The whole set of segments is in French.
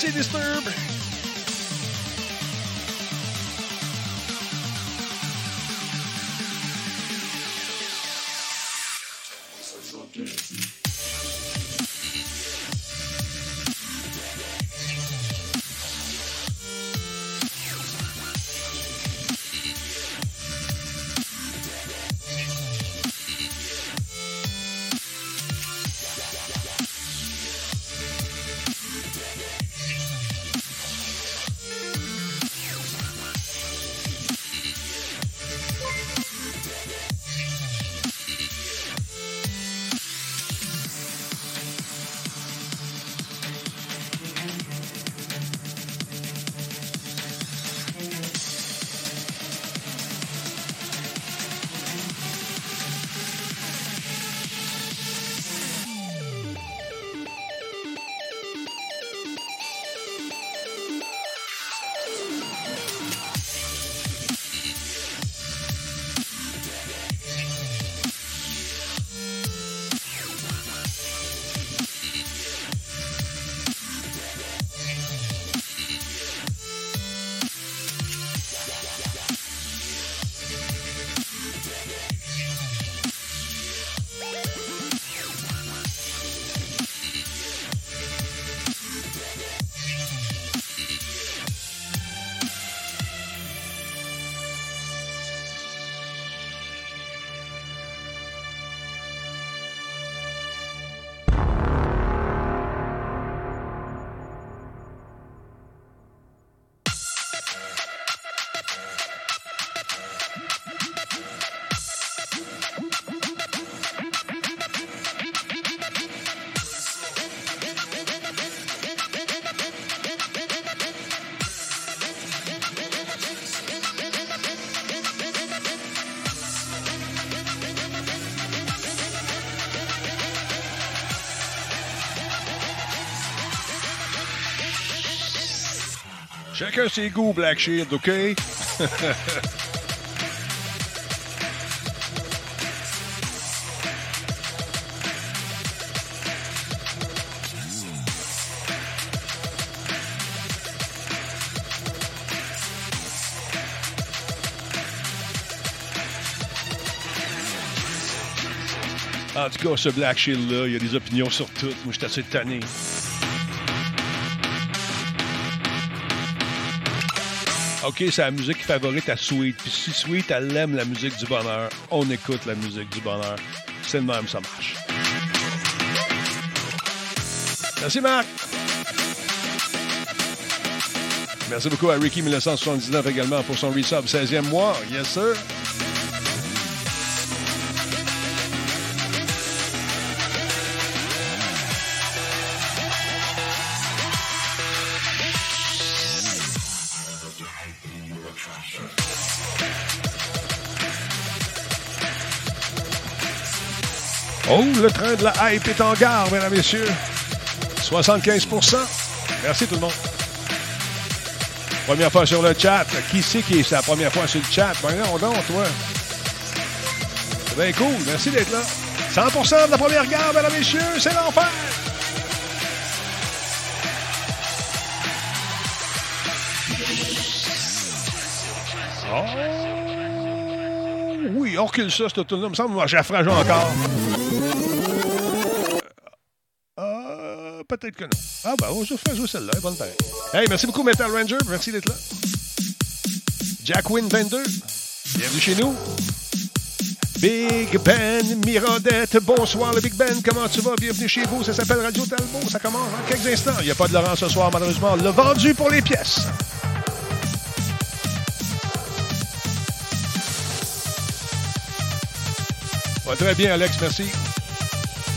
City Disturb. Chacun ses goûts, Black Shield, OK? En tout cas, ce Black Shield-là, il y a des opinions sur tout. Moi, je suis assez tanné. OK, c'est la musique favorite à Sweet. Puis si Sweet, elle aime la musique du bonheur, on écoute la musique du bonheur. C'est le même, ça marche. Merci, Marc. Merci beaucoup à Ricky 1979 également pour son resub 16e mois. Yes, sir. Oh, le train de la hype est en gare, mesdames et messieurs. 75% Merci tout le monde. Première fois sur le chat. Qui c'est qui est la première fois sur le chat? Voyons donc, toi. C'est bien cool. Merci d'être là. 100% de la première gare, mesdames et messieurs. C'est l'enfer. Oh! Oui, on recule ça, ce tour-là. Il me semble que encore. Ah, ben, on va jouer celle-là. Bonne pareille. Hey, merci beaucoup, Metal Ranger. Merci d'être là. Jack Win 22. Bienvenue chez nous. Big Ben, Mirandette, bonsoir le Big Ben, comment tu vas? Bienvenue chez vous, ça s'appelle Radio Talbot, ça commence en quelques instants. Il n'y a pas de Laurent ce soir, malheureusement. Le vendu pour les pièces. Très bien, Alex, merci.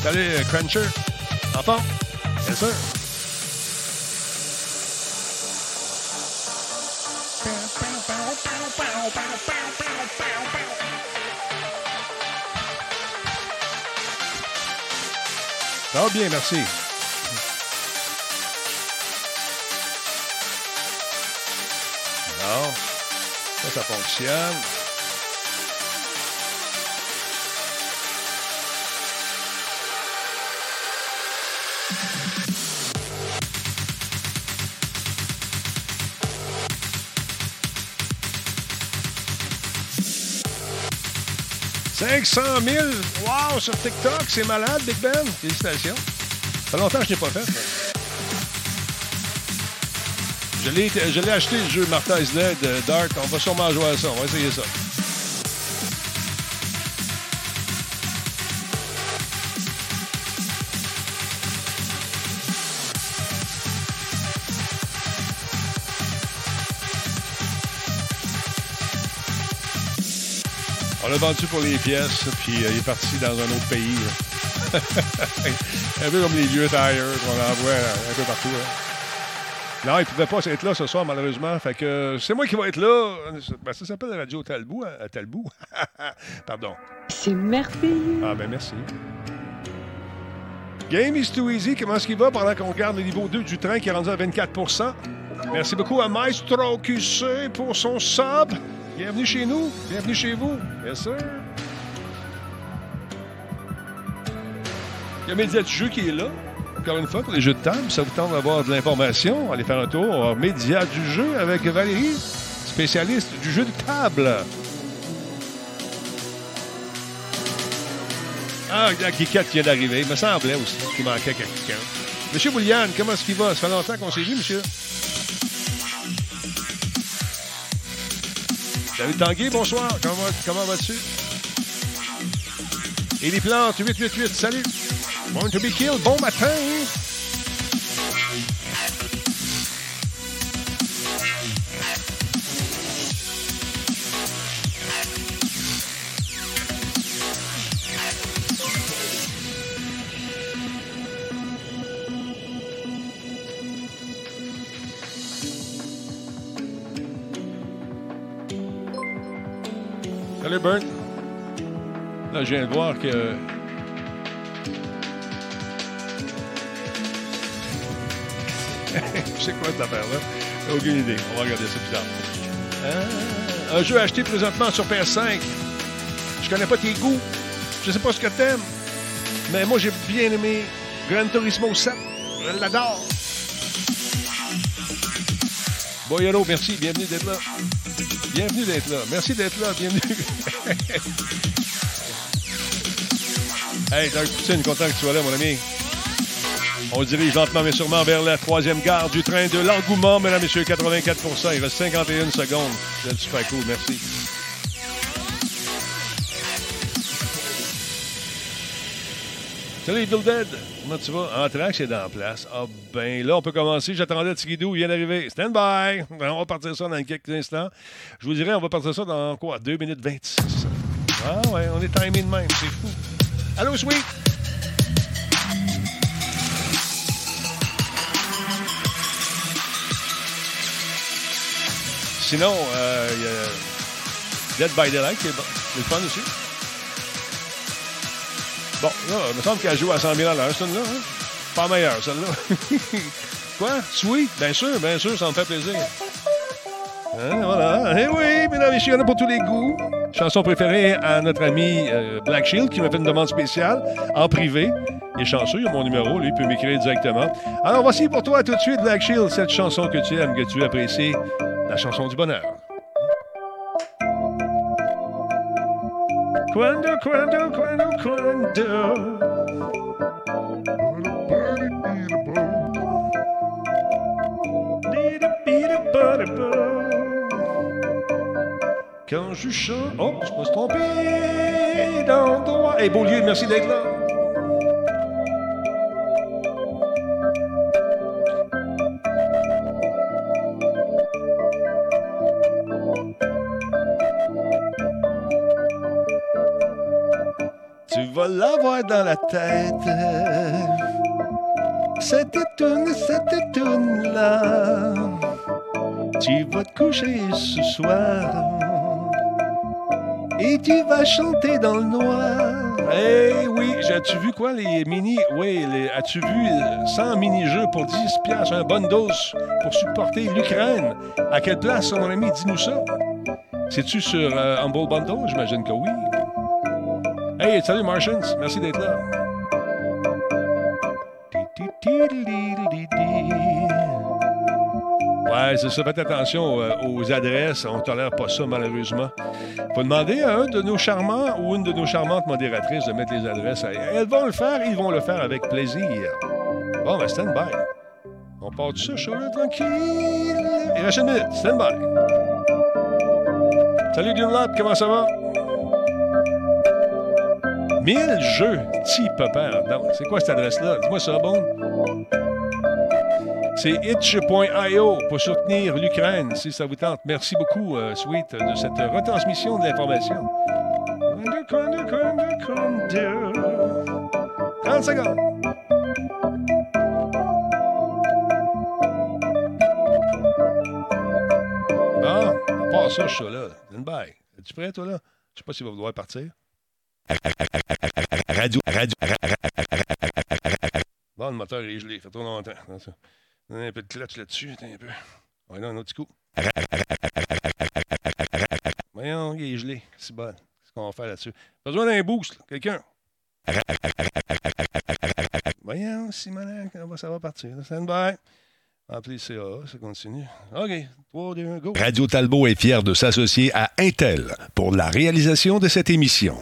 Salut, Cruncher. Enfant? Bien. Ça va bien, merci. Non. Ça, ça fonctionne. 500 000! Wow, sur TikTok, c'est malade, Big Ben! Félicitations. Ça fait longtemps que je n'ai pas fait. Je l'ai acheté, le jeu Martha is Dead, Dark. On va sûrement jouer à ça. On va essayer ça. L'a vendu pour les pièces, puis euh, il est parti dans un autre pays. un peu comme les vieux tires qu'on envoie un peu partout. Non, il ne pouvait pas être là ce soir, malheureusement. Fait que c'est moi qui vais être là. Ben, ça s'appelle Radio Talbot. À hein, Talbot. Pardon. C'est merveilleux. Ah, ben merci. Game is too easy. Comment est-ce qu'il va pendant qu'on regarde le niveau 2 du train qui est rendu à 24% Merci beaucoup à Maestro QC pour son sub. Bienvenue chez nous. Bienvenue chez vous. Bien sûr. Il y a Média du jeu qui est là encore une fois, pour les jeux de table. Ça vous tente d'avoir de l'information, allez faire un tour Média du jeu avec Valérie, spécialiste du jeu de table. Ah, il y a Kikat qui vient d'arriver. Il me semblait aussi qu'il manquait quelqu'un. Monsieur Bouliane, comment est-ce qu'il va? Ça fait longtemps qu'on s'est vu, monsieur. David Tanguay, bonsoir. Comment, comment vas-tu? Et les plantes, 888, salut. Born to be killed, bon matin! Salut, Là, je viens de voir que sais quoi cette affaire-là? Aucune idée. On va regarder ça plus tard. Euh, un jeu acheté présentement sur PS5. Je connais pas tes goûts. Je sais pas ce que t'aimes. Mais moi, j'ai bien aimé Gran Turismo 7. Je l'adore. Boyero, merci. Bienvenue d'être là. Bienvenue d'être là. Merci d'être là. Bienvenue. hey, Dark Poutine, content que tu sois là, mon ami. On dirige lentement mais sûrement vers la troisième gare du train de l'engouement, mesdames et messieurs, 84% Il reste 51 secondes. C'est super cool, merci. Salut Evil Dead, comment tu vas? Entraque, c'est dans la place. Ah ben là, on peut commencer. J'attendais Tigidou, il vient d'arriver. Stand by! On va partir ça dans quelques instants. Je vous dirais, on va partir ça dans quoi? 2 minutes 26. Ah ouais, on est timé de même, c'est fou. Allô, Sweet! Sinon, euh, y a Dead by Daylight qui est, bon. le fun aussi. Bon, là, il me semble qu'elle joue à 100 000 à l'heure, celle-là. Hein? Pas meilleure, celle-là. Quoi? Sweet? Bien sûr, bien sûr, ça me fait plaisir. Hein, voilà. Eh oui, mesdames et messieurs, il y en a pour tous les goûts. Chanson préférée à notre ami euh, Black Shield qui m'a fait une demande spéciale en privé. Il est chanceux, il a mon numéro, lui, il peut m'écrire directement. Alors voici pour toi tout de suite, Black Shield, cette chanson que tu aimes, que tu apprécies la chanson du bonheur. Quando, quando, quando, quando. Quand je chante. Oh, je peux se tromper d'endroit. Hey, Beaulieu, merci d'être là. L'avoir dans la tête. Cette tourne, cette tourne-là. Tu vas te coucher ce soir. Et tu vas chanter dans le noir. Eh oui, as-tu vu quoi, les mini. Oui, as-tu vu 100 mini-jeux pour 10 piastres, un bonne dose pour supporter l'Ukraine? À quelle place, mon ami? Dis-nous ça? C'est-tu sur euh, Humble Bundle? J'imagine que oui. Hey, salut Martians, merci d'être là. Ouais, c'est ça. Faites attention euh, aux adresses. On ne tolère pas ça, malheureusement. faut demander à un de nos charmants ou une de nos charmantes modératrices de mettre les adresses. Elles vont le faire, ils vont le faire avec plaisir. Bon, ben, stand by. On part de ça, chaud, là, tranquille. Une minute. Stand by. Salut, Dunlap, comment ça va? 1000 jeux type père. C'est quoi cette adresse-là? Dis-moi ça, bon? C'est itch.io pour soutenir l'Ukraine, si ça vous tente. Merci beaucoup, euh, Sweet, de cette retransmission de l'information. 30 secondes. Bon, à part ça, je suis là. Es-tu prêt, toi, là? Je sais pas s'il va vouloir partir. Radio, radio, Bon, le moteur est gelé. Fait trop longtemps. Un peu de clutch là-dessus. Un peu. On va un autre petit coup. Voyons, il est gelé. C'est bon. Qu'est-ce qu'on va faire là-dessus? Besoin d'un boost, quelqu'un. Voyons, Simon, ça va partir. Stand by. Appelez CA, ça continue. OK, 3, 2, 1, go. Radio Talbot est fier de s'associer à Intel pour la réalisation de cette émission.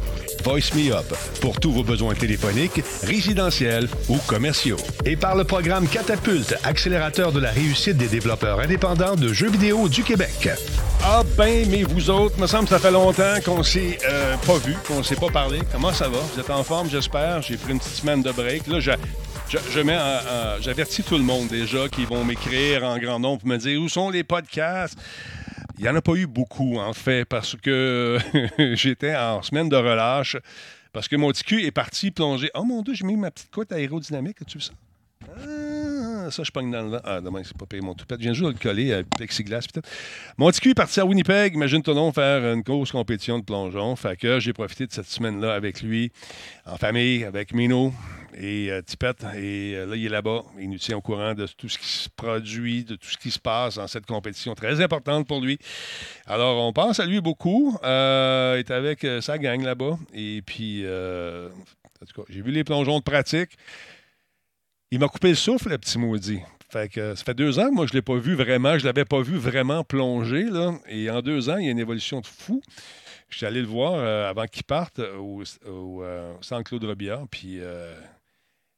Voice Me Up pour tous vos besoins téléphoniques, résidentiels ou commerciaux. Et par le programme Catapulte, accélérateur de la réussite des développeurs indépendants de jeux vidéo du Québec. Ah ben, mais vous autres, me semble que ça fait longtemps qu'on s'est euh, pas vu, qu'on s'est pas parlé. Comment ça va? Vous êtes en forme, j'espère? J'ai pris une petite semaine de break. Là, je, mets j'avertis tout le monde déjà qui vont m'écrire en grand nombre pour me dire où sont les podcasts. Il n'y en a pas eu beaucoup, en fait, parce que j'étais en semaine de relâche. Parce que mon est parti plonger. Oh mon Dieu, j'ai mis ma petite côte aérodynamique. As-tu vu ça? Ah, ça, je pogne dans le vent. Ah, demain, c'est pas payé mon toupette. Je viens juste de le coller avec plexiglas, peut-être. Mon est parti à Winnipeg, imagine-toi donc, faire une grosse compétition de plongeon. Fait que j'ai profité de cette semaine-là avec lui, en famille, avec Mino, et euh, Tipette. Et euh, là, il est là-bas. Il nous tient au courant de tout ce qui se produit, de tout ce qui se passe dans cette compétition très importante pour lui. Alors, on pense à lui beaucoup. Euh, il est avec sa gang là-bas. Et puis, en tout cas, j'ai vu les plongeons de pratique. Il m'a coupé le souffle, le petit maudit. Fait que ça fait deux ans que moi, je ne l'ai pas vu vraiment. Je ne l'avais pas vu vraiment plonger. Là. Et en deux ans, il y a une évolution de fou. Je suis allé le voir avant qu'il parte au, au, Centre Claude Robillard. Puis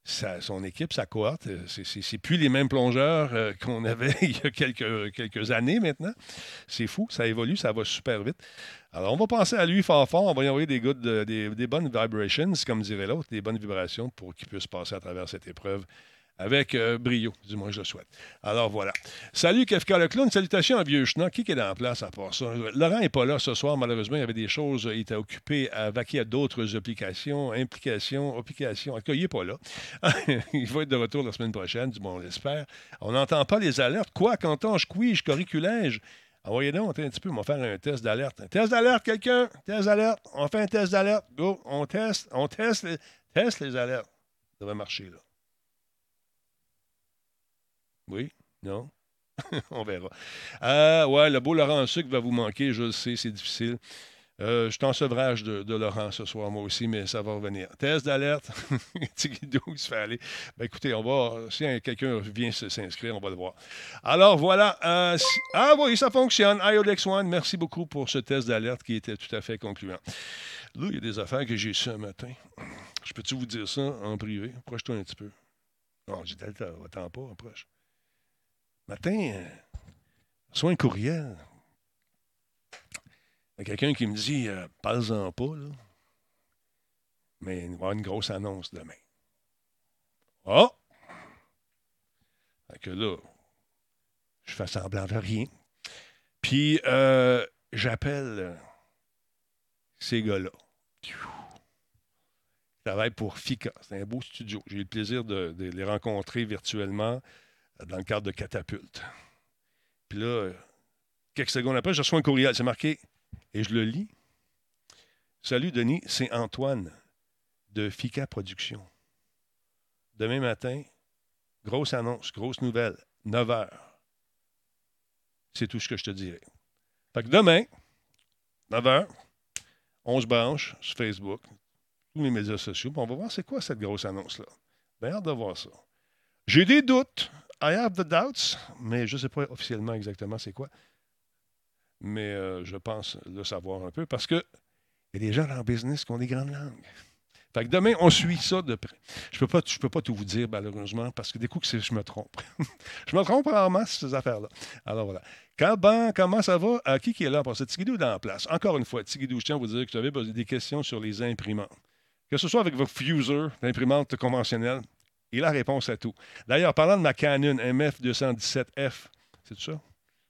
son équipe, sa cohorte, euh, c'est plus les mêmes plongeurs euh, qu'on avait il y a quelques, quelques années maintenant. C'est fou, ça évolue, ça va super vite. Alors, on va penser à lui fort fort, on va lui envoyer des, des, des bonnes vibrations, comme dirait l'autre, des bonnes vibrations pour qu'il puisse passer à travers cette épreuve avec euh, brio, du moins je le souhaite. Alors voilà. Salut Kefka le clown, salutations à Vieux Chenat. Qui est en place à part ça? Laurent n'est pas là ce soir, malheureusement, il y avait des choses, il était occupé à vaquer à d'autres applications, implications, applications. En tout cas, il n'est pas là. il va être de retour la semaine prochaine, du moins on l'espère. On n'entend pas les alertes. Quoi, quand on je couille, je corriculège? Envoyez donc un petit peu, on va faire un test d'alerte. Un test d'alerte, quelqu'un? Test d'alerte. On fait un test d'alerte. Go, on teste, on teste les, teste les alertes. Ça devrait marcher, là. Oui? Non? On verra. Euh, ouais, le beau Laurent Sucre va vous manquer, je le sais, c'est difficile. Euh, je suis en sevrage de, Laurent ce soir, moi aussi, mais ça va revenir. Test d'alerte. Tigidou se fait aller. Ben, écoutez, on va. Si quelqu'un vient s'inscrire, on va le voir. Alors voilà. Euh, ah oui, ça fonctionne. IODEX One, merci beaucoup pour ce test d'alerte qui était tout à fait concluant. Là, il y a des affaires que j'ai su un matin. Je peux-tu vous dire ça en privé? Approche-toi un petit peu. Non, j'ai Delta, attends pas, approche. Matin, euh, soit un courriel. Il y a quelqu'un qui me dit euh, Parle-en pas. Mais il va y avoir une grosse annonce demain. Oh! Fait que là, je fais semblant de rien. Puis, euh, j'appelle ces gars-là. Ils travaillent pour FICA. C'est un beau studio. J'ai eu le plaisir de les rencontrer virtuellement dans le cadre de Catapulte. Puis là, quelques secondes après, je reçois un courriel. C'est marqué, et je le lis. Salut Denis, c'est Antoine de FICA Productions. Demain matin, grosse annonce, grosse nouvelle, 9 h. C'est tout ce que je te dirai. Fait que demain, 9 h, on se branche sur Facebook, tous les médias sociaux, on va voir c'est quoi cette grosse annonce-là. Bien hâte de voir ça. J'ai des doutes. I have the doubts, mais je ne sais pas officiellement exactement c'est quoi. Mais euh, je pense le savoir un peu parce que il y a des gens dans le business qui ont des grandes langues. Fait que demain, on suit ça de près. Je ne peux, pas, peux pas tout vous dire, malheureusement, parce que des coups, je me trompe. je me trompe rarement sur ces affaires-là. Alors voilà. Comment, comment ça va? À qui qui est là pour ça? Tigidou dans la place. Encore une fois, Tigidou, je tiens à vous dire que vous avez des questions sur les imprimantes. Que ce soit avec votre fuser d'imprimante conventionnelle, il a réponse à tout. D'ailleurs, parlant de ma Canon MF217F, c'est ça?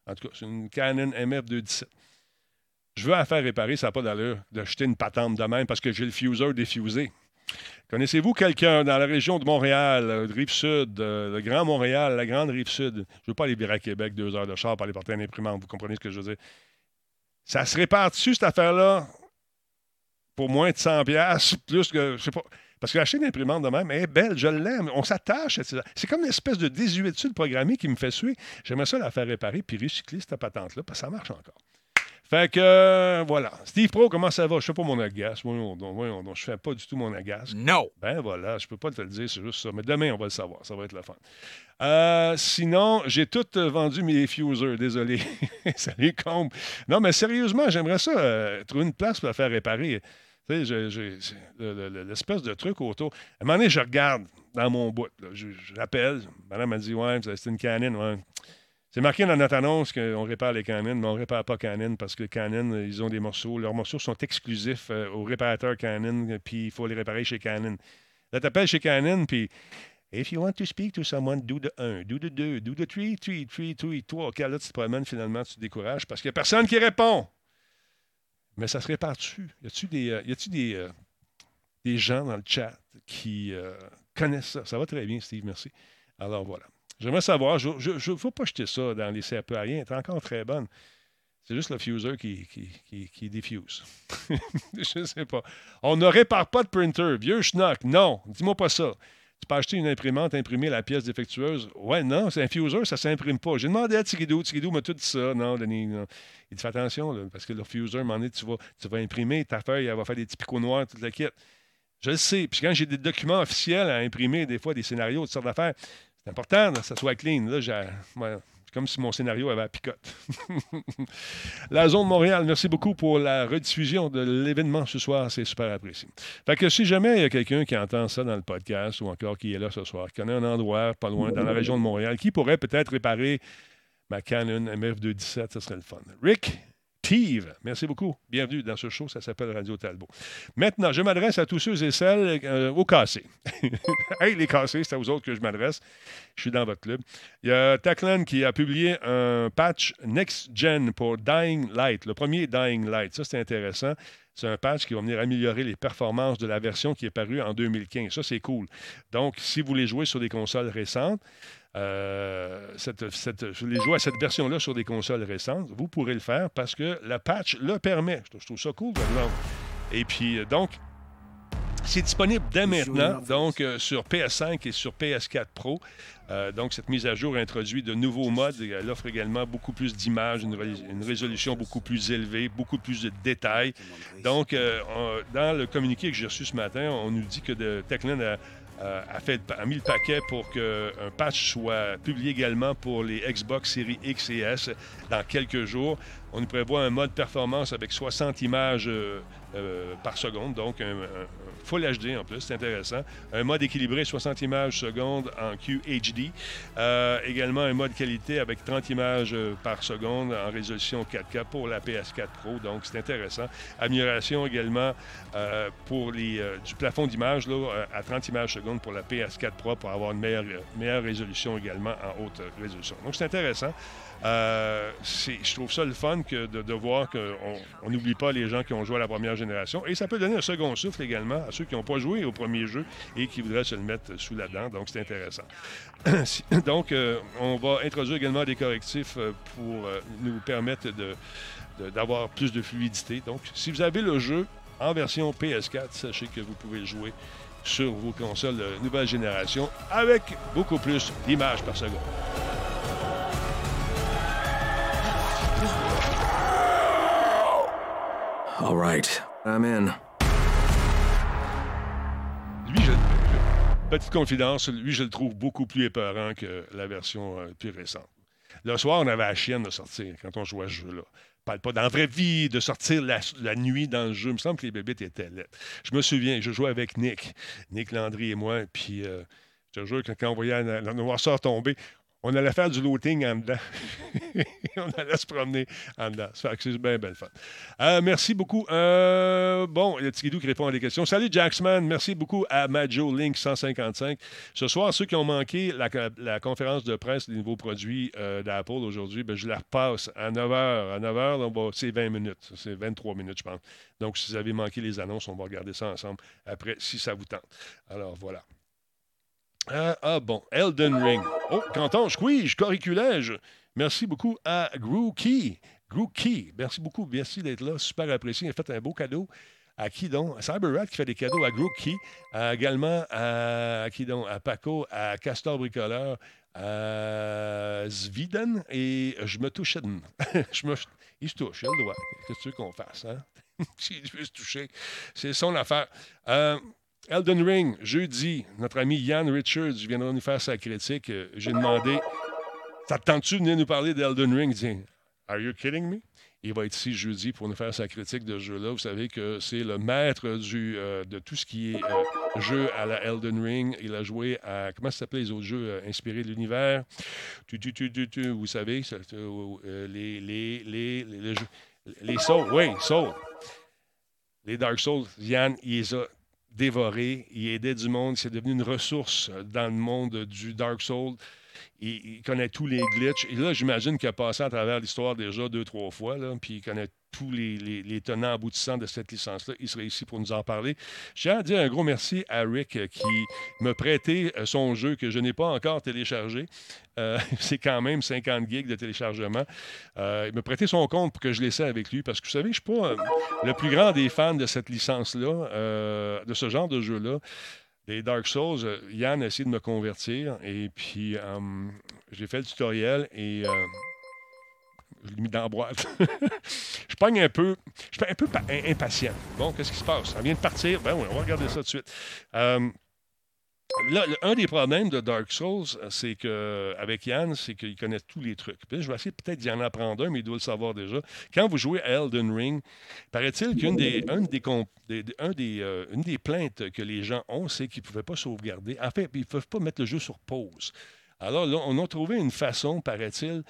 En tout cas, c'est une Canon MF217. Je veux la faire réparer, ça n'a pas d'allure de jeter une patente de même parce que j'ai le fuser défusé. Connaissez-vous quelqu'un dans la région de Montréal, de Rive-Sud, le Grand Montréal, la Grande Rive-Sud? Je ne veux pas aller virer à Québec deux heures de char pour aller porter une imprimante, vous comprenez ce que je veux dire? Ça se répare dessus, cette affaire-là, pour moins de 100 plus que, je sais pas... Parce que acheter une imprimante de même, elle est belle, je l'aime. On s'attache. C'est comme une espèce de désuétude programmée qui me fait suer. J'aimerais ça la faire réparer puis recycler cette patente-là, parce que ça marche encore. Fait que, euh, voilà. Steve Pro, comment ça va? Je fais pas mon agace. Voyons donc, voyons donc. Je fais pas du tout mon agace. Non. Ben voilà, je peux pas te le dire, c'est juste ça. Mais demain, on va le savoir. Ça va être le fun. Euh, sinon, j'ai tout vendu mes fusers. Désolé. Salut, Combe. Non, mais sérieusement, j'aimerais ça, euh, trouver une place pour la faire réparer. Tu sais, l'espèce de truc autour. À un moment donné, je regarde dans mon bout. Je. Madame m'a dit Ouais, c'est une canine. C'est marqué dans notre annonce qu'on répare les canines, mais on ne répare pas Canon parce que les Canon, ils ont des morceaux. Leurs morceaux sont exclusifs euh, aux réparateurs Canon, puis il faut les réparer chez Canon. Là, tu appelles chez Canon, puis If you want to speak to someone, do the 1, do the 2, do the 3, 3, 3, 3, 3. OK, là, tu te promènes, finalement, tu décourages parce qu'il n'y a personne qui répond. Mais ça se répare dessus. Y a-tu des, euh, y a des, euh, des gens dans le chat qui connaissent ça? Ça va très bien, Steve, merci. Alors voilà. J'aimerais savoir, je ne faut pas jeter ça dans les CRP à rien, elle est encore très bonne. C'est juste le fuser qui, qui, qui, qui diffuse. je ne sais pas. On ne répare pas de printer. Vieux schnock. Non, dis-moi pas ça. Tu peux acheter une imprimante, imprimer la pièce défectueuse? Ouais, non, c'est un fuser, ça ne s'imprime pas. J'ai demandé à Tigidou. Tigidou m'a tout dit ça. Non, Denis, non. Il dit fais attention, parce que le fuser, moment donné, tu vas, tu vas imprimer ta feuille, elle va faire des petits picots noirs, toute la kit. Je le sais. Puis quand j'ai des documents officiels à imprimer, des fois, des scénarios, toutes sortes d'affaires, c'est important que ça soit clean. Là, j'ai, comme si mon scénario avait la picote. la zone Montréal, merci beaucoup pour la rediffusion de l'événement ce soir. C'est super apprécié. Fait que si jamais il y a quelqu'un qui entend ça dans le podcast ou encore qui est là ce soir, qui connaît un endroit pas loin dans la région de Montréal, qui pourrait peut-être réparer ma Canon MF217, ce serait le fun. Rick, Merci beaucoup. Bienvenue dans ce show. Ça s'appelle Radio Talbot. Maintenant, je m'adresse à tous ceux et celles euh, au cassé. hey, les cassés, c'est à vous autres que je m'adresse. Je suis dans votre club. Il y a Taclan qui a publié un patch Next Gen pour Dying Light. Le premier Dying Light. Ça, c'est intéressant. C'est un patch qui va venir améliorer les performances de la version qui est parue en 2015. Ça, c'est cool. Donc, si vous voulez jouer sur des consoles récentes, euh, cette, cette, les jouer à cette version-là sur des consoles récentes, vous pourrez le faire parce que la patch le permet. Je trouve ça cool, Et puis, euh, donc, c'est disponible dès maintenant, donc euh, sur PS5 et sur PS4 Pro. donc, cette mise à jour introduit de nouveaux modes. Elle offre également beaucoup plus d'images, une, résolution beaucoup plus élevée, beaucoup plus de détails. Donc, dans le communiqué que j'ai reçu ce matin, on nous dit que de, Techland a euh, a, mis le paquet pour qu'un patch soit publié également pour les Xbox Series X et S dans quelques jours. On nous prévoit un mode performance avec 60 images euh, euh, par seconde, donc un, Full HD en plus, c'est intéressant. Un mode équilibré, 60 images seconde en QHD. Euh, également un mode qualité avec 30 images euh, par seconde en résolution 4K pour la PS4 Pro, donc c'est intéressant. Amélioration également euh, pour les, du plafond d'image à 30 images seconde pour la PS4 Pro pour avoir une meilleure, meilleure résolution également en haute résolution. Donc c'est intéressant. Euh, je trouve ça le fun de, voir qu'on n'oublie pas les gens qui ont joué à la première génération. Et ça peut donner un second souffle également ceux qui n'ont pas joué au premier jeu et qui voudraient se le mettre sous la dent. Donc, c'est intéressant. donc, euh, on va introduire également des correctifs euh, pour nous permettre d'avoir plus de fluidité. Donc, si vous avez le jeu en version PS4, sachez que vous pouvez le jouer sur vos consoles de nouvelle génération avec beaucoup plus d'images par seconde. All right, I'm in. Lui, je, petite confidence, lui, je le trouve beaucoup plus épeurant que la version euh, plus récente. Le soir, on avait la chienne de sortir quand on jouait à ce jeu-là. Parle pas dans la vraie vie de sortir la, nuit dans le jeu. Il me semble que les bébés étaient là. Je me souviens, je jouais avec Nick, Nick Landry et moi, puis euh, je te jure, quand, quand on voyait la, la noirceur tomber, on allait faire du looting en dedans. on allait se promener en dedans. Ça fait que c'est bien, bien fun. Euh, merci beaucoup. Euh, bon, il y a Tigidou qui répond à des questions. Salut Jacksman. Merci beaucoup à Majo Link 155. Ce soir, ceux qui ont manqué la, conférence de presse des nouveaux produits euh, d'Apple aujourd'hui, ben, je la repasse à 9h. À 9h, c'est 20 minutes. C'est 23 minutes, je pense. Donc, si vous avez manqué les annonces, on va regarder ça ensemble après, si ça vous tente. Alors, voilà. Ah, ah, bon, Elden Ring. Oh, canton, squeeze, corriculège. Merci beaucoup à Grooky. Grooky, merci beaucoup. Merci d'être là. Super apprécié. Il a fait un beau cadeau. À qui donc? CyberRat qui fait des cadeaux à Grooky. également à, qui donc? À Paco, à Castor Bricoleur, à Zviden et je me touche. je me, il se touche, il a le droit. Qu'est-ce que tu qu'on fasse? Hein? S'il veut se toucher, c'est son affaire. Euh, Elden Ring, jeudi, notre ami Yann Richards viendra nous faire sa critique. Euh, j'ai demandé Ça te tente-tu de venir nous parler d'Elden Ring? Dit Are you kidding me? Il va être ici jeudi pour nous faire sa critique de ce jeu-là. Vous savez que c'est le maître euh, de tout ce qui est euh, jeu à la Elden Ring. Il a joué à. Comment ça s'appelait les autres jeux inspirés de l'univers? Tu, tu, tu, Vous savez, les, les, les, les, jeux. Les Souls, oui, Souls. Les Dark Souls, Yann, il les a dévoré. Il aidait du monde. C'est devenu une ressource dans le monde du Dark Souls. Il, connaît tous les glitches. Et là, j'imagine qu'il a passé à travers l'histoire déjà deux, trois fois. Puis il connaît tous les, tenants aboutissants de cette licence-là. Il serait ici pour nous en parler. Tiens à dire un gros merci à Rick euh, qui me prêtait euh, son jeu que je n'ai pas encore téléchargé. Euh, c'est quand même 50 gigs de téléchargement. il me prêtait son compte pour que je laissais avec lui parce que vous savez, je ne suis pas le plus grand des fans de cette licence-là, de ce genre de jeu-là. Les Dark Souls, Yann a essayé de me convertir et puis j'ai fait le tutoriel et je l'ai mis dans la boîte. je pogne un peu, je suis un peu impatient. Bon, qu'est-ce qui se passe? Ça vient de partir. Ben oui, on va regarder ça tout de suite. Euh, là, un des problèmes de Dark Souls, c'est que avec Yann, c'est qu'il connaît tous les trucs. Je vais essayer peut-être d'y en apprendre un, mais il doit le savoir déjà. Quand vous jouez à Elden Ring, paraît-il qu'une des, des, un des, euh, une des plaintes que les gens ont, c'est qu'ils ne pouvaient pas sauvegarder. En fait, ils ne peuvent pas mettre le jeu sur pause. Alors on a trouvé une façon, paraît-il,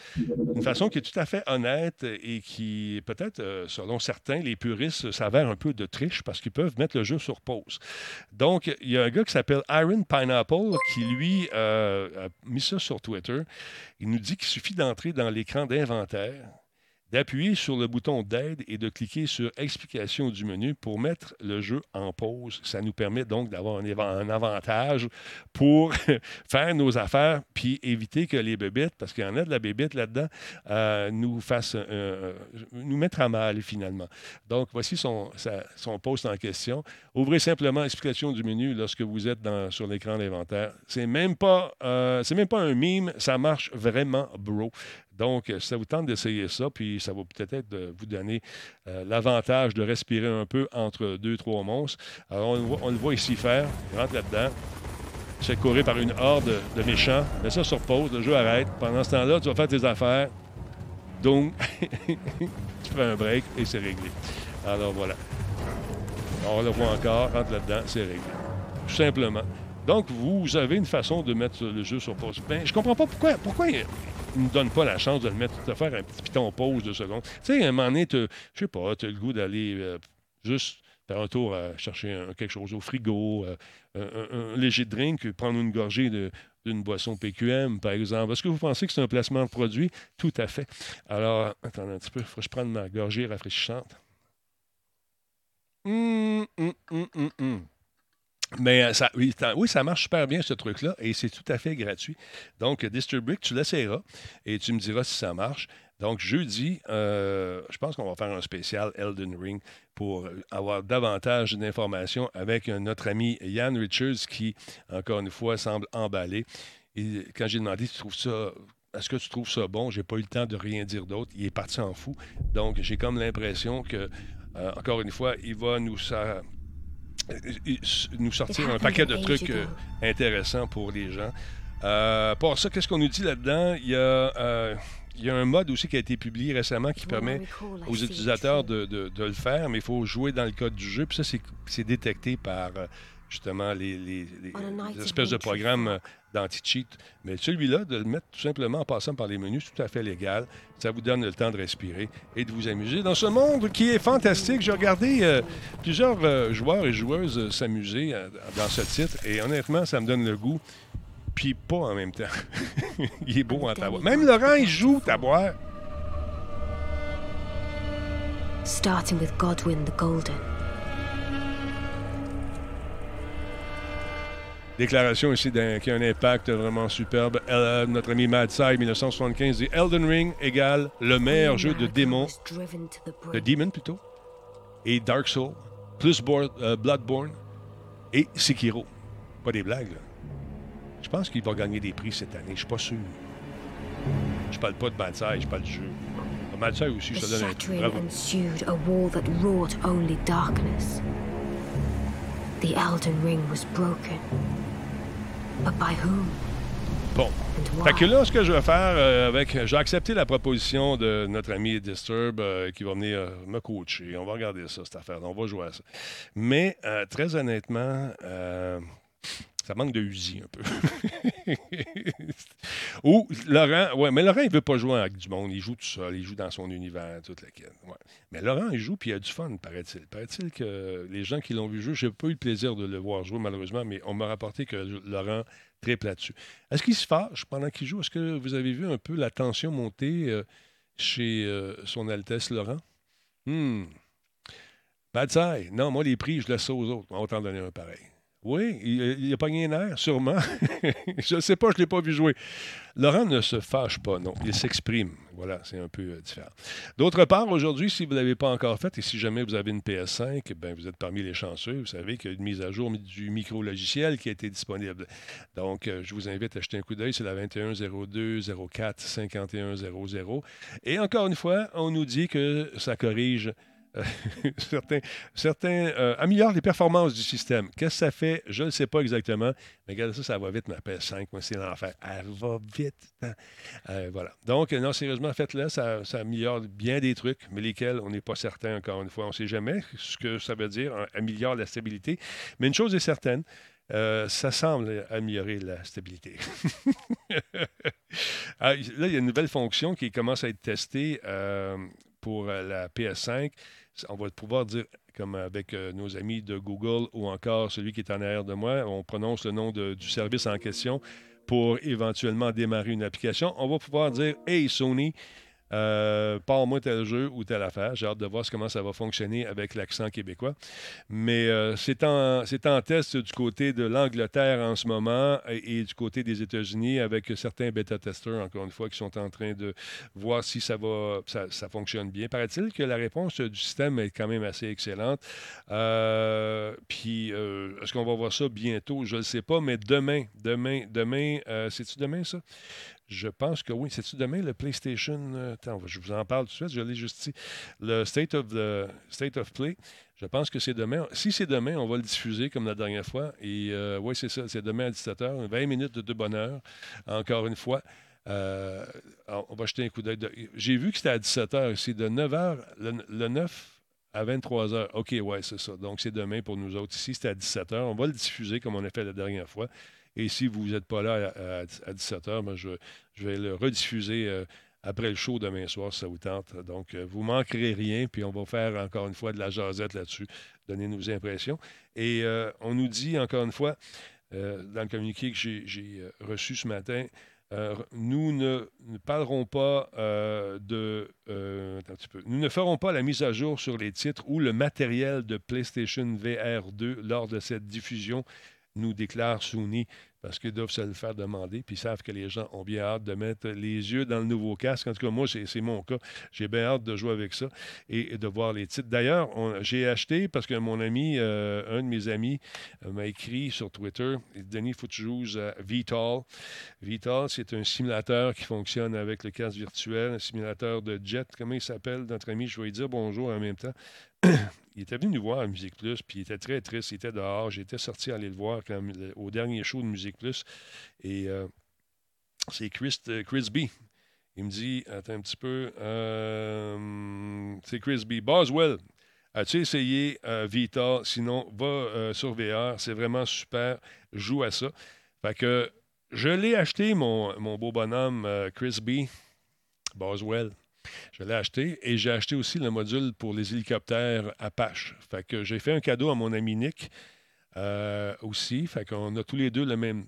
une façon qui est tout à fait honnête et qui, peut-être, euh, selon certains, les puristes, s'avère un peu de triche parce qu'ils peuvent mettre le jeu sur pause. Donc, il y a un gars qui s'appelle Iron Pineapple qui, lui, euh, a mis ça sur Twitter. Il nous dit qu'il suffit d'entrer dans l'écran d'inventaire d'appuyer sur le bouton d'aide et de cliquer sur Explication du menu pour mettre le jeu en pause. Ça nous permet donc d'avoir un, avantage pour faire nos affaires puis éviter que les bébites, parce qu'il y en a de la bébite là-dedans, euh, nous fassent nous mettre à mal finalement. Donc voici son, post en question. Ouvrez simplement Explication du menu lorsque vous êtes dans, sur l'écran d'inventaire. C'est même pas euh, même pas un mime, ça marche vraiment bro. Donc, euh, ça vous tente d'essayer ça, puis ça va peut-être vous donner euh, l'avantage de respirer un peu entre deux, trois monstres. Alors, on, le voit ici faire. Rentre là-dedans. Fait courir par une horde de méchants. Mais ça sur pause, le jeu arrête. Pendant ce temps-là, tu vas faire tes affaires. Donc, tu fais un break et c'est réglé. Alors, voilà. On le voit encore, rentre là-dedans, c'est réglé. Tout simplement. Donc, vous avez une façon de mettre le jeu sur pause. Ben, je comprends pas pourquoi, pourquoi il ne donne pas la chance de le mettre, de faire un petit piton pause de secondes. Tu sais, à un moment donné, je sais pas, tu as le goût d'aller euh, juste faire un tour à chercher quelque chose au frigo, euh, un, léger drink, prendre une gorgée d'une boisson PQM, par exemple. Est-ce que vous pensez que c'est un placement de produit? Tout à fait. Alors, attendez un petit peu, il faut que je prenne ma gorgée rafraîchissante. Hum, hum, hum, hum, hum. Mais ça, oui, ça marche super bien, ce truc-là, et c'est tout à fait gratuit. Donc, Disturbrick, tu l'essayeras et tu me diras si ça marche. Donc, jeudi, euh, je pense qu'on va faire un spécial Elden Ring pour avoir davantage d'informations avec notre ami Yann Richards qui, encore une fois, semble emballé. Et quand j'ai demandé, tu trouves ça est-ce que tu trouves ça bon? J'ai pas eu le temps de rien dire d'autre. Il est parti en fou. Donc, j'ai comme l'impression que, euh, encore une fois, il va nous, nous sortir un paquet de trucs euh, intéressants pour les gens. Euh, pour ça, qu'est-ce qu'on nous dit là-dedans? Il y a il y a un mode aussi qui a été publié récemment qui permet aux utilisateurs de, le faire, mais il faut jouer dans le code du jeu. Puis ça, c'est détecté par euh, justement les, espèces de programmes euh, d'anti-cheat. Mais celui-là, de le mettre tout simplement en passant par les menus, c'est tout à fait légal. Ça vous donne le temps de respirer et de vous amuser dans ce monde qui est fantastique. J'ai regardé euh, plusieurs joueurs et joueuses s'amuser dans ce titre et honnêtement, ça me donne le goût puis pas en même temps. il est beau en taboire. Même Laurent, il joue taboire. Starting with Godwin the Golden. Déclaration ici qui a un impact vraiment superbe. Euh, notre ami Mad Side 1975 dit Elden Ring égale le meilleur jeu de démon, de Demon plutôt, et Dark Soul, plus euh, Bloodborne et Sekiro. Pas des blagues, là. Je pense qu'il va gagner des prix cette année. Je suis pas sûr. Je parle pas de Matsai, je parle du jeu. Matsai aussi, je donne un truc. But by whom? Bon. Fait que là, ce que je vais faire euh, avec. J'ai accepté la proposition de notre ami Disturb euh, qui va venir euh, me coacher. On va regarder ça, cette affaire. On va jouer à ça. Mais, très honnêtement, ça manque de Uzi un peu. Ou Laurent, ouais, mais Laurent, il veut pas jouer avec du monde. Il joue tout seul, il joue dans son univers, toute la quête. Mais Laurent, il joue, puis il a du fun, paraît-il. Paraît-il que les gens qui l'ont vu jouer, j'ai pas eu le plaisir de le voir jouer, malheureusement, mais on m'a rapporté que Laurent triple là-dessus. Est-ce qu'il se fâche pendant qu'il joue? Est-ce que vous avez vu un peu la tension monter euh, chez euh, son Altesse Laurent? Hmm. Bad side. Non, moi, les prix, je laisse ça aux autres. On va t'en donner un pareil. Oui, il, a pas gagné un sûrement. je ne sais pas, je ne l'ai pas vu jouer. Laurent ne se fâche pas, non. Il s'exprime. Voilà, c'est un peu euh, différent. D'autre part, aujourd'hui, si vous ne l'avez pas encore fait et si jamais vous avez une PS5, ben, vous êtes parmi les chanceux. Vous savez qu'il y a une mise à jour du micro-logiciel qui a été disponible. Donc, euh, je vous invite à jeter un coup d'œil. C'est la 2102 04 5100. Et encore une fois, on nous dit que ça corrige certains, certains euh, améliorent les performances du système. Qu'est-ce que ça fait? Je ne sais pas exactement. Mais regardez ça, ça va vite, ma PS5. Moi, c'est l'enfer. Elle va vite. Hein. Euh, voilà. Donc, non, sérieusement, faites-le. Ça, ça, améliore bien des trucs, mais lesquels, on n'est pas certain, encore une fois. On ne sait jamais ce que ça veut dire, hein, améliore la stabilité. Mais une chose est certaine, euh, ça semble améliorer la stabilité. Ah, là, il y a une nouvelle fonction qui commence à être testée pour la PS5 on va pouvoir dire, comme avec euh, nos amis de Google ou encore celui qui est en arrière de moi, on prononce le nom du service en question pour éventuellement démarrer une application. On va pouvoir dire Hey Sony, euh, Parle-moi tel jeu ou telle affaire. J'ai hâte de voir comment ça va fonctionner avec l'accent québécois. Mais euh, c'est en, en, test du côté de l'Angleterre en ce moment et, du côté des États-Unis avec certains bêta-testeurs, encore une fois, qui sont en train de voir si ça, va, fonctionne bien. Paraît-il que la réponse du système est quand même assez excellente. Euh, puis, euh, est-ce qu'on va voir ça bientôt? Je ne sais pas, mais demain, demain, demain, c'est-tu demain ça? Je pense que oui. C'est-tu demain le PlayStation? Euh, attends, je vous en parle tout de suite. Je l'ai juste ici. Le State of, the, State of Play. Je pense que c'est demain. Si c'est demain, on va le diffuser comme la dernière fois. Et euh, oui, c'est ça. C'est demain à 17h. 20 minutes de, bonheur. Encore une fois. Euh, on va jeter un coup d'œil. J'ai vu que c'était à 17h. C'est de 9h, le, 9 à 23h. OK, ouais, c'est ça. Donc, c'est demain pour nous autres. Ici, c'était à 17h. On va le diffuser comme on a fait la dernière fois. Et si vous n'êtes pas là à, 17h, ben, je, vais le rediffuser euh, après le show demain soir, si ça vous tente. Donc, euh, vous ne manquerez rien, puis on va faire encore une fois de la jasette là-dessus, donner nos impressions. Et euh, on nous dit encore une fois, dans le communiqué que j'ai reçu ce matin, Euh, nous ne, parlerons pas euh, de. Euh, un petit peu. Nous ne ferons pas la mise à jour sur les titres ou le matériel de PlayStation VR 2 lors de cette diffusion, nous déclare Sony parce qu'ils doivent se le faire demander, puis ils savent que les gens ont bien hâte de mettre les yeux dans le nouveau casque. En tout cas, moi, c'est mon cas. J'ai bien hâte de jouer avec ça et, de voir les titres. D'ailleurs, j'ai acheté parce que mon ami, euh, un de mes amis, euh, m'a écrit sur Twitter Denis, faut que tu joues à Vital. Vital, c'est un simulateur qui fonctionne avec le casque virtuel, un simulateur de jet. Comment il s'appelle, notre ami Je vais lui dire bonjour en même temps. Il était venu nous voir à Musique Plus, puis il était très triste. Il était dehors. J'étais sorti aller le voir au dernier show de Musique Plus. Et euh, c'est Chris, euh, Chris B. Il me dit Attends un petit peu. Euh, c'est Chris B. Boswell. As-tu essayé Vita? Sinon, va sur VR. C'est vraiment super. Joue à ça. Fait que je l'ai acheté, mon, mon beau bonhomme Chris B. Boswell. Je l'ai acheté et j'ai acheté aussi le module pour les hélicoptères Apache. Fait que j'ai fait un cadeau à mon ami Nick euh, aussi. Fait qu'on a tous les deux le même,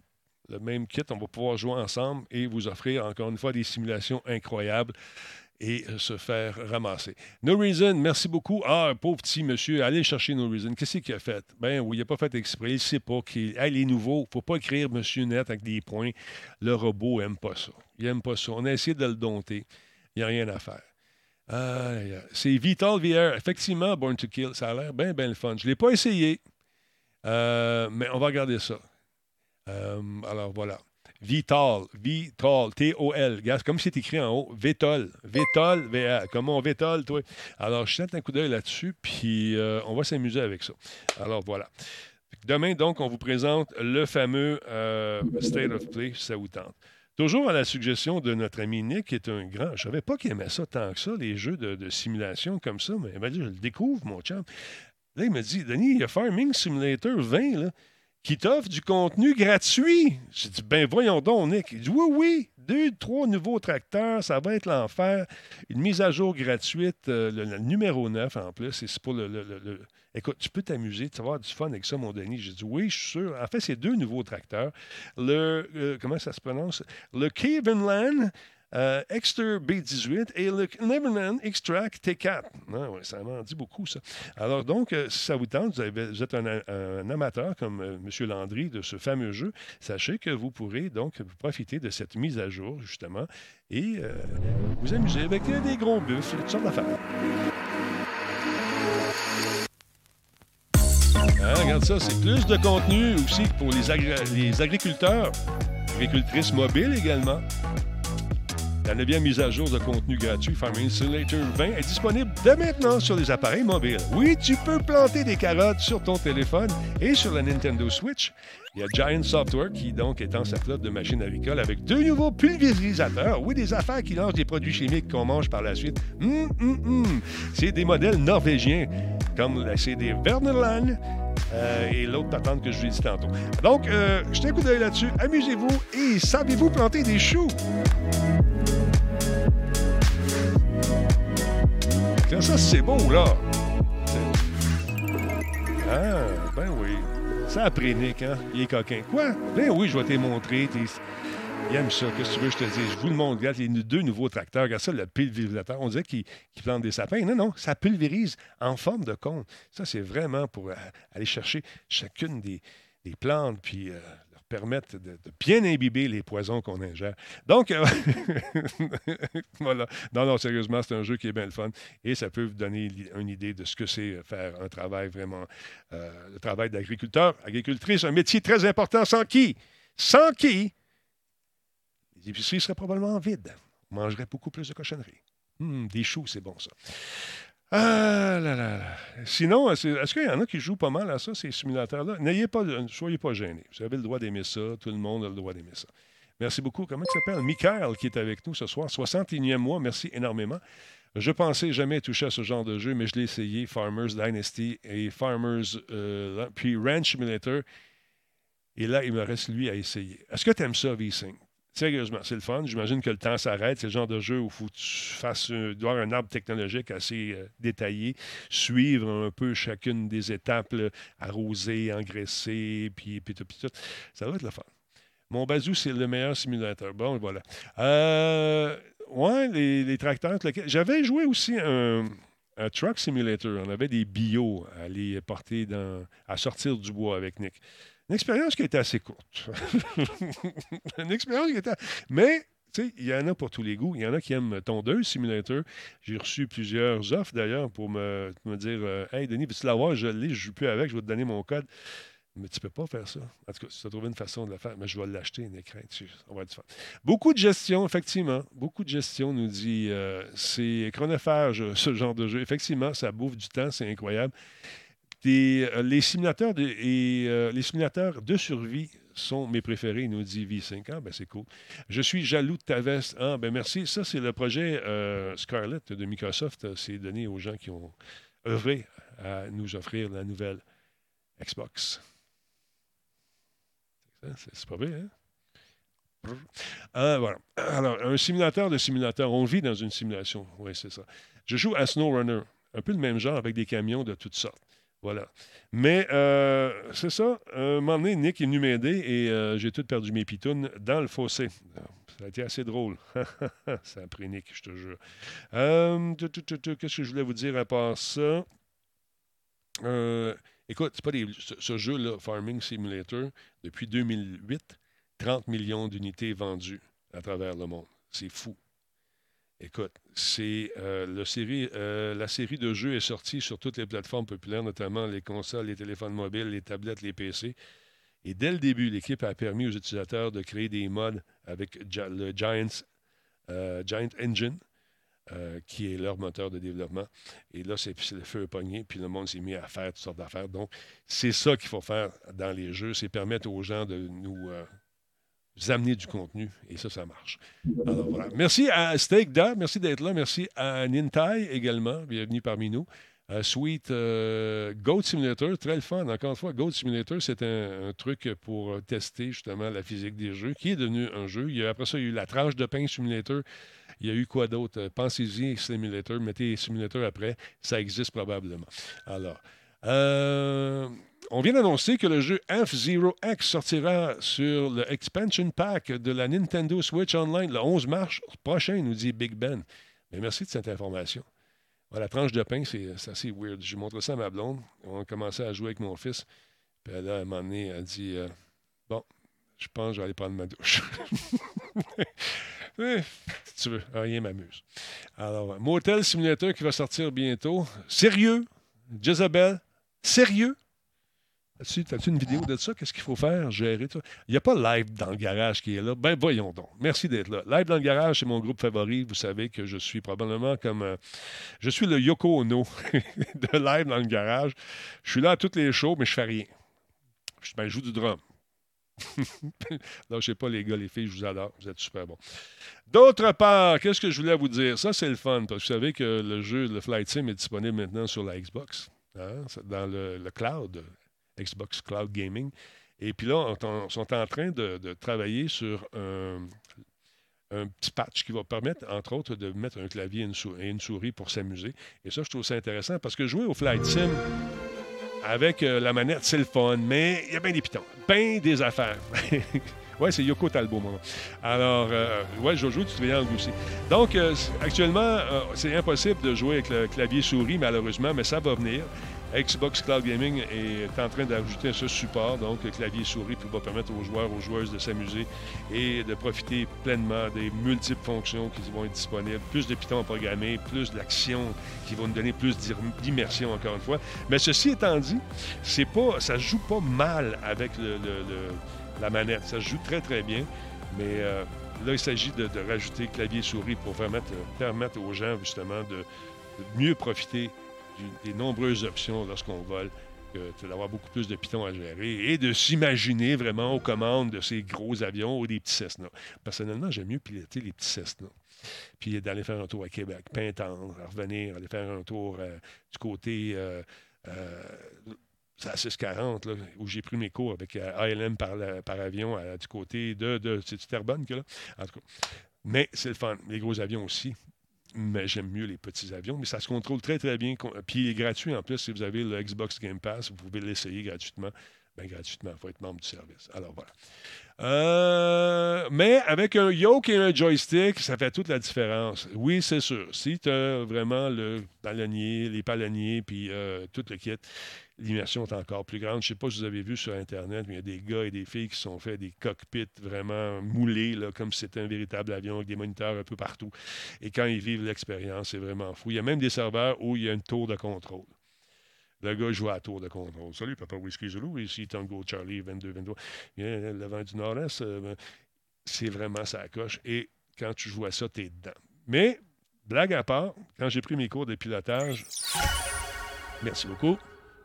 le même kit. On va pouvoir jouer ensemble et vous offrir encore une fois des simulations incroyables et se faire ramasser. No Reason, merci beaucoup. Ah, pauvre petit monsieur, allez chercher No Reason. Qu'est-ce qu'il a fait? Ben oui, il n'a pas fait exprès. Il ne sait pas qu'il est nouveau. Il ne faut pas écrire Monsieur Net avec des points. Le robot n'aime pas ça. Il n'aime pas ça. On a essayé de le dompter. Il n'y a rien à faire. c'est Vital VR. Effectivement, Born to Kill. Ça a l'air bien, bien le fun. Je ne l'ai pas essayé, euh, mais on va regarder ça. Euh, alors voilà. Vital, Vital, T-O-L. Comme c'est écrit en haut, Vitol, Vitol, VR. Comment on Vitol, toi? Alors, je jette un coup d'œil là-dessus, puis euh, on va s'amuser avec ça. Alors, voilà. Demain, donc, on vous présente le fameux State of Play, ça vous tente. Toujours à la suggestion de notre ami Nick, qui est un grand. Je ne savais pas qu'il aimait ça tant que ça, les jeux de, simulation comme ça, mais je le découvre, mon chum. Là, il me dit Denis, il y a Farming Simulator 20 là, qui t'offre du contenu gratuit. J'ai dit Ben voyons donc, Nick. Il dit Oui, oui, deux, trois nouveaux tracteurs, ça va être l'enfer. Une mise à jour gratuite, euh, le, numéro 9 en plus, c'est pour le Écoute, tu peux t'amuser, tu vas avoir du fun avec ça, mon Denis. J'ai dit oui, je suis sûr. En fait, c'est deux nouveaux tracteurs. Le, euh, comment ça se prononce? Le Cavenland euh, Exter B18 et le Neverland Extract T4. Non, ouais, ça m'en dit beaucoup, ça. Alors, donc, euh, si ça vous tente, vous, êtes un, amateur comme M. Landry de ce fameux jeu, sachez que vous pourrez donc profiter de cette mise à jour, justement, et vous amuser avec des gros buffles, toutes sortes d'affaires. Hein, regarde ça, c'est plus de contenu aussi pour les agriculteurs, agricultrices mobiles également. La neuvième mise à jour de contenu gratuit Farming Simulator 20 est disponible dès maintenant sur les appareils mobiles. Oui, tu peux planter des carottes sur ton téléphone et sur la Nintendo Switch. Il y a Giant Software qui donc étend sa flotte de machines agricoles avec deux nouveaux pulvérisateurs. Oui, des affaires qui lancent des produits chimiques qu'on mange par la suite. Hum, hum, hum. C'est des modèles norvégiens comme c'est des Verneland euh, et l'autre patente que je vous ai dit tantôt. Donc, euh, jetez un coup d'œil là-dessus. Amusez-vous et savez-vous planter des choux? Ça, c'est beau, là. Ah, ben oui. Ça a pris Nick, hein? Il est coquin. Quoi? Ben oui, je vais te montrer. Il aime ça. Qu'est-ce que tu veux je te dise? Je vous le montre. Regarde, les deux nouveaux tracteurs. Regarde ça, le pulvérisateur. On dirait qu'il plante des sapins. Non, non, ça pulvérise en forme de cône. Ça, c'est vraiment pour euh, aller chercher chacune des, plantes puis euh, permettre de, bien imbiber les poisons qu'on ingère. Donc, euh, voilà. Non, non, sérieusement, c'est un jeu qui est bien le fun et ça peut vous donner une idée de ce que c'est faire un travail vraiment, le travail d'agriculteur, agricultrice, un métier très important sans qui? Sans qui? Les épiceries seraient probablement vides. On mangerait beaucoup plus de cochonneries. Hum, des choux, c'est bon ça. Ah là là. Sinon, est-ce qu'il y en a qui jouent pas mal à ça, ces simulateurs-là? N'ayez pas, soyez pas gênés. Vous avez le droit d'aimer ça. Tout le monde a le droit d'aimer ça. Merci beaucoup. Comment il s'appelle? Michael qui est avec nous ce soir. 61e mois. Merci énormément. Je pensais jamais toucher à ce genre de jeu, mais je l'ai essayé. Farmers Dynasty et Farmers, euh, puis Ranch Simulator. Et là, il me reste lui à essayer. Est-ce que tu aimes ça, V-Sync? Sérieusement, c'est le fun. J'imagine que le temps s'arrête. C'est le genre de jeu où il faut que tu fasses un arbre technologique assez euh, détaillé, suivre un peu chacune des étapes, arroser, engraisser, puis, puis, tout, puis tout. Ça va être le fun. Mon bazou, c'est le meilleur simulateur. Bon, voilà. Euh, ouais, les, tracteurs. J'avais joué aussi un, truck simulator. On avait des bio à porter à sortir du bois avec Nick. Une expérience qui était assez courte. Une expérience qui était. Mais il y en a pour tous les goûts. Il y en a qui aiment tondeuse simulator. J'ai reçu plusieurs offres d'ailleurs pour me, dire euh, Hey Denis, veux-tu l'avoir? Je l'ai, je ne joue plus avec, je vais te donner mon code. Mais tu ne peux pas faire ça. En tout cas, si tu as trouvé une façon de le faire, mais je vais l'acheter, une écran. On va Beaucoup de gestion, effectivement. Beaucoup de gestion, nous dit. Euh, c'est chronophage, ce genre de jeu. Effectivement, ça bouffe du temps, c'est incroyable. Euh, les, simulateurs de, et, les simulateurs de survie sont mes préférés, nous dit V5. Ah, ben c'est cool. Je suis jaloux de ta veste. Ah, ben merci. Ça, c'est le projet euh, Scarlett de Microsoft. C'est donné aux gens qui ont œuvré à nous offrir la nouvelle Xbox. C'est pas vrai, hein? Ah. Alors, un simulateur de simulateur. On vit dans une simulation. Oui, c'est ça. Je joue à SnowRunner. Un peu le même genre avec des camions de toutes sortes. Voilà. Mais euh, c'est ça. Un moment donné, Nick est venu m'aider et euh, j'ai tout perdu mes pitounes dans le fossé. Ça a été assez drôle. ça a pris Nick, je te jure. Euh, qu'est-ce que je voulais vous dire à part ça? écoute, ce, jeu-là, Farming Simulator, depuis 2008, 30 millions d'unités vendues à travers le monde. C'est fou. Écoute, c'est euh, euh, la série de jeux est sortie sur toutes les plateformes populaires, notamment les consoles, les téléphones mobiles, les tablettes, les PC. Et dès le début, l'équipe a permis aux utilisateurs de créer des modes avec le euh, Giant Engine, qui est leur moteur de développement. Et là, c'est le feu pogné, puis le monde s'est mis à faire toutes sortes d'affaires. Donc, c'est ça qu'il faut faire dans les jeux, c'est permettre aux gens de nous vous amener du contenu et ça, ça marche. Alors voilà. Merci à Steak Da, merci d'être là. Merci à Nintai également, bienvenue parmi nous. Sweet euh, Goat Simulator, très le fun. Encore une fois, Goat Simulator, c'est un, truc pour tester justement la physique des jeux, qui est devenu un jeu. Il y a, après ça, il y a eu la tranche de pain Simulator. Il y a eu quoi d'autre? Pensez-y, Simulator, mettez Simulator après, ça existe probablement. Alors, euh, on vient d'annoncer que le jeu F-Zero X sortira sur le Expansion Pack de la Nintendo Switch Online le 11 mars prochain, nous dit Big Ben. Mais merci de cette information. la tranche de pain, c'est assez weird. J'ai montré ça à ma blonde. On a commencé à jouer avec mon fils. Puis là, à un moment donné, elle dit euh, Bon, je pense que je vais aller prendre ma douche. Si tu veux, rien m'amuse. Alors, Motel Simulator qui va sortir bientôt. Sérieux, Jezebel, sérieux? As-tu une vidéo de ça? Qu'est-ce qu'il faut faire? Gérer ça? Il n'y a pas Live dans le garage qui est là. Ben voyons donc. Merci d'être là. Live dans le garage, c'est mon groupe favori. Vous savez que je suis probablement comme. Euh, je suis le Yoko Ono de Live dans le garage. Je suis là à toutes les shows, mais je fais rien. Je, ben, joue du drum. non, je sais pas, les gars, les filles, je vous adore. Vous êtes super bons. D'autre part, qu'est-ce que je voulais vous dire? Ça, c'est le fun, parce que vous savez que le jeu, le Flight Sim, est disponible maintenant sur la Xbox, hein, dans le cloud. Xbox Cloud Gaming. Et puis là, on, sont en train de, travailler sur un, petit patch qui va permettre, entre autres, de mettre un clavier et une, souris, pour s'amuser. Et ça, je trouve ça intéressant parce que jouer au Flight Sim avec euh, la manette, c'est le fun, mais il y a bien des pitons, bien des affaires. Oui, c'est Yoko Talbot, mon. Alors, euh, ouais, Jojo, tu te aussi. Donc, euh, actuellement, c'est impossible de jouer avec le clavier souris, malheureusement, mais ça va venir. Xbox Cloud Gaming est en train d'ajouter ce support, donc clavier souris, qui va permettre aux joueurs, aux joueuses de s'amuser et de profiter pleinement des multiples fonctions qui vont être disponibles. Plus de Python à programmer, plus d'action qui vont nous donner plus d'immersion, encore une fois. Mais ceci étant dit, c'est pas, ça joue pas mal avec la manette. Ça joue très, très bien. Mais euh, là, il s'agit de, rajouter clavier souris pour permettre aux gens, justement, de mieux profiter des nombreuses options lorsqu'on vole, d'avoir beaucoup plus de Python à gérer et de s'imaginer vraiment aux commandes de ces gros avions ou des petits Cessna. Personnellement, j'aime mieux piloter les petits Cessna. Puis d'aller faire un tour à Québec, Pintendre, revenir, aller faire un tour euh, du côté euh, euh, à 640, où j'ai pris mes cours avec ALM par, par avion du côté de. de c'est Terrebonne que là? En tout cas. Mais c'est le fun. Les gros avions aussi mais j'aime mieux les petits avions. Mais ça se contrôle très, très bien. Puis il est gratuit en plus. Si vous avez le Xbox Game Pass, vous pouvez l'essayer gratuitement. Ben, gratuitement. Il faut être membre du service. Alors voilà. Euh, mais avec un yoke et un joystick, ça fait toute la différence. Oui, c'est sûr. Si tu as vraiment le les palonniers, puis euh, tout le kit, l'immersion est encore plus grande. Je ne sais pas si vous avez vu sur Internet, mais il y a des gars et des filles qui sont fait des cockpits vraiment moulés, là, comme si c'était un véritable avion avec des moniteurs un peu partout. Et quand ils vivent l'expérience, c'est vraiment fou. Il y a même des serveurs où il y a une tour de contrôle. Le gars joue à tour de contrôle. Salut, Papa Whisky Zulu, ici Tango Charlie 22-23. Le vent du Nord-Est, euh, ben, c'est vraiment ça coche. Et quand tu joues à ça, tu es dedans. Mais, blague à part, quand j'ai pris mes cours de pilotage, merci beaucoup.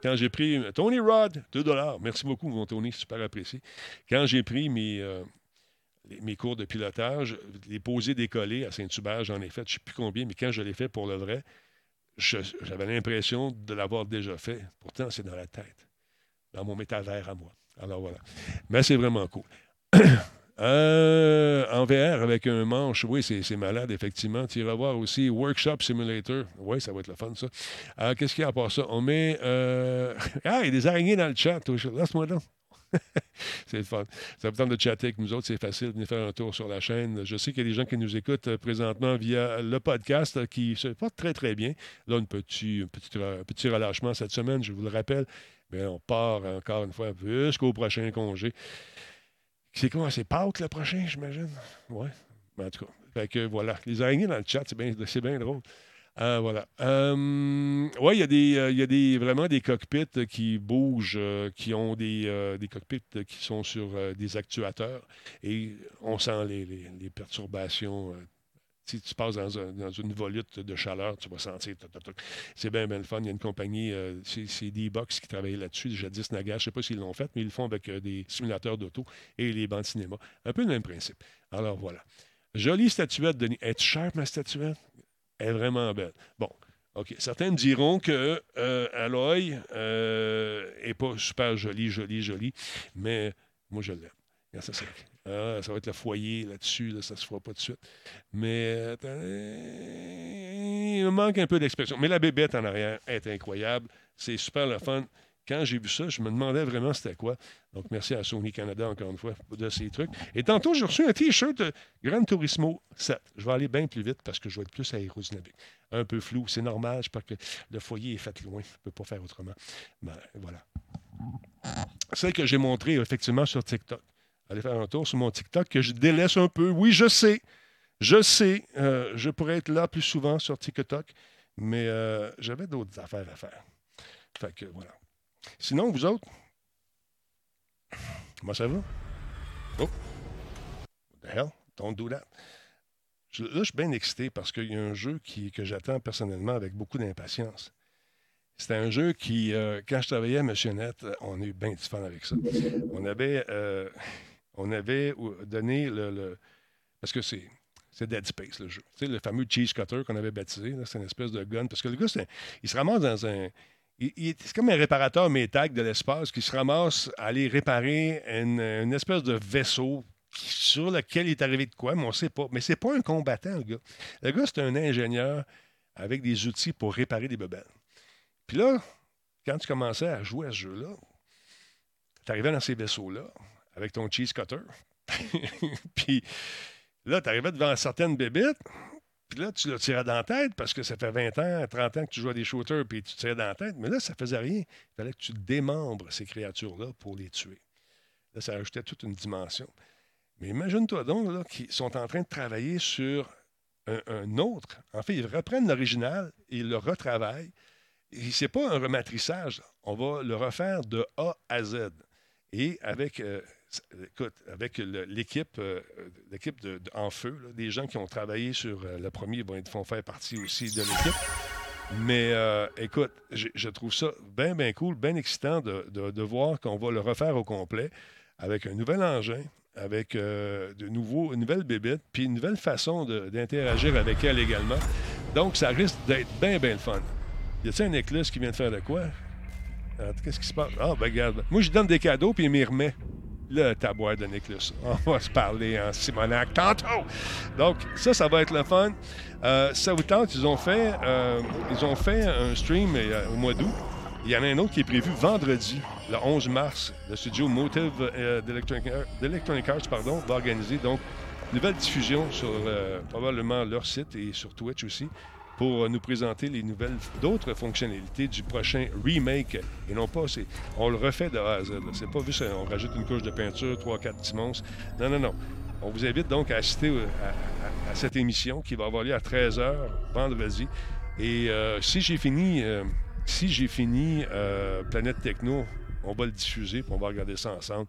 Quand j'ai pris Tony Rod, 2 Merci beaucoup, mon Tony, super apprécié. Quand j'ai pris mes, euh, mes cours de pilotage, les posés décollés à Saint-Hubert, j'en ai fait, je ne sais plus combien, mais quand je l'ai fait pour le vrai, j'avais l'impression de l'avoir déjà fait. Pourtant, c'est dans la tête, dans mon métavers à moi. Alors voilà. Mais c'est vraiment cool. Euh, en VR avec un manche, oui, c'est malade, effectivement. Tu iras voir aussi Workshop Simulator. Oui, ça va être le fun, ça. Euh, qu'est-ce qu'il y a à part ça? On met. Euh, ah, il y a des araignées dans le chat. Laisse-moi là. c'est le fun. Ça vous tente de chatter avec nous autres, c'est facile. Venez faire un tour sur la chaîne. Je sais qu'il y a des gens qui nous écoutent euh, présentement via le podcast euh, qui se porte très, très bien. Là, un petit, relâchement cette semaine, je vous le rappelle. Mais on part encore une fois jusqu'au prochain congé. C'est quoi? C'est Pâques le prochain, j'imagine? Oui. En tout cas. Fait que voilà. Les araignées dans le chat, c'est bien, bien drôle. Euh, voilà. Euh, oui, il y a, des, euh, y a des, vraiment des cockpits qui bougent, qui ont des, des, cockpits qui sont sur des actuateurs et on sent les, les, perturbations. si tu passes dans, une volute de chaleur, tu vas sentir. C'est bien, bien le fun. Il y a une compagnie, c'est D-Box qui travaille là-dessus, jadis Naga. Je ne sais pas s'ils l'ont fait, mais ils le font avec des simulateurs d'auto et les bandes cinéma. Un peu le même principe. Alors voilà. Jolie statuette, Denis. Est-ce sharp, ma statuette? Est vraiment belle. Bon, OK. Certains me diront que euh, Aloy n'est euh, pas super joli, joli, joli, mais moi, je l'aime. Ça, ah, ça va être le foyer là-dessus, ça ne se fera pas de suite. Mais il me manque un peu d'expression. Mais la bébête en arrière est incroyable. C'est super le fun quand j'ai vu ça, je me demandais vraiment c'était quoi. Donc, merci à Sony Canada, encore une fois, de ces trucs. Et tantôt, j'ai reçu un T-shirt Gran Turismo 7. Je vais aller bien plus vite parce que je vais être plus aérodynamique. Un peu flou, c'est normal, parce que le foyer est fait loin. Je ne peux pas faire autrement. Mais ben, voilà. Celle que j'ai montrée, effectivement, sur TikTok. Allez faire un tour sur mon TikTok que je délaisse un peu. Oui, je sais. Je sais. Euh, je pourrais être là plus souvent sur TikTok, mais euh, j'avais d'autres affaires à faire. Fait que voilà. Sinon, vous autres, comment ça va? Oh! What the hell? Don't do that. là, je suis bien excité parce qu'il y a un jeu qui, que j'attends personnellement avec beaucoup d'impatience. C'était un jeu qui, euh, quand je travaillais à Monsieur Net, on a eu bien du avec ça. On avait, euh, on avait donné le. parce que c'est. C'est Dead Space, le jeu. Tu sais, le fameux cheese cutter qu'on avait baptisé, c'est une espèce de gun. Parce que le gars, il se ramasse dans un, c'est comme un réparateur métac de l'espace qui se ramasse à aller réparer une, espèce de vaisseau sur lequel il est arrivé de quoi, mais on ne sait pas. Mais c'est pas un combattant, le gars. Le gars, c'est un ingénieur avec des outils pour réparer des bebelles. Puis là, quand tu commençais à jouer à ce jeu-là, tu arrivais dans ces vaisseaux-là avec ton cheese cutter. Puis là, tu arrivais devant certaines bébites, puis là, tu le tirais dans la tête parce que ça fait 20 ans, 30 ans que tu joues à des shooters puis tu tirais dans la tête. Mais là, ça faisait rien. Il fallait que tu démembres ces créatures-là pour les tuer. Là, ça ajoutait toute une dimension. Mais imagine-toi donc qu'ils sont en train de travailler sur un, autre. En fait, ils reprennent l'original et ils le retravaillent. Ce n'est pas un rematrissage. On va le refaire de A à Z. Et avec euh, écoute, avec l'équipe euh, l'équipe en feu, des gens qui ont travaillé sur euh, le premier, font faire partie aussi de l'équipe. Mais euh, écoute, je trouve ça bien, bien cool, bien excitant de, voir qu'on va le refaire au complet avec un nouvel engin, avec de nouveaux, une nouvelle bébête, puis une nouvelle façon d'interagir avec elle également. Donc, ça risque d'être bien, bien le fun. Y a-t-il un écluse qui vient de faire de quoi? Qu'est-ce qui se passe? Ah, ben regarde. Moi, je donne des cadeaux, puis il m'y remet le tabouret de Nicholas. On va se parler en Simonac tantôt. Donc, ça, ça va être le fun. Euh, ça vous tente, ils ont fait, euh, ils ont fait un stream euh, au mois d'août Il y en a un autre qui est prévu vendredi, le 11 mars. Le studio Motive d'Electronic Arts pardon, va organiser donc nouvelle diffusion sur probablement leur site et sur Twitch aussi pour nous présenter les nouvelles, d'autres fonctionnalités du prochain remake. Et non pas, c'est, on le refait de A à Z. C'est pas juste, on rajoute une couche de peinture, 3-4 petits. Non, non, non. On vous invite donc à assister à, cette émission qui va avoir lieu à 13h vendredi. Et euh, si j'ai fini, euh, si j'ai fini euh, Planète Techno, on va le diffuser, puis on va regarder ça ensemble.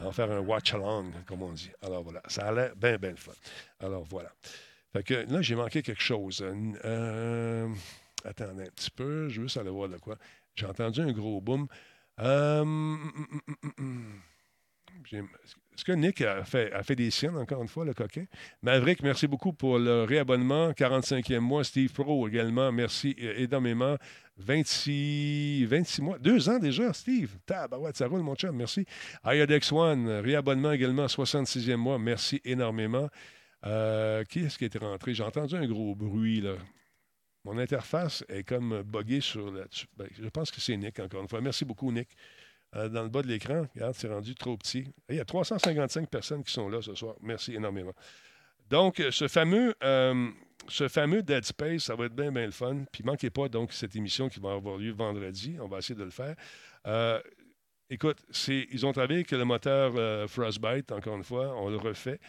On va faire un watch-along, comme on dit. Alors voilà, ça a l'air bien, bien le fun. Alors voilà. Fait que là, j'ai manqué quelque chose. attendez un petit peu, je veux juste aller voir de quoi. J'ai entendu un gros boom. Hum, est-ce que Nick a fait, a fait des siennes, encore une fois, le coquin? Maverick, merci beaucoup pour le réabonnement. 45e mois. Steve Pro également, merci énormément. 26, 26 mois. Deux ans déjà, Steve. Tabarouette, ça roule, mon chum. Merci. Iodex One, réabonnement également, 66e mois. Merci énormément. Euh, qui est-ce qui était rentré? J'ai entendu un gros bruit, là. Mon interface est comme buggée sur la. Ben, je pense que c'est Nick, encore une fois. Merci beaucoup, Nick. Euh, dans le bas de l'écran. Regarde, c'est rendu trop petit. il y a 355 personnes qui sont là ce soir. Merci énormément. Donc, ce fameux, euh, ce fameux Dead Space, ça va être bien, bien le fun. Puis, manquez pas donc cette émission qui va avoir lieu vendredi. On va essayer de le faire. Écoute, ils ont travaillé avec le moteur Frostbite, encore une fois. On le refait.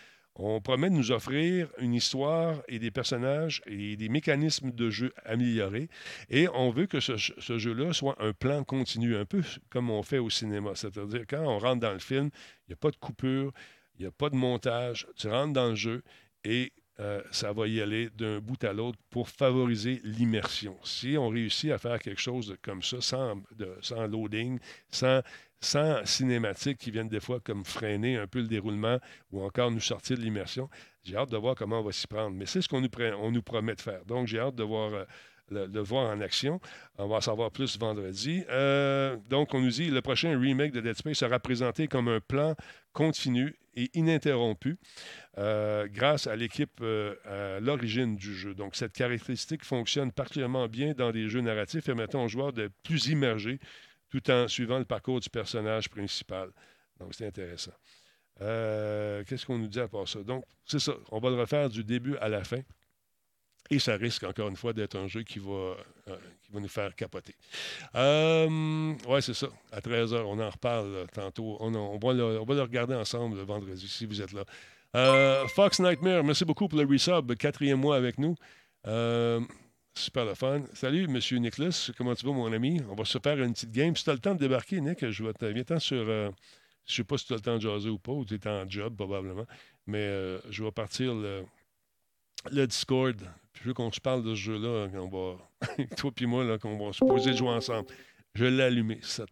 On promet de nous offrir une histoire et des personnages et des mécanismes de jeu améliorés. Et on veut que ce, jeu-là soit un plan continu, un peu comme on fait au cinéma. C'est-à-dire, quand on rentre dans le film, il n'y a pas de coupure, il n'y a pas de montage. Tu rentres dans le jeu et euh, ça va y aller d'un bout à l'autre pour favoriser l'immersion. Si on réussit à faire quelque chose comme ça, sans, sans loading, sans sans cinématiques qui viennent des fois comme freiner un peu le déroulement ou encore nous sortir de l'immersion. J'ai hâte de voir comment on va s'y prendre. Mais c'est ce qu'on nous, promet de faire. Donc, j'ai hâte de voir, euh, le, voir en action. On va en savoir plus vendredi. Euh, donc, on nous dit le prochain remake de Dead Space sera présenté comme un plan continu et ininterrompu euh, grâce à l'équipe à l'origine du jeu. Donc, cette caractéristique fonctionne particulièrement bien dans des jeux narratifs et permettant aux joueurs d'être plus immergés tout en suivant le parcours du personnage principal. Donc, c'est intéressant. Euh, qu'est-ce qu'on nous dit à part ça? Donc, c'est ça. On va le refaire du début à la fin. Et ça risque, encore une fois, d'être un jeu qui va, euh, qui va nous faire capoter. Euh, oui, c'est ça. À 13h, on en reparle tantôt. On, va le, on, va le, regarder ensemble le vendredi, si vous êtes là. Fox Nightmare, merci beaucoup pour le resub. Quatrième mois avec nous. Super le fun. Salut, Monsieur Nicholas. Comment tu vas, mon ami? On va se faire une petite game. Si tu as le temps de débarquer, Nick, je vais t'inviter sur. Euh, je ne sais pas si tu as le temps de jaser ou pas, ou tu es en job, probablement. Mais euh, je vais partir le, Discord. Puis je veux qu'on se parle de ce jeu-là, qu'on toi et moi, là, qu'on va se poser de jouer ensemble. Je l'ai allumé, ça.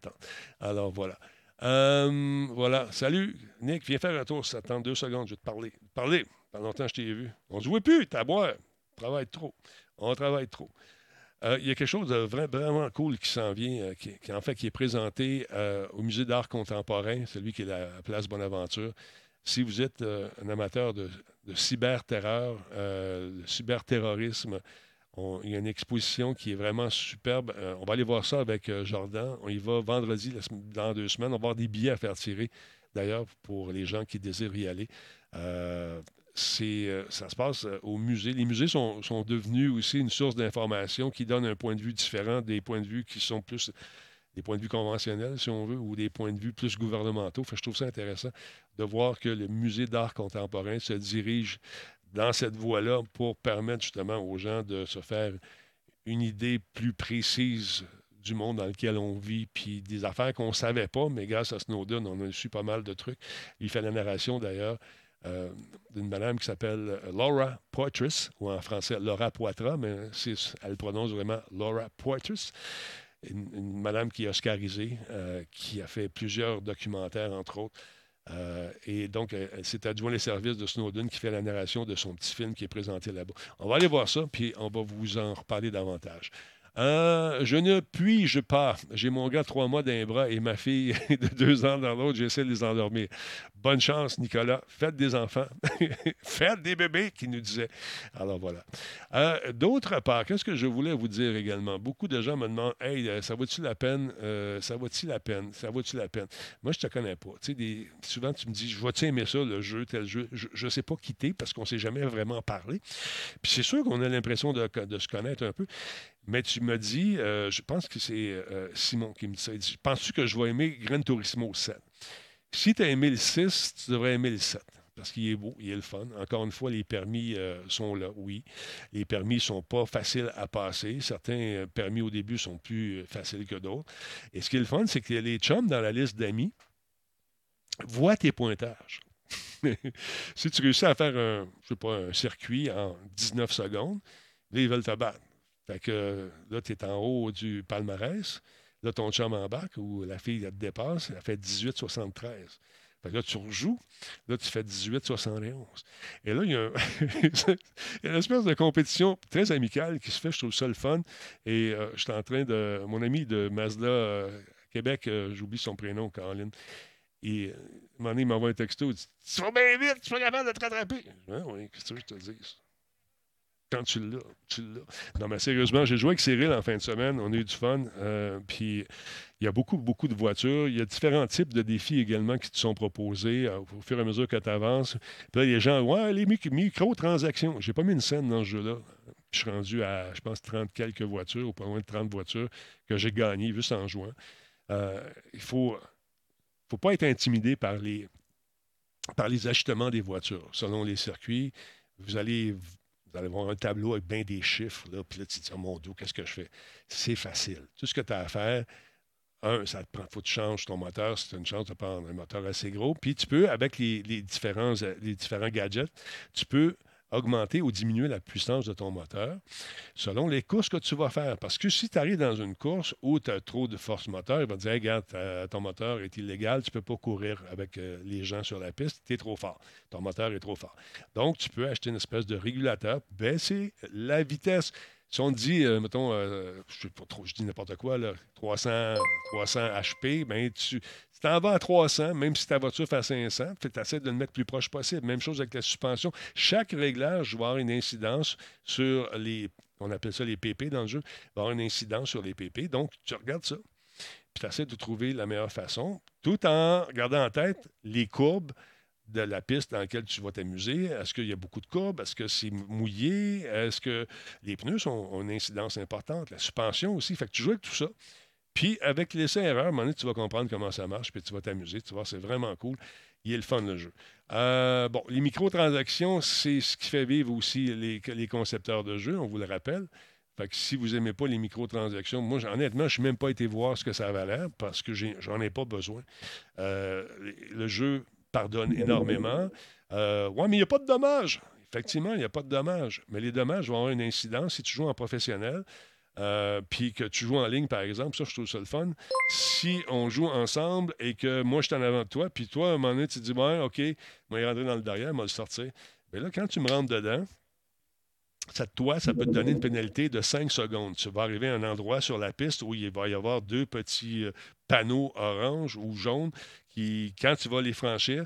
Alors voilà. Euh, voilà. Salut, Nick. Viens faire un tour. Ça deux secondes. Je vais te parler. Parler. Pendant longtemps, je t'ai vu. On ne voit plus. T'as boire. Travaille trop. On travaille trop. Euh, il y a quelque chose de vraiment cool qui s'en vient, euh, qui, est présenté euh, au Musée d'art contemporain, celui qui est la place Bonaventure. Si vous êtes un amateur de, cyberterreur, de cyberterrorisme, il y a une exposition qui est vraiment superbe. on va aller voir ça avec Jordan. On y va vendredi, dans deux semaines. On va avoir des billets à faire tirer, d'ailleurs, pour les gens qui désirent y aller c'est, euh, ça se passe euh, au musée. Les musées sont, devenus aussi une source d'information qui donne un point de vue différent des points de vue qui sont plus des points de vue conventionnels, si on veut, ou des points de vue plus gouvernementaux. je trouve ça intéressant de voir que le musée d'art contemporain se dirige dans cette voie-là pour permettre justement aux gens de se faire une idée plus précise du monde dans lequel on vit, puis des affaires qu'on ne savait pas, mais grâce à Snowden, on a su pas mal de trucs. Il fait la narration d'ailleurs. Euh, d'une madame qui s'appelle euh, Laura Poitras, ou en français Laura Poitras, mais elle prononce vraiment Laura Poitras. Une, madame qui est oscarisée, euh, qui a fait plusieurs documentaires, entre autres. et donc, s'est adjoint les services de Snowden qui fait la narration de son petit film qui est présenté là-bas. On va aller voir ça, puis on va vous en reparler davantage. Euh, je ne puis-je pas. J'ai mon gars trois mois d'un bras et ma fille de deux ans dans l'autre. J'essaie de les endormir. Bonne chance, Nicolas. Faites des enfants. Faites des bébés, qui nous disait. Alors voilà. Euh, d'autre part, qu'est-ce que je voulais vous dire également? Beaucoup de gens me demandent Hey, euh, ça vaut-tu la peine? ça vaut-tu la peine? Ça vaut-tu la peine? Moi, je te connais pas. Souvent, tu me dis Je vois-tu aimer ça, le jeu, tel jeu? Je ne sais pas quitter parce qu'on ne s'est jamais vraiment parlé. Puis c'est sûr qu'on a l'impression de se connaître un peu. Mais tu me dis, euh, je pense que c'est euh, Simon qui me dit ça. Il dit Penses-tu que je vais aimer Gran Turismo 7 Si tu as aimé le 6, tu devrais aimer le 7 parce qu'il est beau, il est le fun. Encore une fois, les permis euh, sont là, oui. Les permis ne sont pas faciles à passer. Certains permis au début sont plus faciles que d'autres. Et ce qui est le fun, c'est que les chums dans la liste d'amis voient tes pointages. si tu réussis à faire un, je sais pas, un circuit en 19 secondes, là, ils veulent te battre. Fait que là, tu es en haut du palmarès. Là, ton chum embarque ou la fille, elle te dépasse. Elle fait 18,73. Fait que là, tu rejoues. Là, tu fais 18,71. Et là, il y, a une espèce de compétition très amicale qui se fait. Je trouve ça le fun. Et euh, je suis en train de. Mon ami de Mazda euh, Québec, euh, j'oublie son prénom, Caroline. Et à un moment donné, il m'envoie un texto. Il dit Tu vas bien vite, tu vas capable de te rattraper. Dis, ah oui, qu'est-ce que je te dis? Quand tu l'as, tu l'as. Non, mais sérieusement, j'ai joué avec Cyril en fin de semaine. On a eu du fun. Euh, puis il y a beaucoup, beaucoup de voitures. Il y a différents types de défis également qui te sont proposés euh, au fur et à mesure que tu avances. Puis là, les gens, ouais, les micro-transactions. J'ai pas mis une scène dans ce jeu-là. Je suis rendu à, je pense, 30 quelques voitures, ou pas loin de 30 voitures que j'ai gagnées juste en jouant. Euh, il faut, faut pas être intimidé par les, par les ajustements des voitures selon les circuits. Vous allez vous allez voir un tableau avec bien des chiffres, là, puis là, tu te dis, oh mon Dieu, qu'est-ce que je fais? C'est facile. Tout ce que tu as à faire, un, ça te prend, faut que tu changes ton moteur, c'est une chance de prendre un moteur assez gros. Puis tu peux, avec les, différents, les différents gadgets, tu peux augmenter ou diminuer la puissance de ton moteur selon les courses que tu vas faire. Parce que si tu arrives dans une course où tu as trop de force moteur, il va te dire Regarde, ton moteur est illégal, tu ne peux pas courir avec euh, les gens sur la piste, tu es trop fort. Ton moteur est trop fort. Donc, tu peux acheter une espèce de régulateur, baisser la vitesse. Si on dit, euh, mettons, euh, je, trop, je dis n'importe quoi, là, 300, 300 HP, ben tu t'en vas à 300, même si ta voiture fait 500, tu essaies de le mettre le plus proche possible. Même chose avec la suspension. Chaque réglage va avoir une incidence sur les, on appelle ça les PP dans le jeu, va avoir une incidence sur les PP. Donc, tu regardes ça, puis tu essaies de trouver la meilleure façon, tout en gardant en tête les courbes, de la piste dans laquelle tu vas t'amuser? Est-ce qu'il y a beaucoup de courbes? Est-ce que c'est mouillé? Est-ce que les pneus ont une incidence importante? La suspension aussi. Fait que tu joues avec tout ça. Puis avec l'essai-erreur, à un moment donné, tu vas comprendre comment ça marche, puis tu vas t'amuser. Tu vois, c'est vraiment cool. Il est le fun, le jeu. Euh, bon, les microtransactions, c'est ce qui fait vivre aussi les, concepteurs de jeux, on vous le rappelle. Fait que si vous n'aimez pas les microtransactions, moi, honnêtement, je n'ai même pas été voir ce que ça valait parce que j'en ai, pas besoin. Euh, le jeu pardonne énormément. Euh, oui, mais il n'y a pas de dommages. Effectivement, il n'y a pas de dommages. Mais les dommages vont avoir une incidence si tu joues en professionnel. Euh, puis que tu joues en ligne, par exemple, ça, je trouve ça le fun. Si on joue ensemble et que moi, je suis en avant de toi, puis toi, à un moment donné, tu te dis, bon, OK, moi, il rentrer dans le derrière, moi, le sortir. Mais là, quand tu me rentres dedans, ça, toi, ça peut te donner une pénalité de 5 secondes. Tu vas arriver à un endroit sur la piste où il va y avoir deux petits euh, panneaux orange ou jaune qui, quand tu vas les franchir,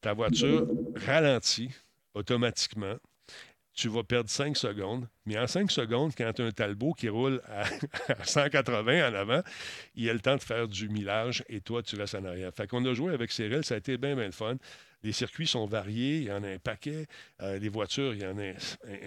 ta voiture ralentit automatiquement. Tu vas perdre 5 secondes. Mais en 5 secondes, quand tu as un Talbot qui roule à, 180 en avant, il a le temps de faire du millage et toi, tu restes en arrière. Fait qu'on a joué avec Cyril, ça a été bien, bien le fun. Les circuits sont variés, il y en a un paquet. Euh, les voitures, il y en a un,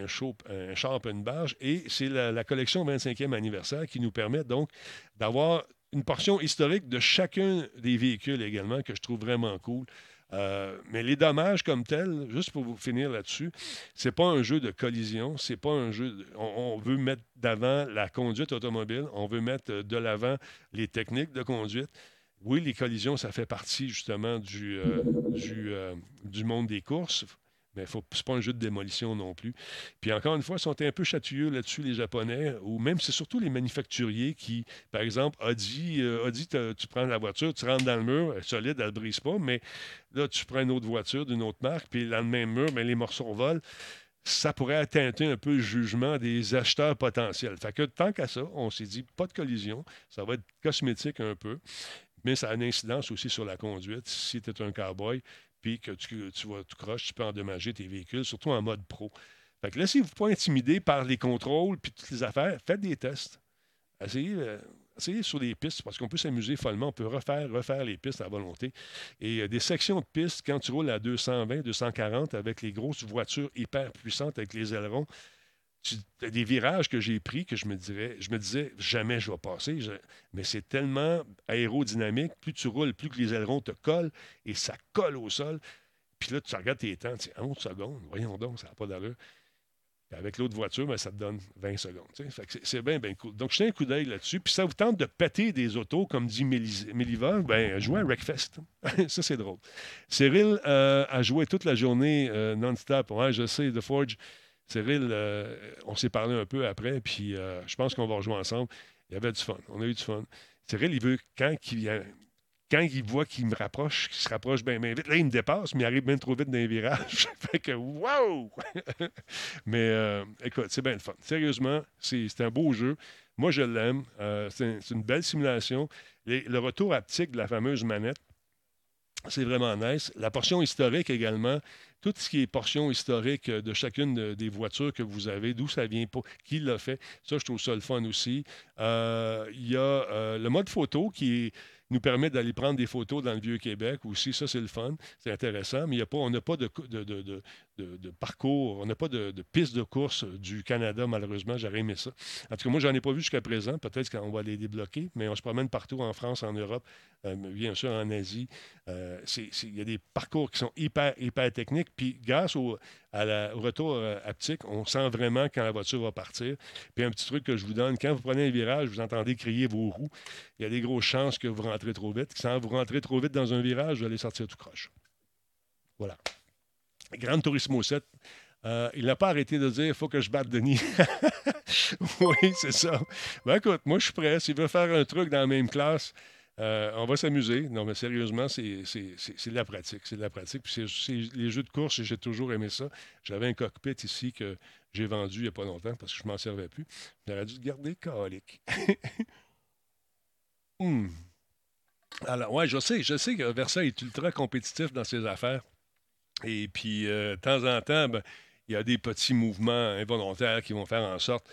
un, une barge. Et c'est la, collection 25e anniversaire qui nous permet donc d'avoir une portion historique de chacun des véhicules également que je trouve vraiment cool. Euh, mais les dommages comme tels, juste pour vous finir là-dessus, c'est pas un jeu de collision, c'est pas un jeu. on, veut mettre d'avant la conduite automobile, on veut mettre de l'avant les techniques de conduite oui, les collisions, ça fait partie justement du, euh, euh, du, monde des courses. Mais ce n'est pas un jeu de démolition non plus. Puis encore une fois, ils sont un peu chatouilleux là-dessus, les Japonais, ou même c'est surtout les manufacturiers qui, par exemple, Audi, euh, Audi tu prends la voiture, tu rentres dans le mur, elle est solide, elle ne brise pas, mais là, tu prends une autre voiture d'une autre marque, puis dans le même mur, mais les morceaux volent. ça pourrait teinter un peu le jugement des acheteurs potentiels. Fait que tant qu'à ça, on s'est dit pas de collision, ça va être cosmétique un peu, mais ça a une incidence aussi sur la conduite. Si tu es un cowboy, puis que tu, tu vas tout croche, tu peux endommager tes véhicules, surtout en mode pro. Fait laissez-vous pas intimider par les contrôles puis toutes les affaires. Faites des tests. Essayez, euh, sur les pistes parce qu'on peut s'amuser follement. On peut refaire, refaire les pistes à volonté. Et euh, des sections de pistes, quand tu roules à 220, 240 avec les grosses voitures hyper puissantes avec les ailerons, des virages que j'ai pris que je me dirais, je me disais jamais je vais passer. mais c'est tellement aérodynamique. Plus tu roules, plus que les ailerons te collent et ça colle au sol. Puis là, tu regardes tes temps, tu dis 11 secondes, voyons donc, ça n'a pas d'allure. Avec l'autre voiture, ben, ça te donne 20 secondes. c'est bien, bien cool. Donc, jetez un coup d'œil là-dessus. Puis ça vous tente de péter des autos, comme dit Méliva, ben, jouez à Wreckfest. ça, c'est drôle. Cyril euh, a joué toute la journée euh, non-stop. Ouais, je sais, The Forge. Cyril, euh, on s'est parlé un peu après, puis je pense qu'on va rejouer ensemble. Il y avait du fun. On a eu du fun. Cyril, il veut, quand il, quand il voit qu'il me rapproche, qu'il se rapproche bien, vite, là, il me dépasse, mais il arrive bien trop vite dans les virages. fait que, wow! mais euh, écoute, c'est bien le fun. Sérieusement, c'est un beau jeu. Moi, je l'aime. Euh, c'est une belle simulation. le retour haptique de la fameuse manette, c'est vraiment nice. La portion historique également, tout ce qui est portion historique de chacune des voitures que vous avez, d'où ça vient, qui l'a fait, ça, je trouve ça le fun aussi. Euh, il y a le mode photo qui nous permet d'aller prendre des photos dans le Vieux-Québec aussi. Ça, c'est le fun. C'est intéressant. Mais y a pas, on n'a pas de, parcours, on n'a pas de, piste de course du Canada, malheureusement. J'aurais aimé ça. En tout cas, moi, j'en ai pas vu jusqu'à présent. Peut-être qu'on va les débloquer, mais on se promène partout en France, en Europe, euh, bien sûr en Asie. Euh, il y a des parcours qui sont hyper, hyper techniques. Puis, grâce au, retour euh, haptique, on sent vraiment quand la voiture va partir. Puis, un petit truc que je vous donne, quand vous prenez un virage, vous entendez crier vos roues. Il y a des grosses chances que vous rentrez trop vite. Quand vous rentrez trop vite dans un virage, vous allez sortir tout croche. Voilà. Grand Turismo 7. Euh, il n'a pas arrêté de dire il faut que je batte Denis. oui, c'est ça. Ben écoute, moi je suis prêt. S'il veut faire un truc dans la même classe, euh, on va s'amuser. Non, mais sérieusement, c'est de la pratique. C'est de la pratique. Puis c'est les jeux de course, j'ai toujours aimé ça. J'avais un cockpit ici que j'ai vendu il n'y a pas longtemps parce que je ne m'en servais plus. J'aurais dû le garder calique. Hmm. Alors, ouais, je sais, je sais que Versailles est ultra compétitif dans ses affaires. Et puis, euh, de temps en temps, ben, il y a des petits mouvements involontaires qui vont faire en sorte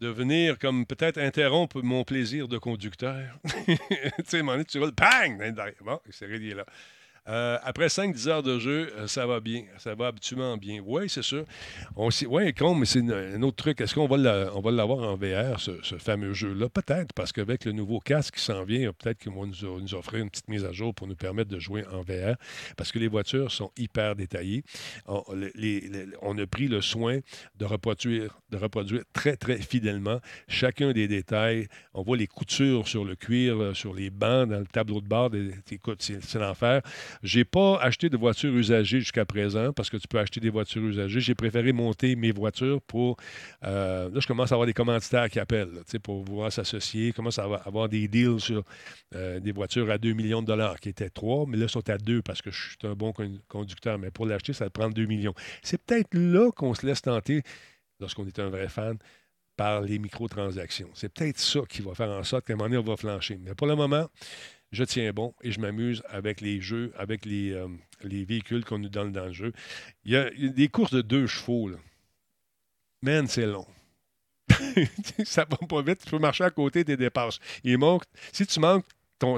de venir comme peut-être interrompre mon plaisir de conducteur. tu sais, tu roules, bang! Bon, c'est réglé là. Euh, après 5-10 heures de jeu, euh, ça va bien. Ça va habituellement bien. Oui, c'est sûr. Oui, mais c'est un autre truc. Est-ce qu'on va l'avoir en VR, ce, fameux jeu-là? Peut-être, parce qu'avec le nouveau casque qui s'en vient, peut-être qu'ils vont nous, nous, offrir une petite mise à jour pour nous permettre de jouer en VR, parce que les voitures sont hyper détaillées. On, a pris le soin de reproduire, de reproduire très, très fidèlement chacun des détails. On voit les coutures sur le cuir, euh, sur les bancs, dans le tableau de bord. Écoute, c'est l'enfer. J'ai pas acheté de voitures usagées jusqu'à présent parce que tu peux acheter des voitures usagées. J'ai préféré monter mes voitures pour. Euh, là, je commence à avoir des commanditaires qui appellent pour pouvoir s'associer. Je commence à avoir des deals sur euh, des voitures à 2 millions de dollars qui étaient 3, mais là, sont à 2 parce que je suis un bon conducteur. Mais pour l'acheter, ça va prendre 2 millions. C'est peut-être là qu'on se laisse tenter, lorsqu'on est un vrai fan, par les microtransactions. C'est peut-être ça qui va faire en sorte qu'à un moment donné, on va flancher. Mais pour le moment, je tiens bon et je m'amuse avec les jeux, avec les, euh, les véhicules qu'on nous donne dans le jeu. Il y, a, des courses de deux chevaux. Là. Man, c'est long. ça va pas vite. Tu peux marcher à côté des dépasses. Il manque, si tu manques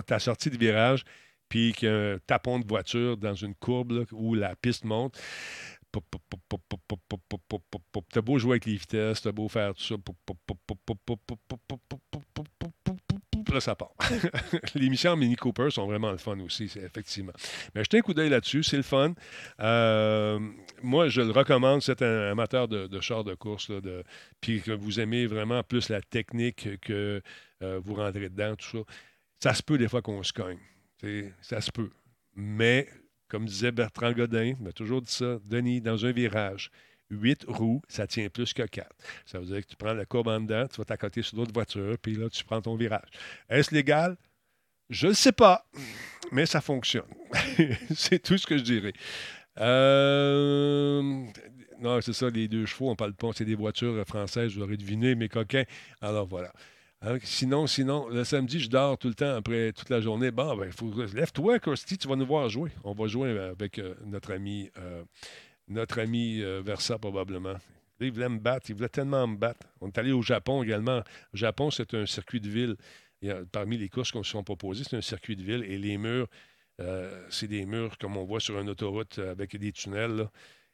ta sortie de virage, puis qu'il y a un tapon de voiture dans une courbe où la piste monte, t'as beau jouer avec les vitesses, t'as beau faire tout ça, là, ça part. les missions Mini Cooper sont vraiment le fun aussi, effectivement. Mais jetez un coup d'œil là-dessus, c'est le fun. Euh, moi, je le recommande, c'est un amateur de, de char de course, puis que vous aimez vraiment plus la technique que euh, vous rentrez dedans, tout ça. Ça se peut des fois qu'on se cogne. Ça se peut. Mais, comme disait Bertrand Godin, il m'a toujours dit ça, Denis, dans un virage, 8 roues, ça tient plus que 4. Ça veut dire que tu prends la courbe en dedans, tu vas t'accoter sur d'autres voitures, puis là, tu prends ton virage. Est-ce légal? Je ne sais pas, mais ça fonctionne. C'est tout ce que je dirais. Euh, non, c'est ça, les deux chevaux, on parle pas, c'est des voitures françaises, vous aurez deviné, mes coquins. Alors voilà. Hein, sinon, sinon, le samedi, je dors tout le temps après toute la journée. Bon, ben, faut, lève-toi, Kirsty, tu vas nous voir jouer. On va jouer avec euh, notre ami, euh, notre ami euh, Versa, probablement. il voulait me battre, il voulait tellement me battre. On est allé au Japon également. Le Japon, c'est un circuit de ville. parmi les courses qu'on se sont proposées, c'est un circuit de ville et les murs, c'est des murs comme on voit sur une autoroute avec des tunnels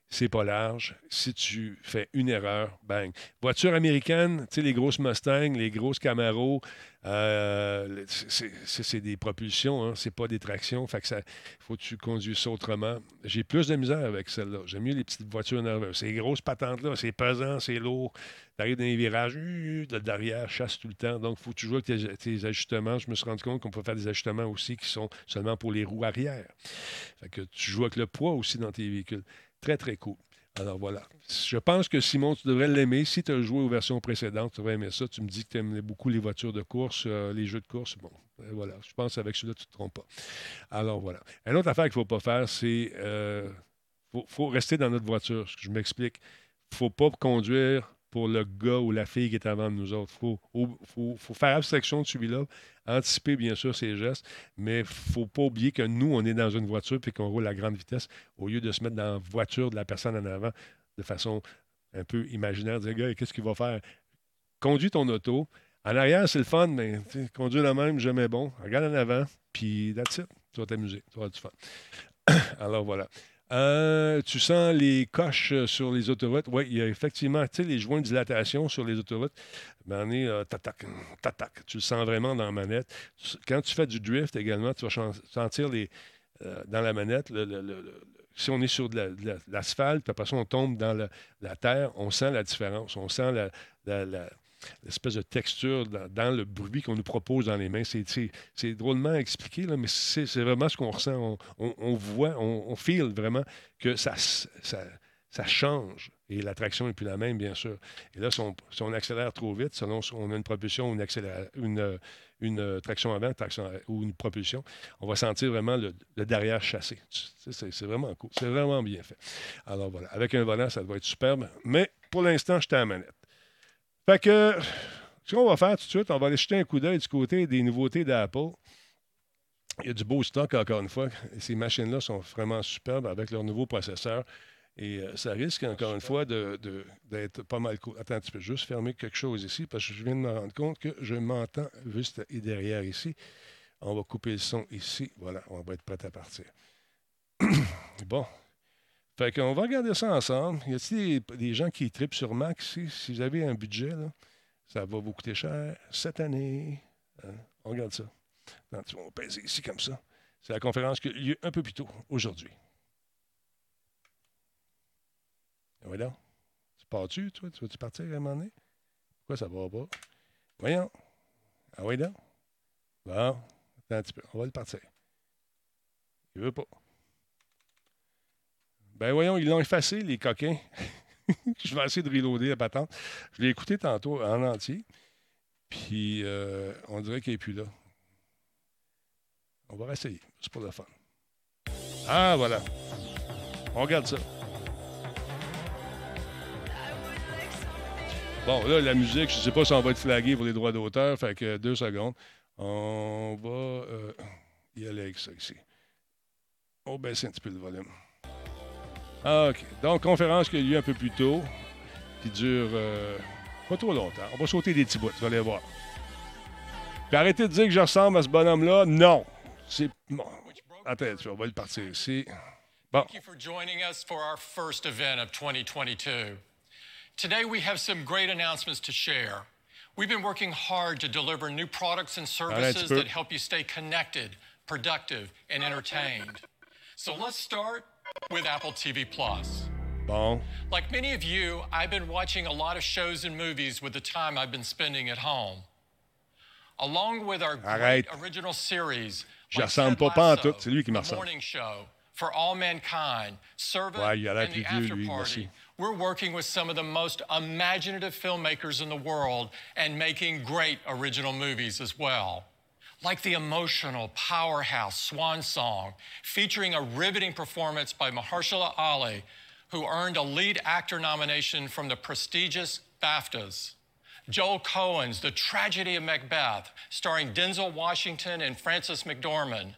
c'est pas large. Si tu fais une erreur, bang. Voiture américaine, tu sais, les grosses Mustang, les grosses Camaro, euh, c'est des propulsions, hein, c'est pas des tractions. Fait que ça, faut que tu conduises ça autrement. J'ai plus de misère avec celle-là. J'aime mieux les petites voitures nerveuses. Ces grosses patentes-là, c'est pesant, c'est lourd. Tu arrives dans les virages, de derrière, chasse tout le temps. Donc, faut toujours que tes, tes, ajustements. Je me suis rendu compte qu'on peut faire des ajustements aussi qui sont seulement pour les roues arrière. Fait que tu joues avec le poids aussi dans tes véhicules. Très, très cool. Alors voilà. Je pense que Simon, tu devrais l'aimer. Si tu as joué aux versions précédentes, tu devrais aimer ça. Tu me dis que tu aimes beaucoup les voitures de course, euh, les jeux de course. Bon, ben voilà. Je pense qu'avec celui-là, tu ne te trompes pas. Alors voilà. Une autre affaire qu'il ne faut pas faire, c'est euh, faut, rester dans notre voiture. Je m'explique. Il ne faut pas conduire pour le gars ou la fille qui est avant nous autres. Il faut, faire abstraction de celui-là, anticiper bien sûr ses gestes, mais il ne faut pas oublier que nous, on est dans une voiture et qu'on roule à grande vitesse au lieu de se mettre dans la voiture de la personne en avant de façon un peu imaginaire, dire, gars, qu'est-ce qu'il va faire? Conduis ton auto. En arrière, c'est le fun, mais conduire la même, jamais bon. Regarde en avant, puis that's. Tu vas t'amuser, tu vas avoir du fun. Alors voilà. Euh, tu sens les coches euh, sur les autoroutes. Oui, il y a effectivement, les joints de dilatation sur les autoroutes. On est euh, Tu le sens vraiment dans la manette. Quand tu fais du drift également, tu vas sentir les, dans la manette, si on est sur de l'asphalte, puis après ça, on tombe dans la, terre, on sent la différence. On sent la l'espèce de texture dans, le bruit qu'on nous propose dans les mains. C'est drôlement expliqué, là, mais c'est vraiment ce qu'on ressent. On, voit, on, on feel vraiment que ça, ça, change. Et l'attraction n'est plus la même, bien sûr. Et là, si on, accélère trop vite, selon si on a une propulsion une, une, une traction avant traction, ou une propulsion, on va sentir vraiment le, derrière chassé. C'est vraiment cool. C'est vraiment bien fait. Alors voilà, avec un volant, ça doit être superbe. Mais pour l'instant, je à la manette. Fait que, ce qu'on va faire tout de suite, on va aller jeter un coup d'œil du côté des nouveautés d'Apple. Il y a du beau stock, encore une fois. Ces machines-là sont vraiment superbes avec leur nouveau processeur. Et euh, ça risque, encore une fois, d'être pas mal cool. Attends, tu peux juste fermer quelque chose ici parce que je viens de me rendre compte que je m'entends juste derrière ici. On va couper le son ici. Voilà, on va être prêt à partir. bon. Fait qu'on va regarder ça ensemble. Y a-t-il des, gens qui tripent sur Mac? Si, si vous avez un budget, ça va vous coûter cher cette année. Hein? On regarde ça. Non, tu vas peser ici comme ça. C'est la conférence qui a lieu un peu plus tôt aujourd'hui. Ah oui, Tu pars-tu, toi? Tu vas-tu partir à un moment donné? Pourquoi ça va pas? Voyons. Ah oui, là? Bon. Attends un petit peu. On va le partir. Il veut pas. Ben voyons, ils l'ont effacé, les coquins. je vais essayer de reloader la patente. Je l'ai écouté tantôt en entier. Puis euh, on dirait qu'il n'est plus là. On va essayer. C'est pour le fun. Ah, voilà. On regarde ça. Bon, là, la musique, je ne sais pas si on va être flagué pour les droits d'auteur. Fait que deux secondes. On va euh, y aller avec ça ici. On va baisser un petit peu le volume. OK. Donc, conférence qui a lieu un peu plus tôt, qui dure euh, pas trop longtemps. On va sauter des petits bouts, vous allez voir. Puis arrêtez de dire que je ressemble à ce bonhomme-là. Non. C'est. Bon. Attends, on va le partir ici. Bon. Thank you for joining us for our first event of 2022. Today we have some great announcements to share. We've been working hard to deliver new products and services that help you stay connected, productive, and entertained. So let's start with Apple TV Plus. Bon. Like many of you, I've been watching a lot of shows and movies with the time I've been spending at home. Along with our great original series, Je like ressemble pas, pas en tout. C'est lui qui me ressemble. Morning Show, For All Mankind, Servant, ouais, il a the After lui, Party. We're working with some of the most imaginative filmmakers in the world and making great original movies as well like the emotional powerhouse Swan Song, featuring a riveting performance by Mahershala Ali, who earned a lead actor nomination from the prestigious BAFTAs. Joel Cohen's The Tragedy of Macbeth, starring Denzel Washington and Frances McDormand.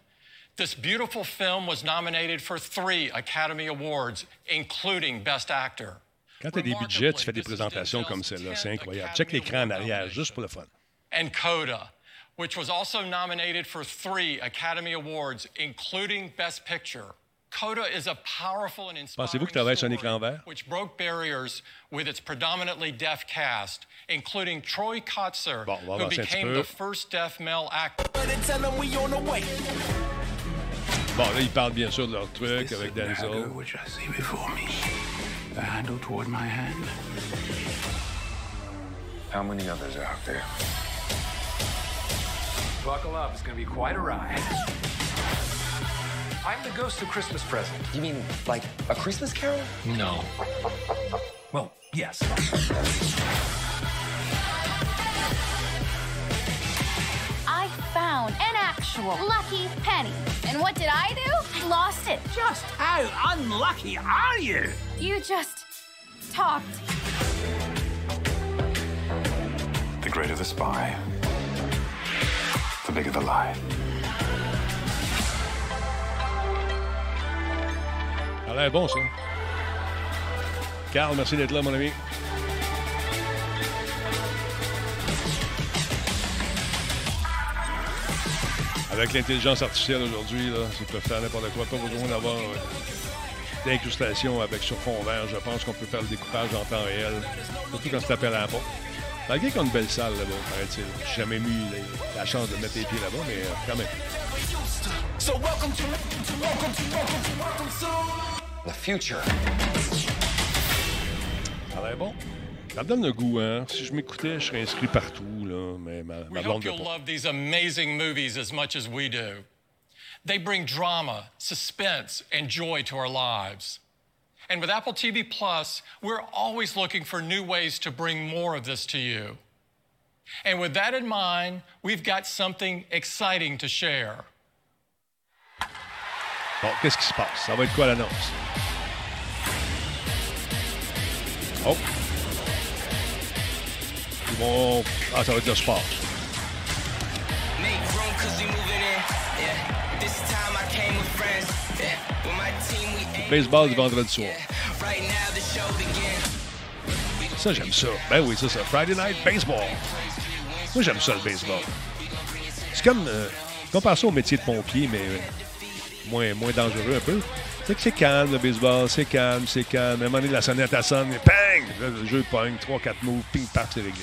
This beautiful film was nominated for three Academy Awards, including Best Actor. Quand tu as des budgets, tu fais des présentations comme celle-là. C'est incroyable. Check l'écran en arrière, juste pour le fun. And Coda, which was also nominated for three Academy Awards, including Best Picture. Coda is a powerful and inspiring story which broke barriers with its predominantly deaf cast, including Troy Kotzer, who became the first deaf male actor. Bon, là, ils parlent bien sûr de leur truc avec Denzel. How many others are out there? Buckle up, it's gonna be quite a ride. I'm the ghost of Christmas present. You mean like a Christmas Carol? No. Well, yes. I found an actual lucky penny. And what did I do? I lost it. Just how unlucky are you? You just talked. The greater the spy, the bigger the. Ça a l'air bon, ça. Carl, merci d'être là, mon ami. Avec l'intelligence artificielle aujourd'hui, ils peuvent faire n'importe quoi. Pas besoin d'avoir euh, d'incrustation avec sur fond vert. Je pense qu'on peut faire le découpage en temps réel. Surtout quand c'est appelé à la pompe. Malgré qu'on a une belle salle là-bas, paraît-il. J'ai jamais eu la, la chance de mettre les pieds là-bas, mais euh, quand même. The future. Ça a l'air bon. Ça me donne le goût, hein. Si je m'écoutais, je serais inscrit partout, là. Mais ma, ma We blonde hope veut you'll love these amazing movies as much as we do. They bring drama, suspense, and joy to our lives. And with Apple TV Plus, we're always looking for new ways to bring more of this to you. And with that in mind, we've got something exciting to share. Bon, qu'est-ce qui se passe? Ça va être quoi l'annonce? Oh! Ils vont... Ah, ça va être le sport. Make room cause we moving in. Yeah. This time I came with friends. Yeah. With my team we aim Baseball du vendredi soir. Ça, j'aime ça. Ben oui, ça, ça. Friday Night Baseball. Moi, j'aime ça, le baseball. C'est comme... Euh, compare ça au métier de pompier, mais euh, moins, moins dangereux un peu. C'est que c'est calme, le baseball. C'est calme, c'est calme. À un moment donné, la sonnette, elle sonne, et! Là, le jeu pogne. 3-4 moves, ping, paf, c'est réglé.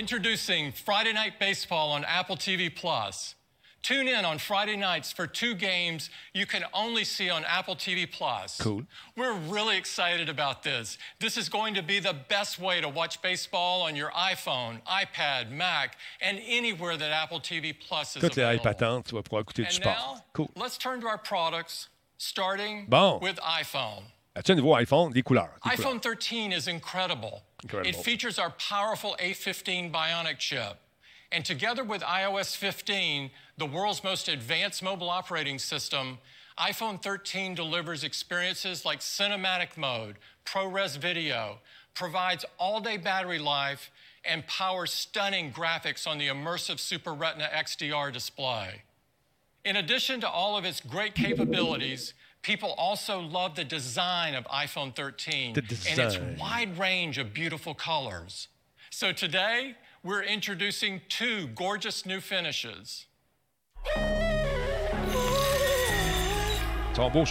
Introducing Friday Night Baseball on Apple TV Plus. Tune in on Friday nights for two games you can only see on Apple TV Plus. Cool. We're really excited about this. This is going to be the best way to watch baseball on your iPhone, iPad, Mac, and anywhere that Apple TV Plus is les available. patentes, tu vas pouvoir écouter du And sport. now, Cool. let's turn to our products, starting Bon. with iPhone. As-tu un nouveau iPhone? Des couleurs. des couleurs. iPhone 13 is incredible. Incredible. It features our powerful A15 Bionic chip. And together with iOS 15, the world's most advanced mobile operating system, iPhone 13 delivers experiences like cinematic mode, ProRes video, provides all day battery life, and powers stunning graphics on the immersive Super Retina XDR display. In addition to all of its great capabilities, people also love the design of iPhone 13 The and its wide range of beautiful colors. So today, we're introducing two gorgeous new finishes. Ils sont beaux,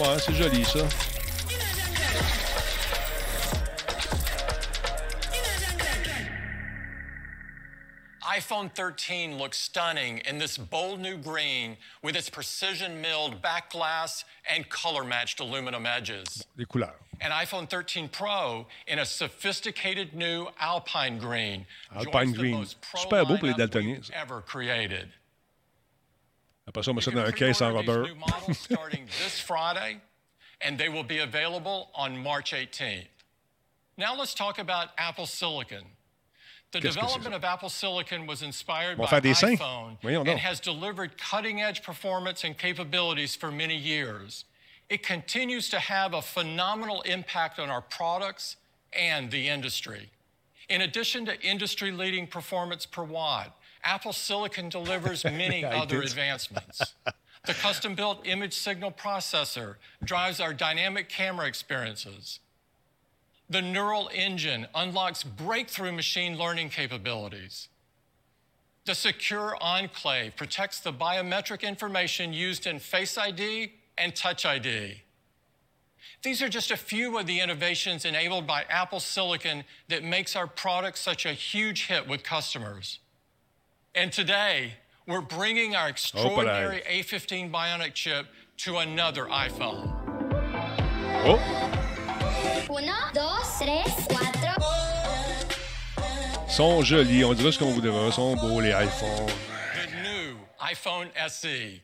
Ouais, c'est joli, ça. iPhone 13 looks stunning in this bold new green with its precision milled back glass and color matched aluminum edges. Des couleurs. and iPhone 13 Pro in a sophisticated new Alpine Green. Alpine Green. Super beau pour les daltoniens. Ever created. Après ça, on met ça You dans can un caisse en pre-order rubber. these new models starting this Friday, and they will be available on March 18th. Now let's talk about Apple Silicon. The Qu'est-ce que c'est development of Apple Silicon was inspired Vont by faire des seins? iPhone Voyons and has delivered cutting-edge performance and capabilities for many years. It continues to have a phenomenal impact on our products and the industry. In addition to industry-leading performance per watt, Apple Silicon delivers many other advancements. The custom-built image signal processor drives our dynamic camera experiences. The neural engine unlocks breakthrough machine learning capabilities. The secure enclave protects the biometric information used in Face ID and Touch ID. These are just a few of the innovations enabled by Apple Silicon that makes our product such a huge hit with customers. And today, we're bringing our extraordinary A15 Bionic chip to another iPhone. Oh! Uno, dos, tres, cuatro. sont jolis. On dirait ce qu'on voudrait. Ils sont beaux, les iPhones. the new iPhone SE.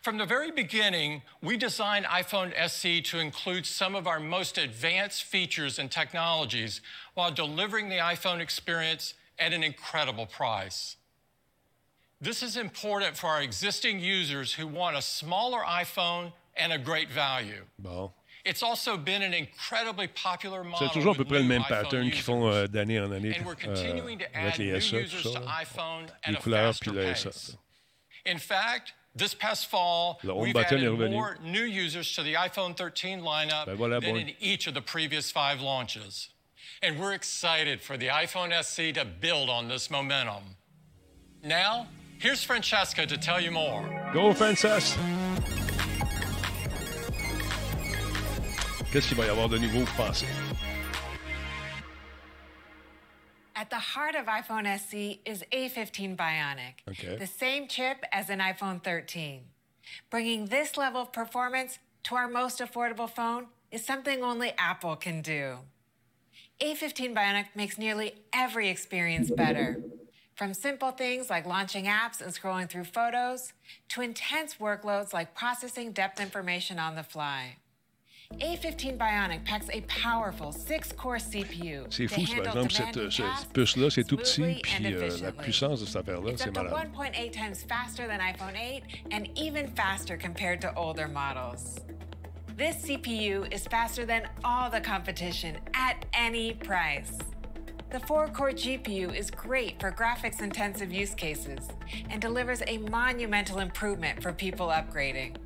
From the very beginning, we designed iPhone SE to include some of our most advanced features and technologies while delivering the iPhone experience at an incredible price. This is important for our existing users who want a smaller iPhone and a great value. Bon. It's also been an incredibly popular model. C'est toujours à peu près le même pattern qu'ils font euh, d'année en année And we're euh, continuing to avec add les new SE, users tout to ça. iPhone Les couleurs puis le. SE. In fact, this past fall, Le we've added more new users to the iPhone 13 lineup Ben voilà, than bon. in each of the previous five launches. And we're excited for the iPhone SE to build on this momentum. Now, here's Francesca to tell you more. Go, Frances! Qu'est-ce qu'il va y avoir de nouveau, vous pensez? At the heart of iPhone SE is A15 Bionic, Okay. the same chip as an iPhone 13. Bringing this level of performance to our most affordable phone is something only Apple can do. A15 Bionic makes nearly every experience better. From simple things like launching apps and scrolling through photos to intense workloads like processing depth information on the fly. A15 Bionic packs a powerful six-core CPU. C'est fou, par exemple, cette, cette puce-là, c'est tout petit, puis euh, la puissance de cette affaire-là, c'est malade. 1.8 times faster than iPhone 8 and even faster compared to older models. This CPU is faster than all the competition at any price. The 4 core GPU is great for graphics intensive use cases and delivers a monumental improvement for people upgrading.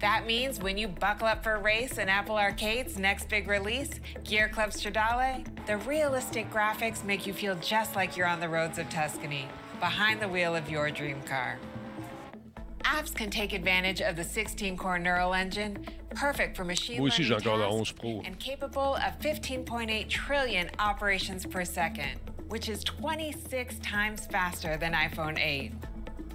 That means when you buckle up for a race in Apple Arcade's next big release, Gear Club Stradale, the realistic graphics make you feel just like you're on the roads of Tuscany, behind the wheel of your dream car. Apps can take advantage of the 16 core neural engine, perfect for machine Moi aussi, learning tasks 11 Pro. and capable of 15.8 trillion operations per second, which is 26 times faster than iPhone 8.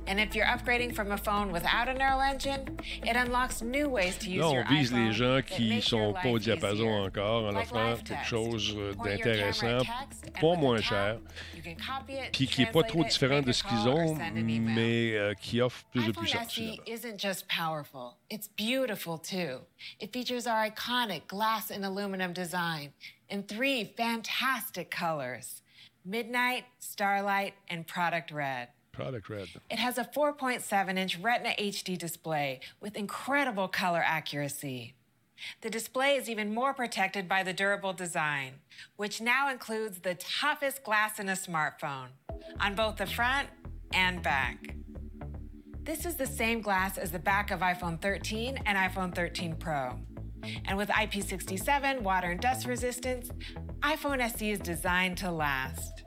And if you're upgrading from a phone without a neural engine, it unlocks new ways to use Là, your on vise les gens qui sont pas au diapason encore en offrant quelque chose Point your camera d'intéressant, at text, and pas moins cher, you can copy it, puis qui n'est pas trop différent de ce qu'ils ont, send an email. mais euh, qui offre plus de puissance. Finalement. isn't just powerful, it's beautiful too. It features our iconic glass and aluminum design in three fantastic colors Midnight, Starlight, and Product Red. Product Red. It has a 4.7 inch Retina HD display with incredible color accuracy. The display is even more protected by the durable design, which now includes the toughest glass in a smartphone on both the front and back. This is the same glass as the back of iPhone 13 and iPhone 13 Pro. And with IP67 water and dust resistance, iPhone SE is designed to last.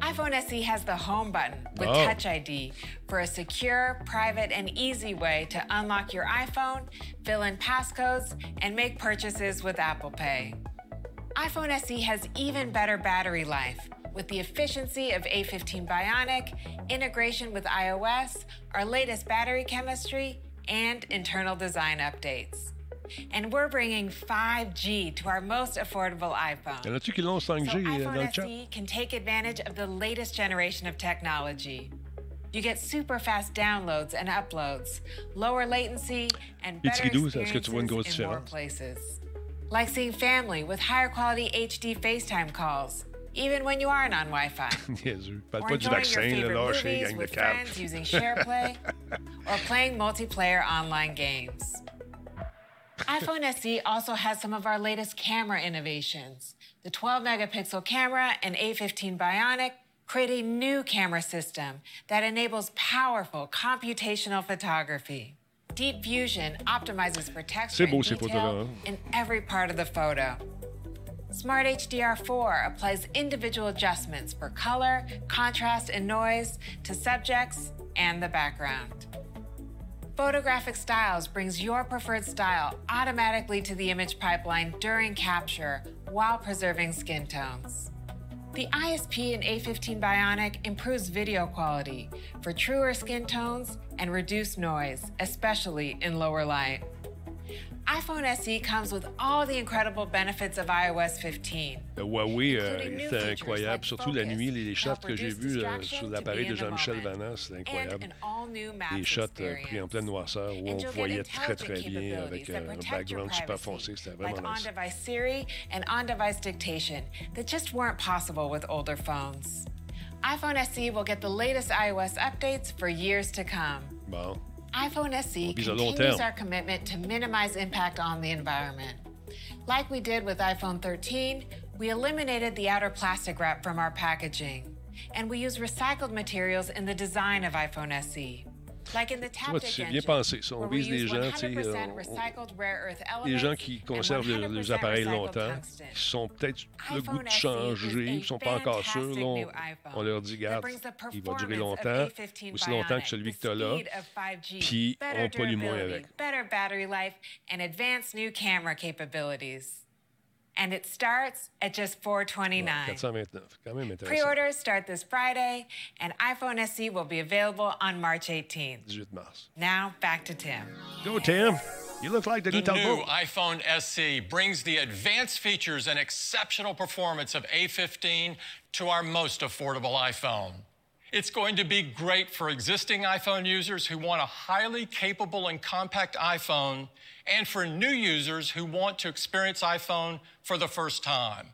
iPhone SE has the home button with Oh. Touch ID for a secure, private, and easy way to unlock your iPhone, fill in passcodes, and make purchases with Apple Pay. iPhone SE has even better battery life with the efficiency of A15 Bionic, integration with iOS, our latest battery chemistry, and internal design updates. And we're bringing 5G to our most affordable iPhone. Y en a-tu qui l'ont 5G So euh, dans le iPhone chat? SE can take advantage of the latest generation of technology. You get super fast downloads and uploads, lower latency, and better petits doux, est-ce que tu vois experiences in more places. Like seeing family with higher quality HD FaceTime calls, even when you aren't on Wi-Fi. Niaiseux. Parle Or pas du vaccin, lâcher, movies gang de with friends using SharePlay, or playing multiplayer online games. iPhone SE also has some of our latest camera innovations. The 12 megapixel camera and A15 Bionic create a new camera system that enables powerful computational photography. Deep Fusion optimizes for texture beau, and detail in every part of the photo. Smart HDR4 applies individual adjustments for color, contrast, and noise to subjects and the background. Photographic Styles brings your preferred style automatically to the image pipeline during capture while preserving skin tones. The ISP in A15 Bionic improves video quality for truer skin tones and reduced noise, especially in lower light. iPhone SE comes with all the incredible benefits of iOS 15. Le Huawei, euh, features incroyable. like Surtout la nuit, les shots que j'ai vus euh, sur l'appareil de Jean-Michel c'était And incroyable. Des shots euh, pris en pleine noirceur où on voyait très très bien avec un background super foncé. C'était like vraiment nice. on-device Siri and on-device dictation that just weren't possible with older phones. iPhone SE will get the latest iOS updates for years to come. Bon. iPhone SE vise à long continues our commitment to minimize impact on the environment. Like we did with iPhone 13, we eliminated the outer plastic wrap from our packaging, and we use recycled materials in the design of iPhone SE. Like in the vois, Taptic c'est bien pensé, ça. On vise use gens, tu sais, 100% on- on- recycled rare earth Les elements gens qui conservent le- 100% les appareils longtemps, qui sont peut-être le goût de SE changer, ils sont pas encore sûrs. là, on, leur dit, garde, il va durer longtemps, A15 aussi longtemps que celui que tu as là, speed of 5G, puis on pollue moins avec. Better battery life and advanced new camera capabilities. And it starts at just 429. 429, quand même intéressant. Pre-orders start this Friday, and iPhone SE will be available on March 18th. Now back to Tim. Go, Tim. You look like the The new new iPhone SE brings the advanced features and exceptional performance of A15 to our most affordable iPhone. It's going to be great for existing iPhone users who want a highly capable and compact iPhone, and for new users who want to experience iPhone for the first time.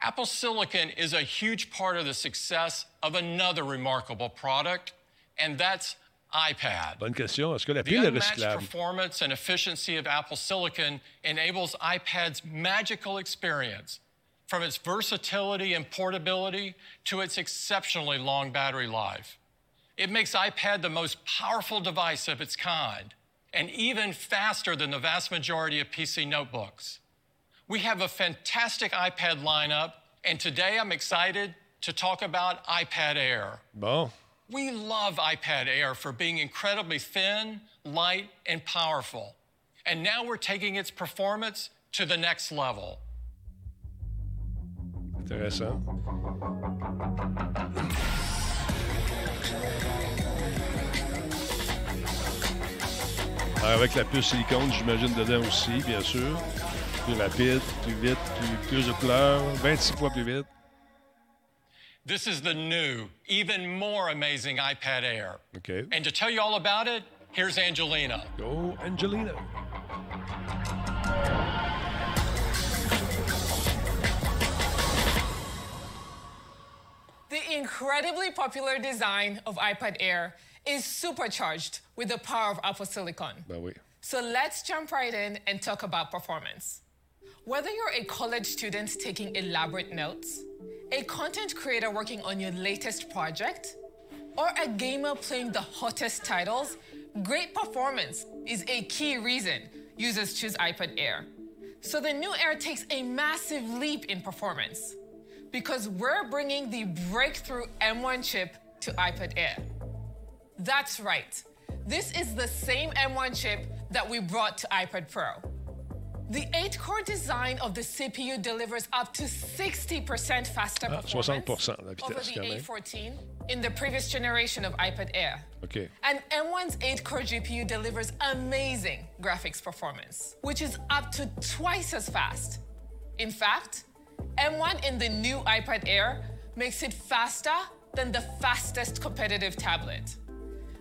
Apple Silicon is a huge part of the success of another remarkable product, and that's iPad. Bonne question. Est-ce que la The pile unmatched performance and efficiency of Apple Silicon enables iPad's magical experience, from its versatility and portability to its exceptionally long battery life. It makes iPad the most powerful device of its kind, and even faster than the vast majority of PC notebooks. We have a fantastic iPad lineup, and today I'm excited to talk about iPad Air. Bon. We love iPad Air for being incredibly thin, light, and powerful. And now we're taking its performance to the next level. Intéressant. Alors, avec la puce silicone, j'imagine dedans aussi, bien sûr. Plus rapide, plus vite, plus, plus de couleurs, 26 fois plus vite. This is the new, even more amazing iPad Air. OK. And to tell you all about it, here's Angelina. Go, Angelina. The incredibly popular design of iPad Air is supercharged with the power of Apple Silicon. Ben oui. So let's jump right in and talk about performance. Whether you're a college student taking elaborate notes, a content creator working on your latest project, or a gamer playing the hottest titles, great performance is a key reason users choose iPad Air. So the new Air takes a massive leap in performance because we're bringing the breakthrough M1 chip to iPad Air. That's right. This is the same M1 chip that we brought to iPad Pro. The 8 core design of the CPU delivers up to 60% faster Ah, performance over the. A14 in the previous generation of iPad Air. OK. And M1's 8 core GPU delivers amazing graphics performance, which is up to twice as fast. In fact, M1 in the new iPad Air makes it faster than the fastest competitive tablet.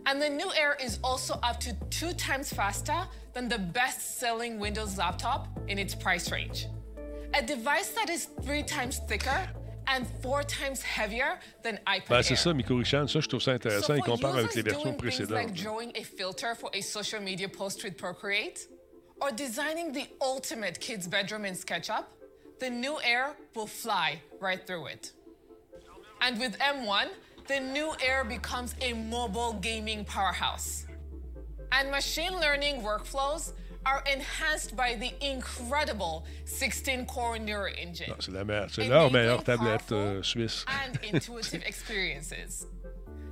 And the new Air is also up to two times faster than the best selling Windows laptop in its price range. A device that is three times thicker and four times heavier than iPad Ben, c'est ça, Miko Richan. Ça, je trouve ça intéressant. Il for compare avec les versions précédentes. like drawing a filter for a social media post with Procreate or designing the ultimate kid's bedroom in SketchUp, the new Air will fly right through it. And with M1, the new Air becomes a mobile gaming powerhouse. And machine learning workflows are enhanced by the incredible 16-core Neural Engine. C'est la meilleure. C'est leur meilleure tablette euh, suisse. and intuitive experiences.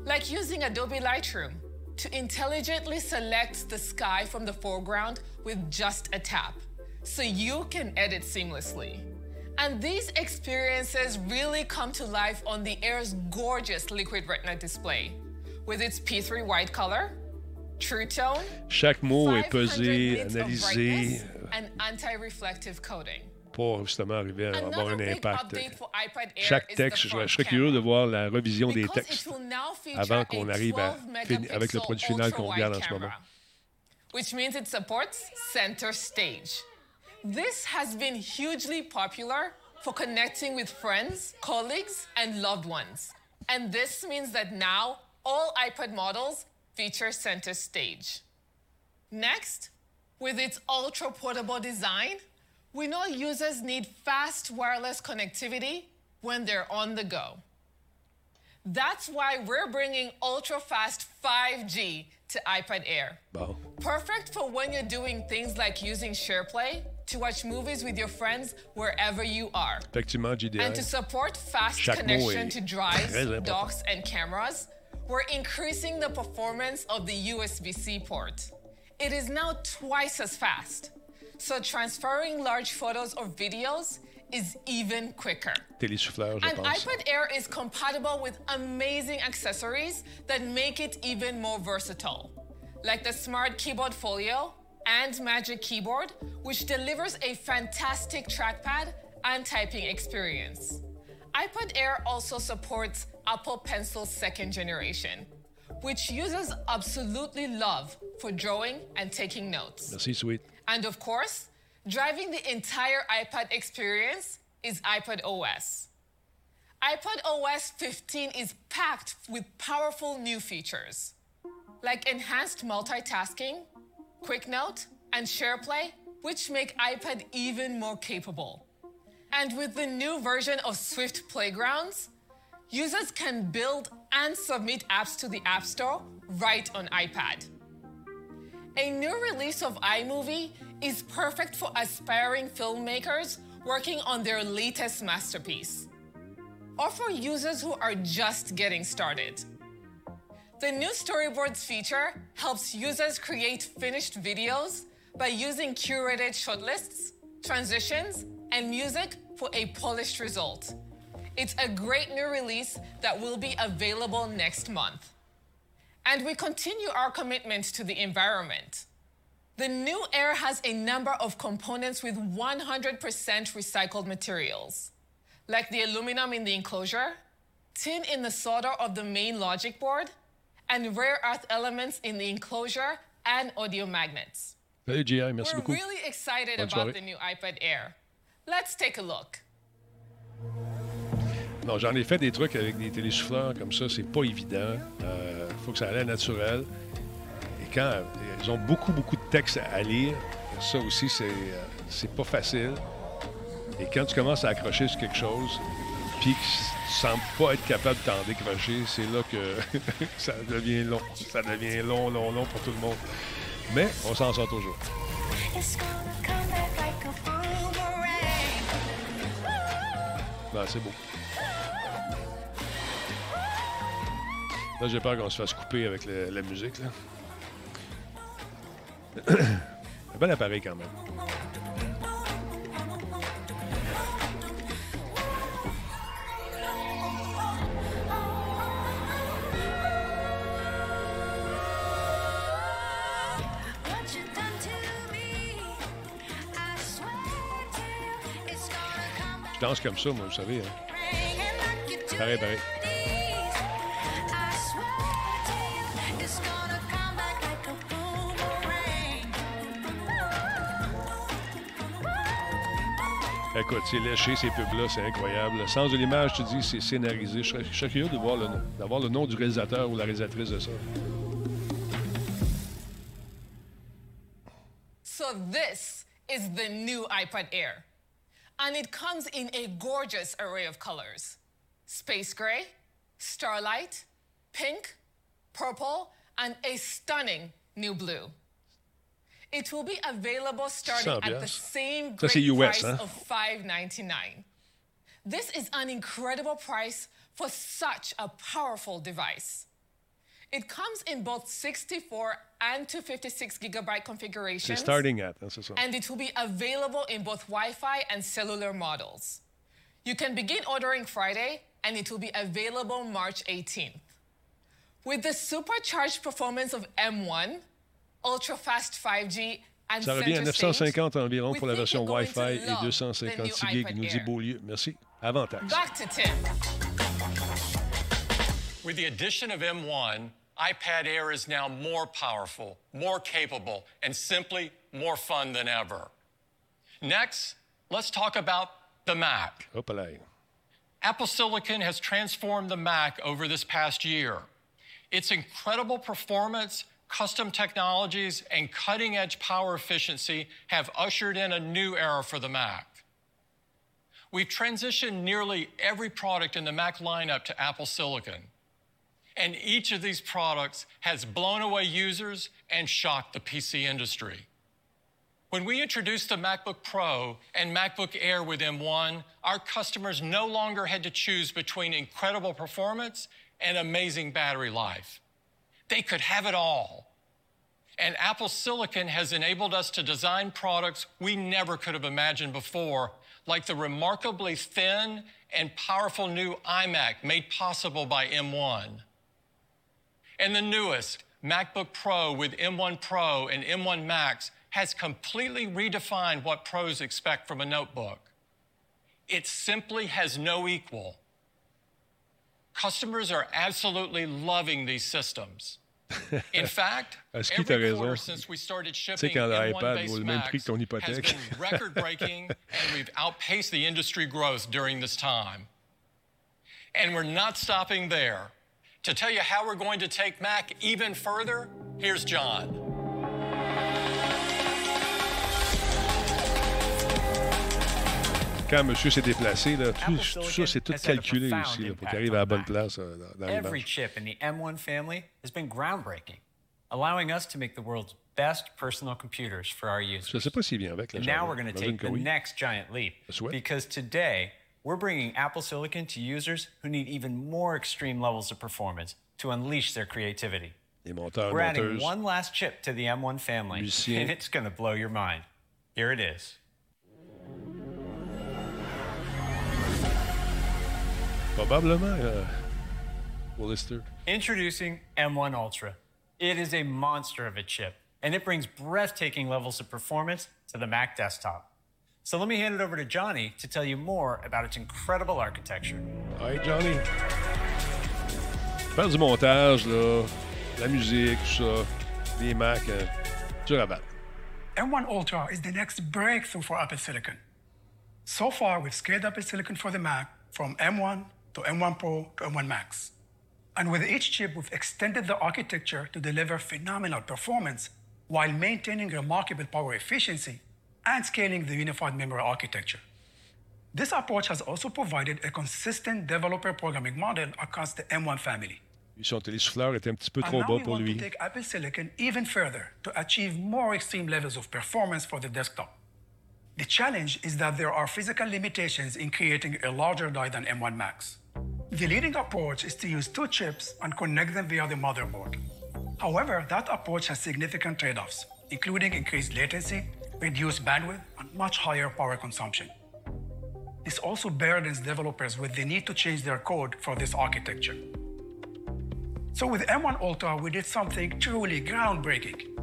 Like using Adobe Lightroom to intelligently select the sky from the foreground with just a tap, so you can edit seamlessly. And these experiences really come to life on the Air's gorgeous liquid retina display, with its P3 white color, True Tone, Chaque mot est 500 pesé, analysé and anti-reflective coating. pour justement arriver à avoir un Another impact. Chaque texte, je, serais curieux de voir la revision des textes avant qu'on arrive à 12 fin- avec le produit final qu'on regarde en ce moment. Which means it supports center stage. This has been hugely popular for connecting with friends, colleagues, and loved ones. And this means that now all iPad models feature center stage. Next, with its ultra portable design, we know users need fast wireless connectivity when they're on the go. That's why we're bringing ultra fast 5G to iPad Air. Perfect for when you're doing things like using SharePlay to watch movies with your friends wherever you are. Effectivement, GDI. And to support fast Chaque connection to drives, docks, and cameras, we're increasing the performance of the USB C port. It is now twice as fast. So transferring large photos or videos is even quicker. Télésouffleur, je And pense. iPad Air is compatible with amazing accessories that make it even more versatile, like the Smart Keyboard Folio and Magic Keyboard, which delivers a fantastic trackpad and typing experience. iPad Air also supports Apple Pencil second generation, which users absolutely love for drawing and taking notes. Merci, Sweet. And of course, driving the entire iPad experience is iPad OS. iPad OS 15 is packed with powerful new features, like enhanced multitasking, Quick Note, and SharePlay, which make iPad even more capable. And with the new version of Swift Playgrounds, users can build and submit apps to the App Store right on iPad. A new release of iMovie is perfect for aspiring filmmakers working on their latest masterpiece, or for users who are just getting started. The new storyboards feature helps users create finished videos by using curated shortlists, transitions, and music for a polished result. It's a great new release that will be available next month. And we continue our commitment to the environment. The new Air has a number of components with 100% recycled materials, like the aluminum in the enclosure, tin in the solder of the main logic board, and rare earth elements in the enclosure and audio magnets. Salut, GI. Merci We're beaucoup. really excited Bonne about soirée. the new iPad Air. Let's take a look. Non, j'en ai fait des trucs avec des télésouffleurs comme ça, c'est pas évident. Il faut que ça aille naturel. Et quand euh, ils ont beaucoup, beaucoup de textes à lire, ça aussi, c'est euh, c'est pas facile. Et quand tu commences à accrocher sur quelque chose, puis que tu sembles pas être capable de t'en décrocher, c'est là que ça devient long. Ça devient long, long, long pour tout le monde. Mais on s'en sort toujours. Ben, c'est beau. Là, j'ai peur qu'on se fasse couper avec le- la musique. Là. Un bon appareil quand même. Danse comme ça, moi, vous savez. Hein. Pareil, pareil. Écoute, c'est léché, ces pubs-là, c'est incroyable. Le sens de l'image, tu dis, c'est scénarisé. Je serais, curieux d'avoir le nom du réalisateur ou la réalisatrice de ça. So this is the new iPad Air. And it comes in a gorgeous array of colors. Space gray, starlight, pink, purple, and a stunning new blue. It will be available starting at the same great US, price hein? of $5.99. This is an incredible price for such a powerful device. It comes in both 64 and 256 gigabyte configurations. starting at, c'est ça. And it will be available in both Wi Fi and cellular models. You can begin ordering Friday, and it will be available March 18th. With the supercharged performance of M1, ultra fast 5G, and Ça revient à center stage, 950 environ pour la version you're going to Wi-Fi et 256 new gigs, nous dit. Beaulieu. Merci. Avantage. Back to Tim. With the addition of M1, iPad Air is now more powerful, more capable, and simply more fun than ever. Next, let's talk about the Mac. Hop là. Apple Silicon has transformed the Mac over this past year. Its incredible performance, custom technologies, and cutting edge power efficiency have ushered in a new era for the Mac. We've transitioned nearly every product in the Mac lineup to Apple Silicon. And each of these products has blown away users and shocked the PC industry. When we introduced the MacBook Pro and MacBook Air with M1, our customers no longer had to choose between incredible performance and amazing battery life. They could have it all. And Apple Silicon has enabled us to design products we never could have imagined before, like the remarkably thin and powerful new iMac made possible by M1. And the newest MacBook Pro with M1 Pro and M1 Max has completely redefined what pros expect from a notebook. It simply has no equal. Customers are absolutely loving these systems. In fact, ah, qu'il every quarter since we started shipping quand l'iPad vaut M1-based le même prix que ton Macs has been record-breaking, and we've outpaced the industry growth during this time. And we're not stopping there. To tell you how we're going to take Mac even further, here's John. Quand monsieur s'est déplacé, là, tout, tout ça, c'est tout has had a calculé profound aussi là, pour qu'il arrive à la bonne place euh, dans, dans Every l'image. chip in the M1 family has been groundbreaking, allowing us to make the world's best personal computers for our users. Je ne sais pas s'il vient avec. Là, And genre, now we're going to take the oui. next giant leap. Because today, we're bringing Apple Silicon to users who need even more extreme levels of performance to unleash their creativity. Monteurs, We're adding one last chip to the M1 family, Musiciens. and it's going to blow your mind. Here it is. Probablement, euh, Willister. Introducing M1 Ultra. It is a monster of a chip, and it brings breathtaking levels of performance to the Mac desktop. So let me hand it over to Johnny to tell you more about its incredible architecture. Hey, Johnny. Faire du montage, là, la musique, tout ça, les Macs, euh, dur à battre. M1 Ultra is the next breakthrough for Apple Silicon. So far, we've scaled up Apple Silicon for the Mac from M1 to M1 Pro to M1 Max. And with each chip, we've extended the architecture to deliver phenomenal performance while maintaining remarkable power efficiency and scaling the unified memory architecture. This approach has also provided a consistent developer programming model across the M1 family. Son télésouffleur était un petit peu trop bas pour lui. to take Apple Silicon even further to achieve more extreme levels of performance for the desktop. The challenge is that there are physical limitations in creating a larger die than M1 Max. The leading approach is to use two chips and connect them via the motherboard. However, that approach has significant trade offs, including increased latency, reduced bandwidth, and much higher power consumption. This also burdens developers with the need to change their code for this architecture. So with M1 Ultra, we did something truly groundbreaking.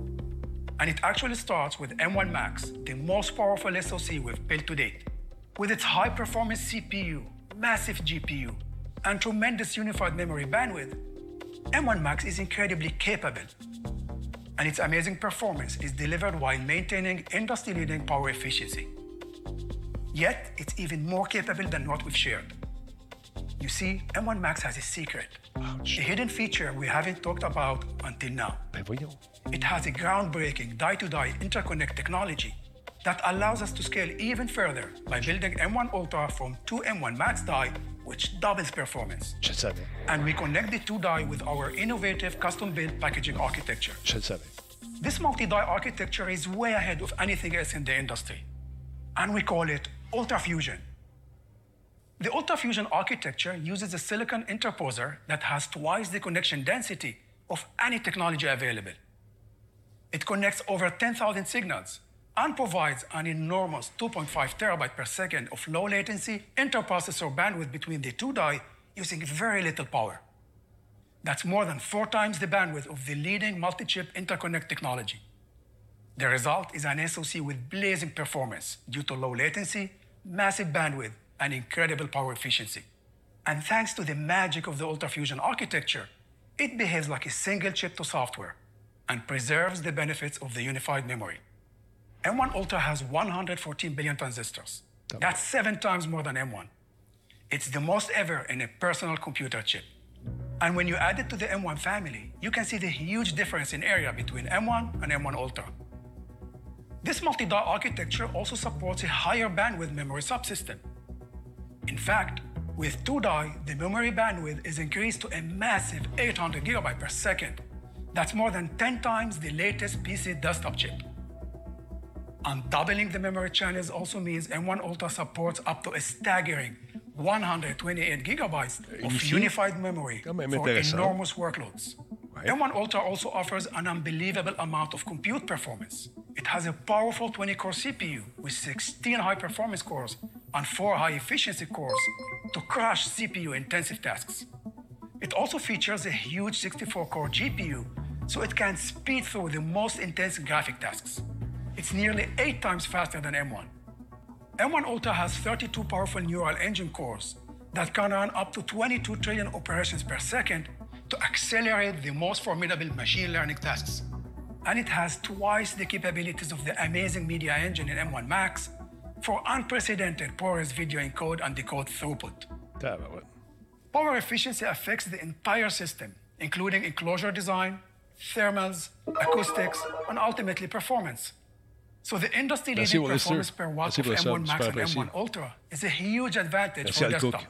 And it actually starts with M1 Max, the most powerful SoC we've built to date. With its high performance CPU, massive GPU, and tremendous unified memory bandwidth, M1 Max is incredibly capable. And its amazing performance is delivered while maintaining industry leading power efficiency. Yet, it's even more capable than what we've shared. You see, M1 Max has a secret. A hidden feature we haven't talked about until now. It has a groundbreaking die to die interconnect technology that allows us to scale even further by building M1 Ultra from two M1 Max die, which doubles performance. And we connect the two die with our innovative custom built packaging architecture. This multi die architecture is way ahead of anything else in the industry. And we call it Ultra Fusion. The Ultra Fusion architecture uses a silicon interposer that has twice the connection density of any technology available. It connects over 10,000 signals and provides an enormous 2.5 terabyte per second of low latency interprocessor bandwidth between the two die using very little power. That's more than four times the bandwidth of the leading multi-chip interconnect technology. The result is an SoC with blazing performance due to low latency, massive bandwidth, and incredible power efficiency. And thanks to the magic of the UltraFusion architecture, it behaves like a single chip to software and preserves the benefits of the unified memory. M1 Ultra has 114 billion transistors. That's seven times more than M1. It's the most ever in a personal computer chip. And when you add it to the M1 family, you can see the huge difference in area between M1 and M1 Ultra. This multi-die architecture also supports a higher bandwidth memory subsystem. In fact, with two die, the memory bandwidth is increased to a massive 800 gigabyte per second. That's more than 10 times the latest PC desktop chip. And doubling the memory channels also means M1 Ultra supports up to a staggering 128 gigabytes of unified memory for enormous workloads. M1 Ultra also offers an unbelievable amount of compute performance. It has a powerful 20-core CPU with 16 high-performance cores and 4 high-efficiency cores to crush CPU-intensive tasks. It also features a huge 64-core GPU, so it can speed through the most intense graphic tasks. It's nearly 8 times faster than M1. M1 Ultra has 32 powerful neural engine cores that can run up to 22 trillion operations per second to accelerate the most formidable machine learning tasks. And it has twice the capabilities of the amazing media engine in M1 Max for unprecedented porous video encode and decode throughput. Tabarouette. Power efficiency affects the entire system, including enclosure design, thermals, acoustics, and ultimately performance. So the industry-leading performance per watt of M1 Max and. M1 Ultra is a huge advantage Merci, for desktop.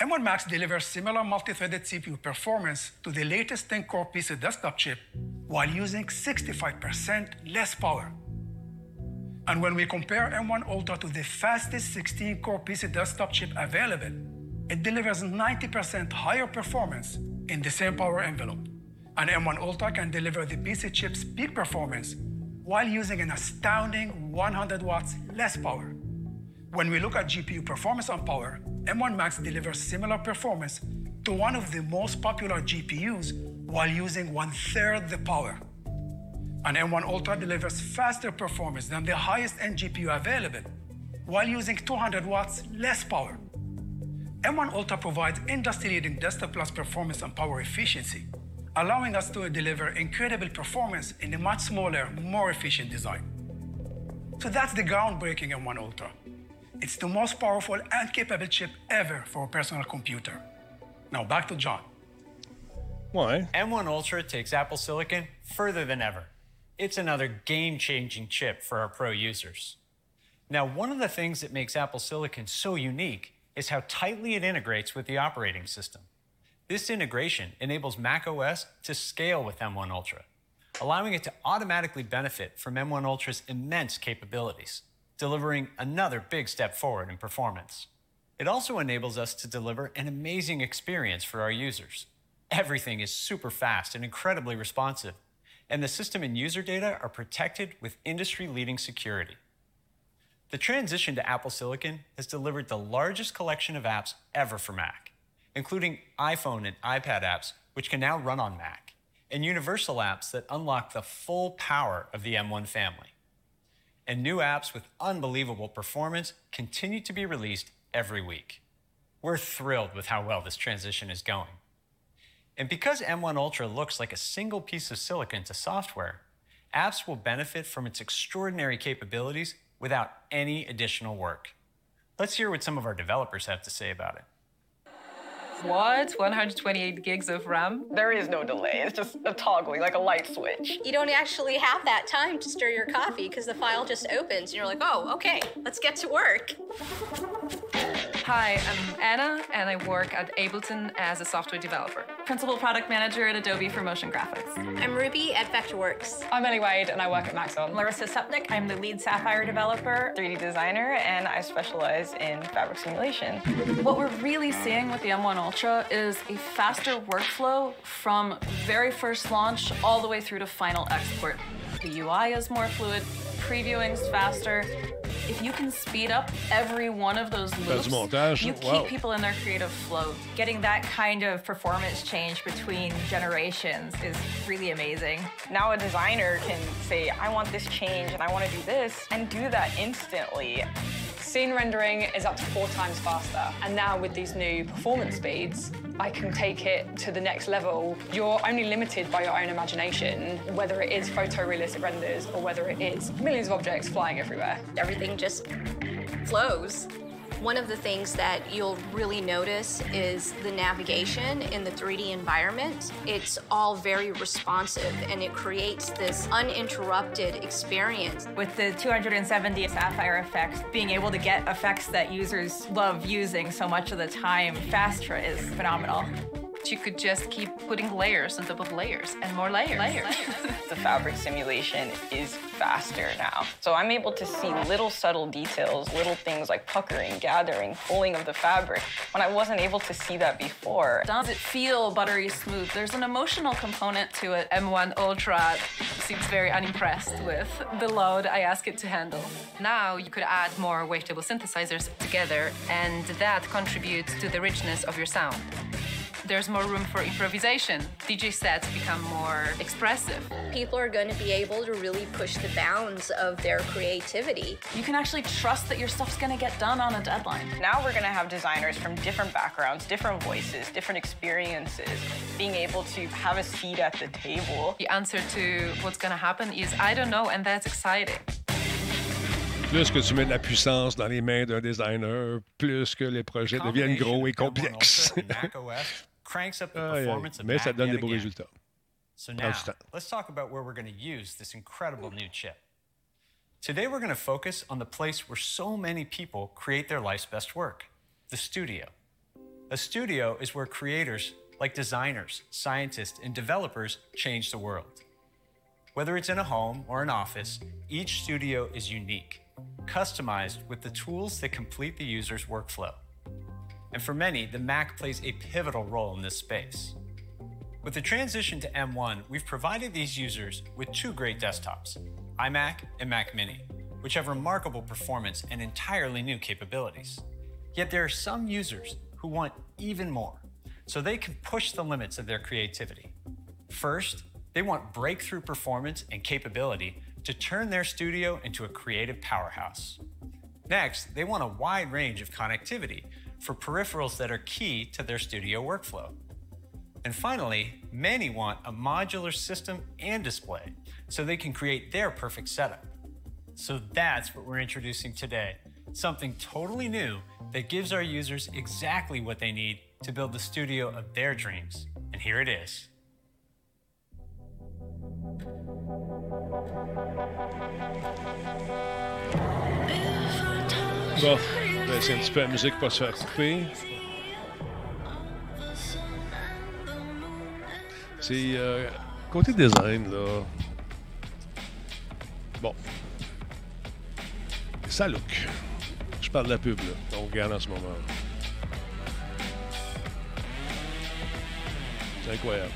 M1 Max delivers similar multi-threaded CPU performance to the latest 10-core PC desktop chip while using 65% less power. And when we compare M1 Ultra to the fastest 16-core PC desktop chip available, it delivers 90% higher performance in the same power envelope. And M1 Ultra can deliver the PC chip's peak performance while using an astounding 100 watts less power. When we look at GPU performance and power, M1 Max delivers similar performance to one of the most popular GPUs while using one third the power. And M1 Ultra delivers faster performance than the highest end GPU available while using 200 watts less power. M1 Ultra provides industry-leading desktop plus performance and power efficiency, allowing us to deliver incredible performance in a much smaller, more efficient design. So that's the groundbreaking M1 Ultra. It's the most powerful and capable chip ever for a personal computer. Now back to John. Why? M1 Ultra takes Apple Silicon further than ever. It's another game changing chip for our pro users. Now, one of the things that makes Apple Silicon so unique is how tightly it integrates with the operating system. This integration enables macOS to scale with M1 Ultra, allowing it to automatically benefit from M1 Ultra's immense capabilities, delivering another big step forward in performance. It also enables us to deliver an amazing experience for our users. Everything is super fast and incredibly responsive, and the system and user data are protected with industry leading security. The transition to Apple Silicon has delivered the largest collection of apps ever for Mac, including iPhone and iPad apps, which can now run on Mac, and universal apps that unlock the full power of the M1 family. and new apps with unbelievable performance continue to be released every week. We're thrilled with how well this transition is going. And because M1 Ultra looks like a single piece of silicon to software, apps will benefit from its extraordinary capabilities without any additional work. Let's hear what some of our developers have to say about it. What? 128 gigs of RAM? There is no delay. It's just a toggling, like a light switch. You don't actually have that time to stir your coffee because the file just opens and you're like, oh, okay, let's get to work. Hi, I'm Anna, and I work at Ableton as a software developer. Principal product manager at Adobe for motion graphics. I'm Ruby at Vectorworks. I'm Ellie Wade, and I work at Maxon. Larissa Supnik, I'm the lead Sapphire developer, 3D designer, and I specialize in fabric simulation. What we're really seeing with the M1 Ultra is a faster workflow from very first launch all the way through to final export. The UI is more fluid, previewing's faster. If you can speed up every one of those loops, montage. you keep Wow. people in their creative flow. getting that kind of performance change between generations is really amazing. Now a designer can say, I want this change and I want to do this, and do that instantly. Scene rendering is up to four times faster. And now with these new performance speeds, I can take it to the next level. You're only limited by your own imagination, whether it is photorealistic renders or whether it is millions of objects flying everywhere. Everything just flows. One of the things that you'll really notice is the navigation in the 3D environment. It's all very responsive and it creates this uninterrupted experience. With the 270 Sapphire effects, being able to get effects that users love using so much of the time faster is phenomenal. You could just keep putting layers on top of layers and more layers. Layers. The fabric simulation is faster now. So I'm able to see little subtle details, little things like puckering, gathering, pulling of the fabric, when I wasn't able to see that before. Does it feel buttery smooth? There's an emotional component to it. M1 Ultra seems very unimpressed with the load I ask it to handle. Now you could add more wavetable synthesizers together, and that contributes to the richness of your sound. There's more room for improvisation. DJ sets become more expressive. People are going to be able to really push the bounds of their creativity. You can actually trust that your stuff's gonna get done on a deadline. Now we're going to have designers from different backgrounds, different voices, different experiences, being able to have a seat at the table. The answer to what's gonna happen is I don't know, and that's exciting. Plus que tu mets de la puissance dans les mains d'un designer, plus que les projets deviennent gros et complexes. cranks up the oh, aïe. performance of Mais ça Mac donne yet des beaux again. résultats. So now, let's talk about where we're going to use this incredible new chip. Today, we're going to focus on the place where so many people create their life's best work the studio. A studio is where creators, like designers, scientists, and developers, change the world. Whether it's in a home or an office, each studio is unique, customized with the tools that complete the user's workflow. And for many, the Mac plays a pivotal role in this space. With the transition to M1, we've provided these users with two great desktops, iMac and Mac Mini, which have remarkable performance and entirely new capabilities. Yet there are some users who want even more, so they can push the limits of their creativity. First, they want breakthrough performance and capability to turn their studio into a creative powerhouse. Next, they want a wide range of connectivity for peripherals that are key to their studio workflow. And finally, many want a modular system and display so they can create their perfect setup. So that's what we're introducing today something totally new that gives our users exactly what they need to build the studio of their dreams. And here it is. Bon, essayer un petit peu la musique pour se faire couper. C'est euh, côté design, là. Bon. Ça look. Je parle de la pub, là. On regarde en ce moment. C'est incroyable.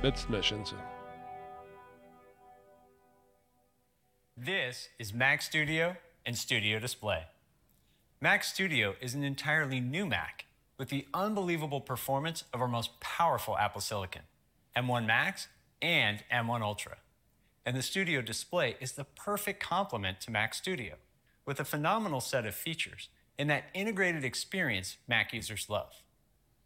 Belle petite machine, ça. This is Mac Studio and Studio Display. Mac Studio is an entirely new Mac with the unbelievable performance of our most powerful Apple Silicon, M1 Max and M1 Ultra. And the Studio display is the perfect complement to Mac Studio, with a phenomenal set of features and that integrated experience Mac users love.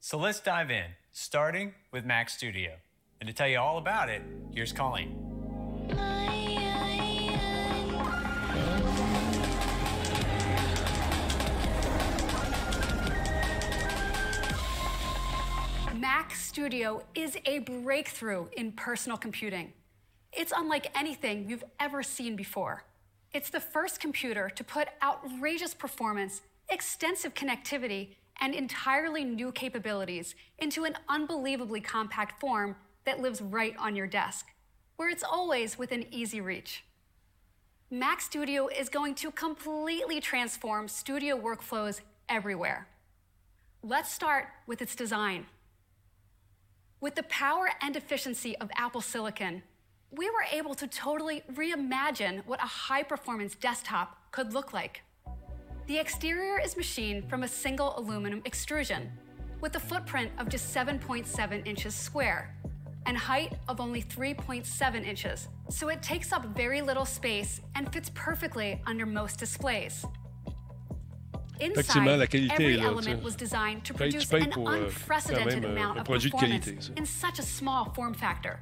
So let's dive in, starting with Mac Studio. And to tell you all about it, here's Colleen. Mac Studio is a breakthrough in personal computing. It's unlike anything you've ever seen before. It's the first computer to put outrageous performance, extensive connectivity, and entirely new capabilities into an unbelievably compact form that lives right on your desk, where it's always within easy reach. Mac Studio is going to completely transform studio workflows everywhere. Let's start with its design. With the power and efficiency of Apple Silicon, we were able to totally reimagine what a high performance desktop could look like. The exterior is machined from a single aluminum extrusion with a footprint of just 7.7 inches square and height of only 3.7 inches, so it takes up very little space and fits perfectly under most displays. Inside, every là. element was designed to produce an pour euh, unprecedented même euh, amount of performance qualité. in such a small form factor.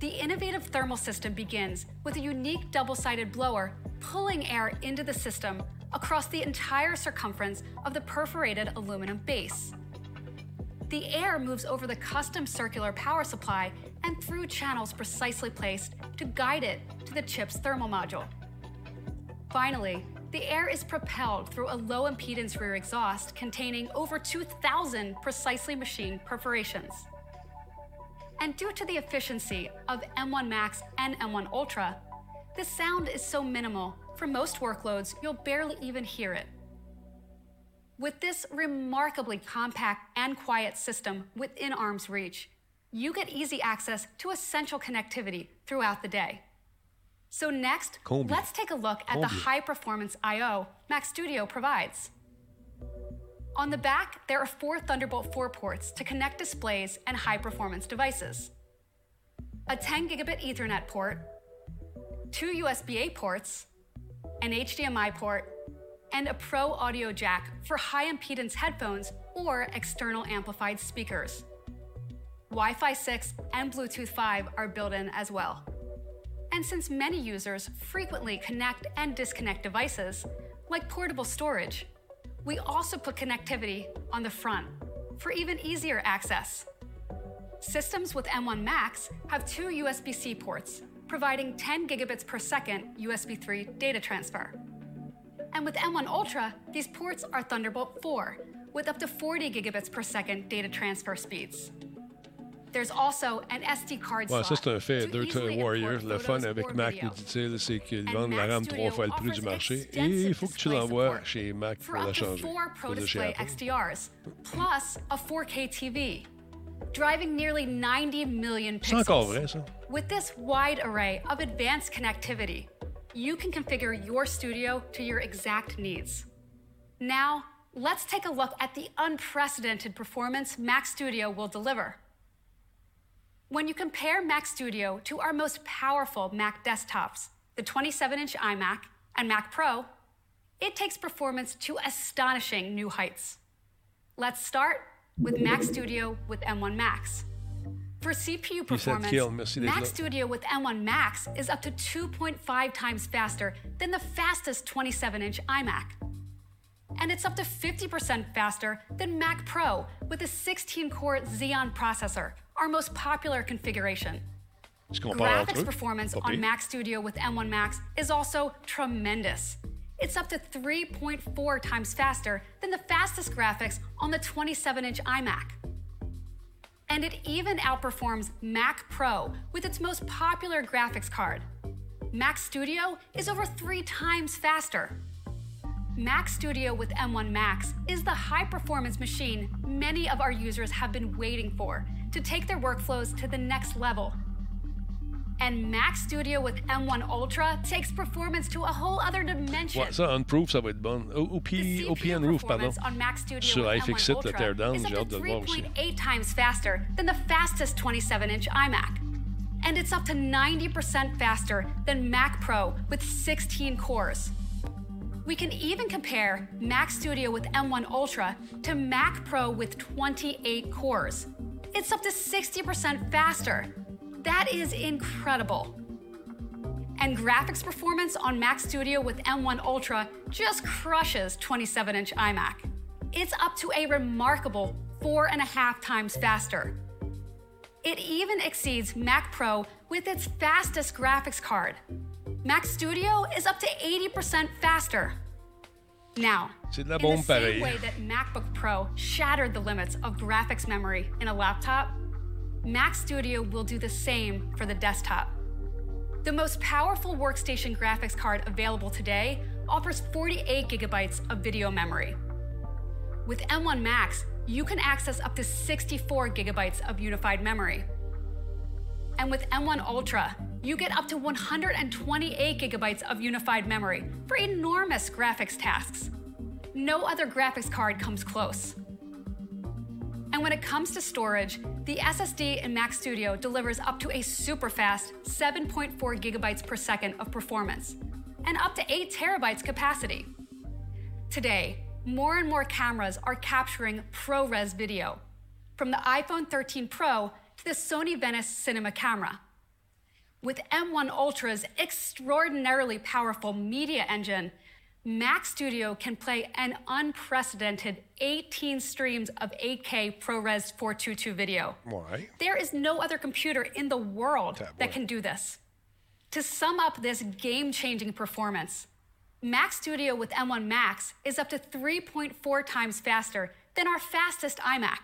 The innovative thermal system begins with a unique double-sided blower pulling air into the system across the entire circumference of the perforated aluminum base. The air moves over the custom circular power supply and through channels precisely placed to guide it to the chip's thermal module. Finally, the air is propelled through a low impedance rear exhaust containing over 2,000 precisely machined perforations. And due to the efficiency of M1 Max and M1 Ultra, the sound is so minimal, for most workloads, you'll barely even hear it. With this remarkably compact and quiet system within arm's reach, you get easy access to essential connectivity throughout the day. So next, let's take a look at the high performance I/O Mac Studio provides. On the back, there are four Thunderbolt 4 ports to connect displays and high performance devices. A 10 gigabit Ethernet port, two USB A ports, an HDMI port, and a Pro audio jack for high impedance headphones or external amplified speakers. Wi Fi 6 and Bluetooth 5 are built in as well. And since many users frequently connect and disconnect devices, like portable storage, we also put connectivity on the front for even easier access. Systems with M1 Max have two USB C ports, providing 10 gigabits per second USB 3 data transfer. And with M1 Ultra, these ports are Thunderbolt 4, with up to 40 gigabits per second data transfer speeds. There's also an SD card Ouais, ça, slot c'est un fait. to Dirt easily Warrior. Le fun avec or Mac, nous dit-il, c'est qu'ils vendent la RAM trois fois le prix du marché. Et il faut que tu l'envoies chez Mac for pour la up to changer. four Pro chez Display Apple. XDRs, plus a 4K TV, driving nearly 90 million C'est pixels. encore vrai, ça? With this wide array of advanced connectivity, you can configure your studio to your exact needs. Now, let's take a look at the unprecedented performance Mac Studio will deliver. When you compare Mac Studio to our most powerful Mac desktops, the 27 inch iMac and Mac Pro, it takes performance to astonishing new heights. Let's start with Mac Studio with M1 Max. For CPU performance, kill, merci d'être Mac. Studio with M1 Max is up to 2.5 times faster than the fastest 27 inch iMac. And it's up to 50% faster than Mac Pro with a 16 core Xeon processor, our most popular configuration. Tu compares entre Graphics performance on. Mac Studio with M1 Max is also tremendous. It's up to 3.4 times faster than the fastest graphics on the 27 inch iMac. And it even outperforms Mac Pro with its most popular graphics card. Mac Studio is over three times faster. Mac Studio with M1 Max is the high performance machine many of our users have been waiting for to take their workflows to the next level. And Mac Studio with M1 Ultra takes performance to a whole other dimension. Ouais, ça, Unproof, ça va être bon. OP, OPN Roof, pardon. on Mac Studio Sur iFixit, M1 le teardown, is up j'ai hâte de le voir aussi. 3.8 times faster than the fastest 27 inch iMac. And it's up to 90% faster than Mac Pro with 16 cores. We can even compare Mac Studio with M1 Ultra to Mac Pro with 28 cores. It's up to 60% faster. That is incredible. And graphics performance on Mac Studio with M1 Ultra just crushes 27 inch iMac. It's up to a remarkable four and a half times faster. It even exceeds Mac Pro with its fastest graphics card. Mac Studio is up to 80% faster. Now, C'est de la in the same pareil. way that MacBook Pro shattered the limits of graphics memory in a laptop, Mac Studio will do the same for the desktop. The most powerful workstation graphics card available today offers 48 gigabytes of video memory. With M1 Max, you can access up to 64 gigabytes of unified memory. And with M1 Ultra, you get up to 128 gigabytes of unified memory for enormous graphics tasks. No other graphics card comes close. And when it comes to storage, the SSD in Mac Studio delivers up to a super fast 7.4 gigabytes per second of performance and up to 8 terabytes capacity. Today, more and more cameras are capturing ProRes video, from the iPhone 13 Pro the Sony Venice Cinema camera. With M1 Ultra's extraordinarily powerful media engine, Mac Studio can play an unprecedented 18 streams of 8K ProRes 422 video. Ouais. There is no other computer in the world that can do this. To sum up this game changing performance, Mac Studio with M1 Max is up to 3.4 times faster than our fastest iMac.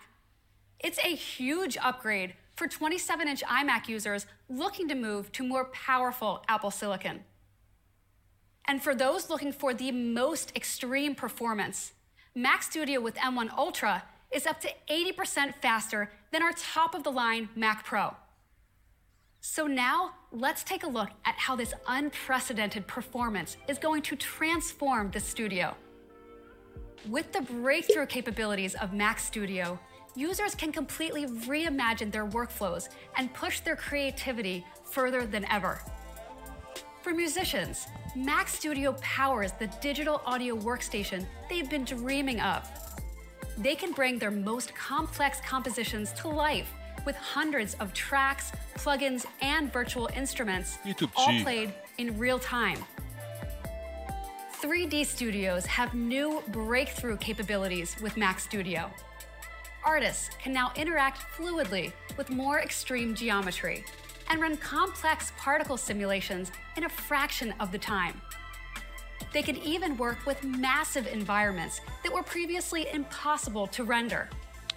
It's a huge upgrade for 27 inch iMac users looking to move to more powerful Apple Silicon. And for those looking for the most extreme performance, Mac Studio with M1 Ultra is up to 80% faster than our top of the line Mac Pro. So now, let's take a look at how this unprecedented performance is going to transform the studio. With the breakthrough capabilities of Mac Studio, users can completely reimagine their workflows and push their creativity further than ever. For musicians, Mac Studio powers the digital audio workstation they've been dreaming of. They can bring their most complex compositions to life with hundreds of tracks, plugins, and virtual instruments, tout all petit. played in real time. 3D studios have new breakthrough capabilities with Mac Studio. Artists can now interact fluidly with more extreme geometry and run complex particle simulations in a fraction of the time. They can even work with massive environments that were previously impossible to render.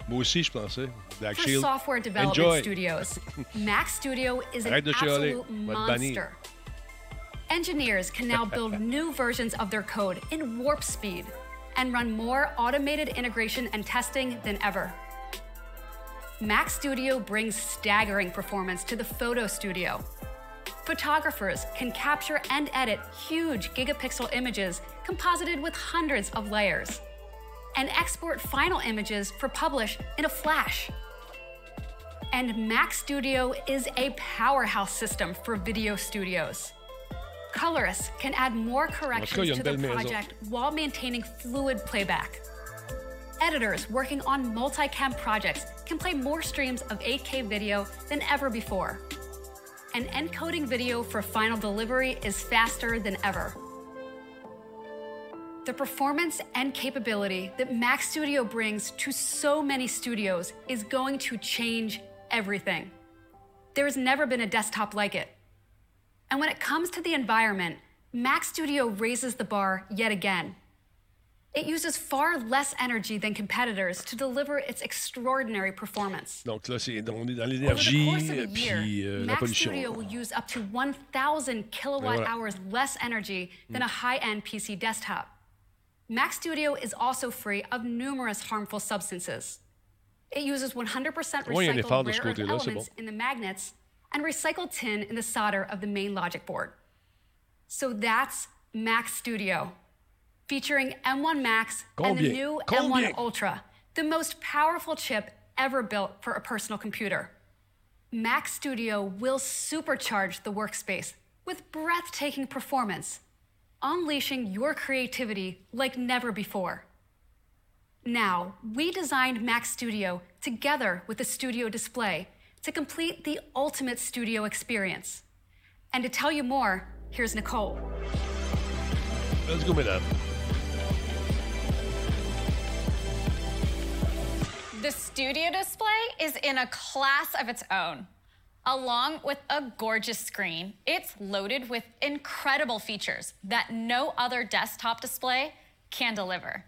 Moi aussi, je pensais. Black For Shield. software development Enjoy. studios, Mac Studio is an Arrête de chialer. absolute Va te bannir. monster. Engineers can now build new versions of their code in warp speed and run more automated integration and testing than ever. Mac Studio brings staggering performance to the photo studio. Photographers can capture and edit huge gigapixel images composited with hundreds of layers and export final images for publish in a flash. And Mac Studio is a powerhouse system for video studios. Colorists can add more corrections il y a une to the project while maintaining fluid playback. Editors working on multicam projects can play more streams of 8K video than ever before. And encoding video for final delivery is faster than ever. The performance and capability that Mac Studio brings to so many studios is going to change everything. There has never been a desktop like it. And when it comes to the environment, Mac Studio raises the bar yet again. It uses far less energy than competitors to deliver its extraordinary performance. Donc là, c'est, on est dans l'énergie course of a euh, year, puis euh, la Mac. Studio will use up to 1,000 kilowatt voilà. hours less energy than mm. a high-end PC desktop. Mac Studio is also free of numerous harmful substances. It uses 100% Ouais, il y a un recycled de rare earth elements bon. in the magnets and recycled tin in the solder of the main logic board. So that's Mac Studio, featuring M1 Max and the new Combien? M1 Ultra, the most powerful chip ever built for a personal computer. Mac Studio will supercharge the workspace with breathtaking performance, unleashing your creativity like never before. Now, we designed Mac Studio together with the Studio Display to complete the ultimate studio experience. And to tell you more, here's Nicole. Let's go, mesdames. The studio display is in a class of its own. Along with a gorgeous screen, it's loaded with incredible features that no other desktop display can deliver.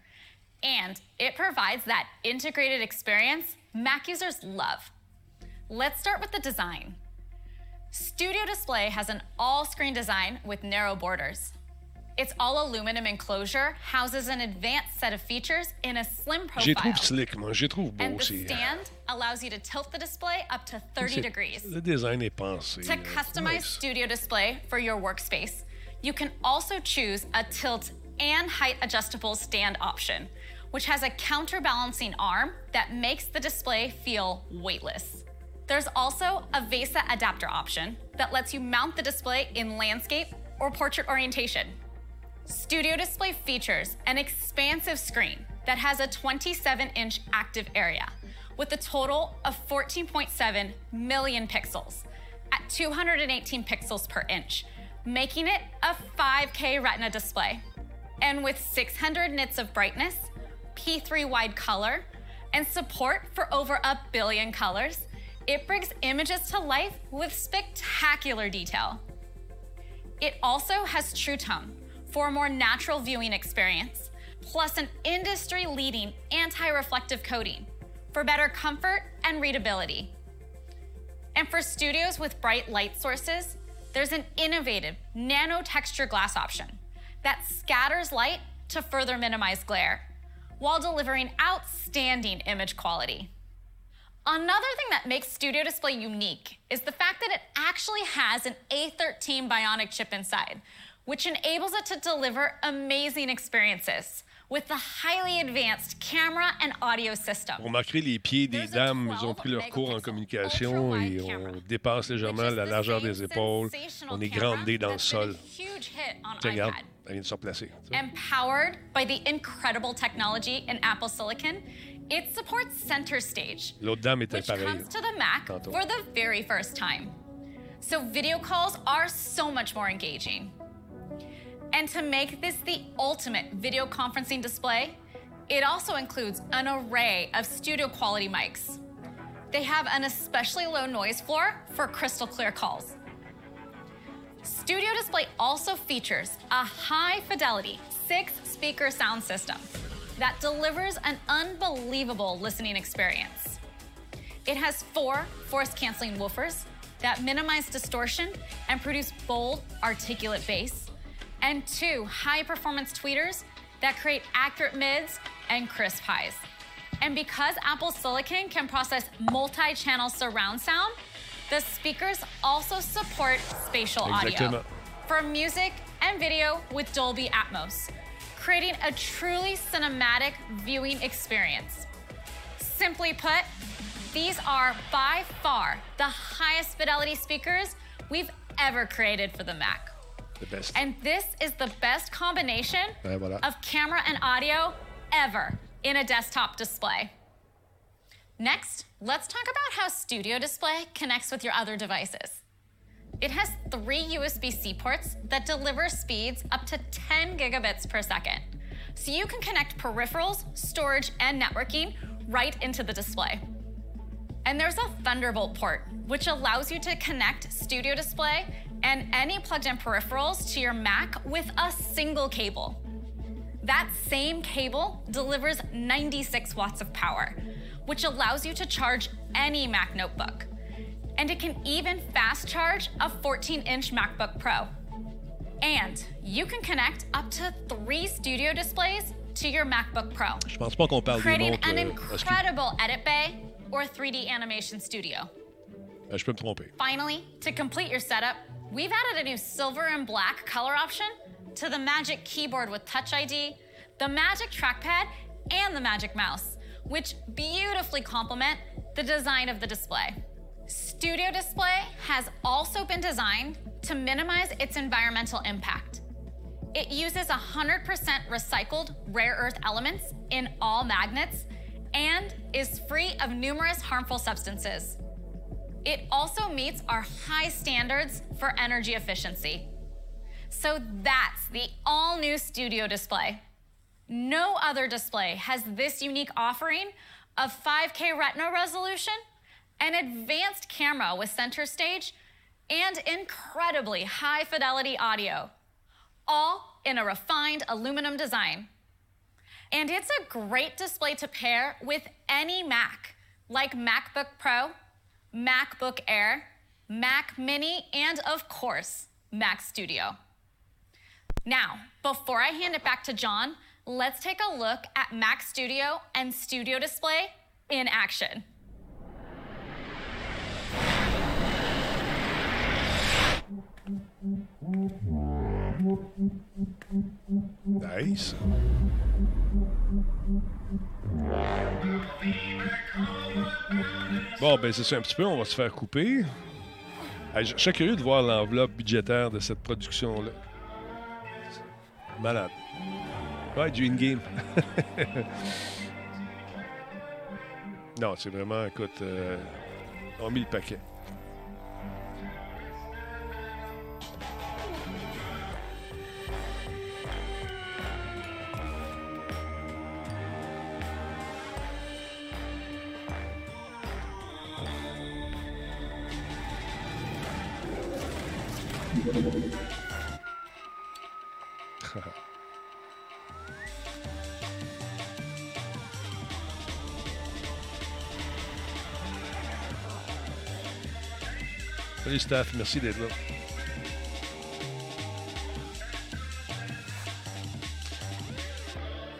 And it provides that integrated experience Mac users love. Let's start with the design. Studio Display has an all screen design with narrow borders. Its all aluminum enclosure houses an advanced set of features in a slim profile. trouve slick, moi. Les trouve beaux And the stand allows you to tilt the display up to 30 degrees. Le design est pensé. To euh, customize Nice. Studio Display for your workspace, you can also choose a tilt and height adjustable stand option, which has a counterbalancing arm that makes the display feel weightless. There's also a VESA adapter option that lets you mount the display in landscape or portrait orientation. Studio Display features an expansive screen that has a 27 inch active area with a total of 14.7 million pixels at 218 pixels per inch, making it a 5K Retina display. And with 600 nits of brightness, P3 wide color, and support for over a billion colors, it brings images to life with spectacular detail. It also has True Tone for a more natural viewing experience, plus an industry leading anti reflective coating for better comfort and readability. And for studios with bright light sources, there's an innovative nano texture glass option that scatters light to further minimize glare while delivering outstanding image quality. Another thing that makes Studio Display unique is the fact that it actually has an A13 Bionic chip inside, which enables it to deliver amazing experiences with the highly advanced camera and audio system. Vous remarquerez les pieds des dames, ils ont pris leur cours en communication et on dépasse légèrement la largeur des épaules. On est grandé dans le sol. Huge hit on Tiens, regarde, elle vient de se replacer. Empowered by the incredible technology in Apple Silicon, it supports Center Stage, L'autre dame était which comes to the Mac Tantôt. for the very first time. So video calls are so much more engaging. And to make this the ultimate video conferencing display, it also includes an array of studio quality mics. They have an especially low noise floor for crystal clear calls. Studio Display also features a high fidelity six speaker sound system that delivers an unbelievable listening experience. It has four force canceling woofers that minimize distortion and produce bold, articulate bass, and two high performance tweeters that create accurate mids and crisp highs. And because Apple Silicon can process multi channel surround sound, the speakers also support spatial audio for music and video with Dolby Atmos, creating a truly cinematic viewing experience. Simply put, these are by far the highest fidelity speakers we've ever created for the Mac. The best. And this is the best combination voilà. of camera and audio ever in a desktop display. Next, let's talk about how Studio Display connects with your other devices. It has three USB C ports that deliver speeds up to 10 gigabits per second. So you can connect peripherals, storage, and networking right into the display. And there's a Thunderbolt port, which allows you to connect Studio Display and any plugged in peripherals to your Mac with a single cable. That same cable delivers 96 watts of power, which allows you to charge any Mac notebook. And it can even fast charge a 14 inch MacBook Pro. And you can connect up to three studio displays to your MacBook Pro, Je pense pas qu'on parle des creating montres. an euh, parce que- incredible edit bay or 3D animation studio. euh, je peux me tromper. Finally, to complete your setup, we've added a new silver and black color option to the Magic Keyboard with Touch ID, the Magic Trackpad, and the Magic Mouse, which beautifully complement the design of the display. Studio Display has also been designed to minimize its environmental impact. It uses 100% recycled rare earth elements in all magnets and is free of numerous harmful substances. It also meets our high standards for energy efficiency. So that's the all new Studio Display. No other display has this unique offering of 5K retina resolution, an advanced camera with center stage, and incredibly high fidelity audio, all in a refined aluminum design. And it's a great display to pair with any Mac, like MacBook Pro, MacBook Air, Mac Mini, and of course, Mac Studio. Now, before I hand it back to John, let's take a look at Mac Studio and Studio Display in action. Bon, ben c'est ça un petit peu, on va se faire couper. Je serais curieux de voir l'enveloppe budgétaire de cette production-là. Malade. Ouais, du in-game. non, c'est vraiment, écoute, euh, on mis le paquet. Salut Steph, merci d'être là.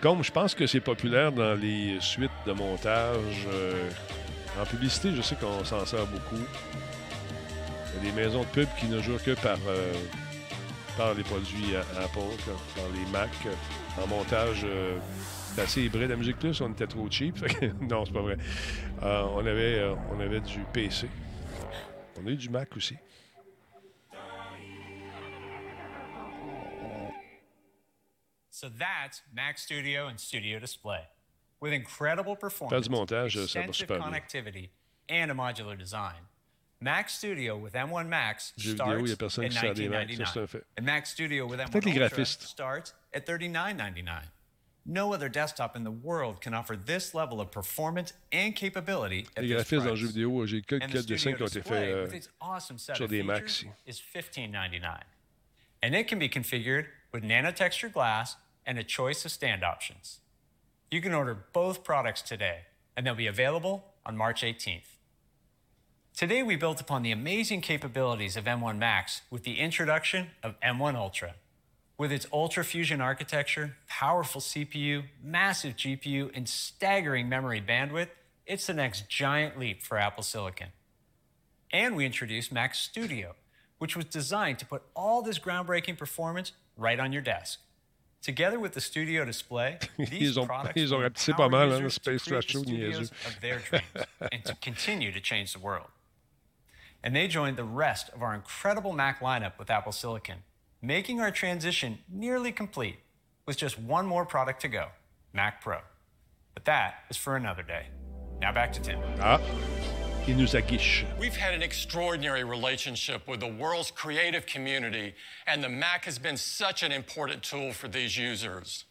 Comme je pense que c'est populaire dans les suites de montage, euh, en publicité, je sais qu'on s'en sert beaucoup. Des maisons de pub qui ne jouent que par, euh, par les produits à- Apple, par les Mac. En montage, euh, assez hybride. La musique plus, on était trop cheap. Non, c'est pas vrai. Euh, on, avait, euh, on avait du PC. On a eu du Mac aussi. So that's Mac Studio and Studio Display. With incredible performance, montage, ça va extensive connectivity, and a modular design. Mac Studio with M1 Max Jeux vidéo, starts il y a personne at qui sert des Macs, ça, 1999. c'est un fait. And Mac Studio with M1 Peut-être les Ultra graphistes. starts at 39.99. No other desktop in the world can offer this level of performance and capability at Les this graphismes dans le price. jeu vidéo, j'ai the quelques dessins Studio qui ont été faits euh, awesome sur des Macs. is $15.99. And it can be configured with nanotexture glass and a choice of stand options. You can order both products today, and they'll be available on March 18th. Today, we built upon the amazing capabilities of M1 Max with the introduction of M1 Ultra. With its Ultra Fusion architecture, powerful CPU, massive GPU, and staggering memory bandwidth, it's the next giant leap for Apple Silicon. And we introduced Mac Studio, which was designed to put all this groundbreaking performance right on your desk. Together with the Studio Display, these Ils ont, products ils ont will pas mal, hein, users to Space the studios of their dreams and to continue to change the world. And they joined the rest of our incredible Mac lineup with Apple Silicon, making our transition nearly complete with just one more product to go Mac Pro. But that is for another day. Now back to Tim. Ah, il nous aguiche. We've had an extraordinary relationship with the world's creative community, and the Mac has been such an important tool for these users.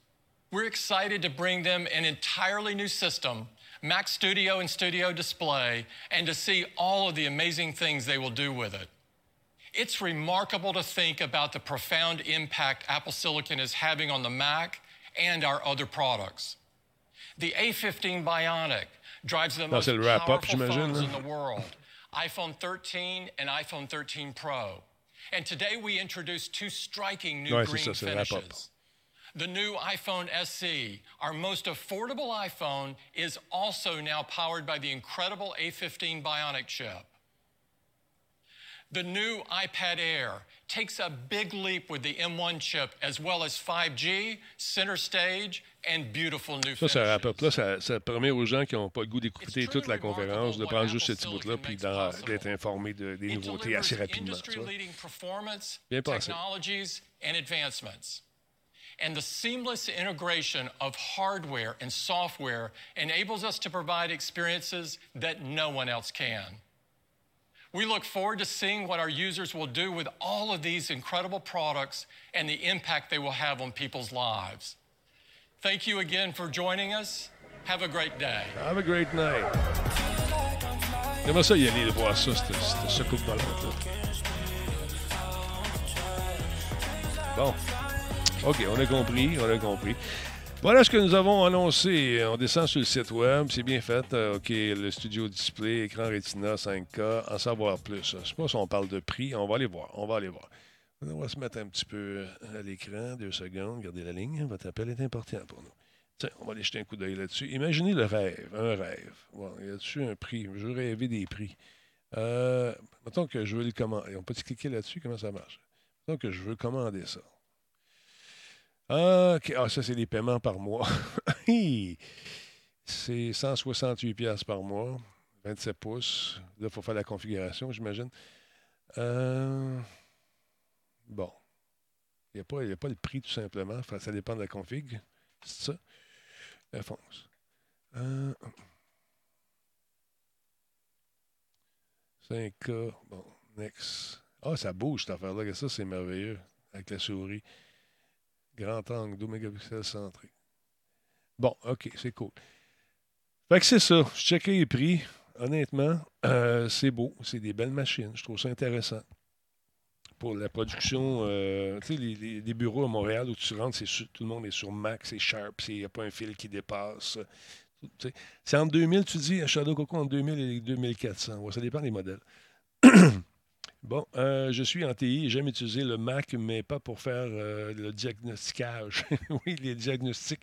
We're excited to bring them an entirely new system, Mac Studio and Studio Display, and to see all of the amazing things they will do with it. It's remarkable to think about the profound impact Apple Silicon is having on the Mac and our other products. The A15 Bionic drives the Non, most powerful j'imagine, phones in the world. iPhone 13 and iPhone 13 Pro. And today we introduced two striking new c'est green ça, c'est le wrap-up. finishes. The new iPhone SE, our most affordable iPhone, is also now powered by the incredible A15 Bionic chip. The new iPad Air takes a big leap with the M1 chip, as well as 5G, center stage, and beautiful new Ça, ça permet aux gens qui n'ont pas le goût d'écouter toute la conférence de prendre juste ce petit bout-là puis d'être informés de- des nouveautés assez rapidement. Bien pensé. Technologies, and the seamless integration of hardware and software enables us to provide experiences that no one else can. We look forward to seeing what our users will do with all of these incredible products and the impact they will have on people's lives. Thank you again for joining us. Have a great day. Have a great night. J'aimerais ça y aller de voir ça, cette, cette secoupe volante. là. Bon. OK, on a compris, on a compris. Voilà ce que nous avons annoncé. On descend sur le site web, c'est bien fait. Euh, OK, le studio display, écran Retina 5K, en savoir plus. Je sais pas si on parle de prix, on va aller voir, on va aller voir. On va se mettre un petit peu à l'écran, deux secondes, gardez la ligne, votre appel est important pour nous. Tiens, on va aller jeter un coup d'œil là-dessus. Imaginez le rêve, un rêve. Bon, y a dessus un prix? Je veux rêver des prix. Euh, mettons que je veux le commander. On peut cliquer là-dessus, comment ça marche? Mettons que je veux commander ça. OK. Ah, ça, c'est les paiements par mois. C'est 168 pièces par mois, 27 pouces. Là, il faut faire la configuration, j'imagine. Euh, Bon. Il n'y a, pas- a pas le prix, tout simplement. Ça dépend de la config. C'est ça? Alphonse. Euh, 5K. Bon, next. Ah, ça bouge, cette affaire-là. Ça, c'est merveilleux. Avec la souris. Grand angle, 2 mégapixels centré. Bon, OK, c'est cool. Fait que c'est ça. Je checkais les prix. Honnêtement, euh, c'est beau. C'est des belles machines. Je trouve ça intéressant. Pour la production, euh, tu sais, les, bureaux à Montréal où tu rentres, c'est tout le monde est sur Mac, c'est Sharp, il n'y a pas un fil qui dépasse. C'est entre 2000, tu dis, Shadow Coco entre 2000 et 2400. Ouais, ça dépend des modèles. Bon, euh, je suis en TI, j'aime utiliser le Mac, mais pas pour faire euh, le diagnosticage. oui, les diagnostics,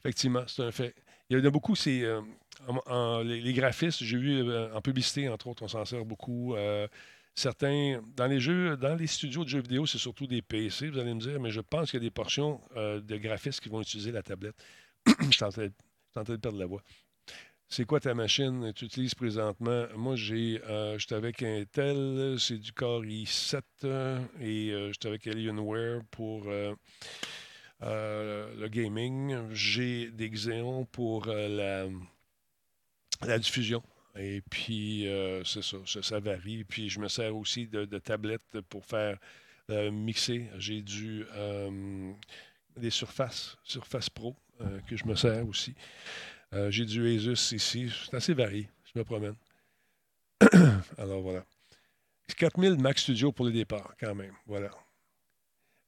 effectivement, c'est un fait. Il y en a beaucoup, c'est euh, les, graphistes, j'ai vu en publicité, entre autres, on s'en sert beaucoup. certains, dans les jeux, dans les studios de jeux vidéo, c'est surtout des PC, vous allez me dire, mais je pense qu'il y a des portions de graphistes qui vont utiliser la tablette. je suis en train de perdre la voix. C'est quoi ta machine que tu utilises présentement? Moi, j'ai, euh, j'étais avec Intel, c'est du Core i7 euh, et euh, j'étais avec Alienware pour euh, euh, le gaming. J'ai des Xeon pour la, la diffusion. Et puis, c'est ça, ça, varie. Puis, je me sers aussi de, tablettes pour faire mixer. J'ai du des surfaces, Surface Pro, que je me sers aussi. Euh, J'ai du Asus ici. C'est assez varié. Je me promène. Alors voilà. 4000 Mac Studio pour le départ, quand même. Voilà.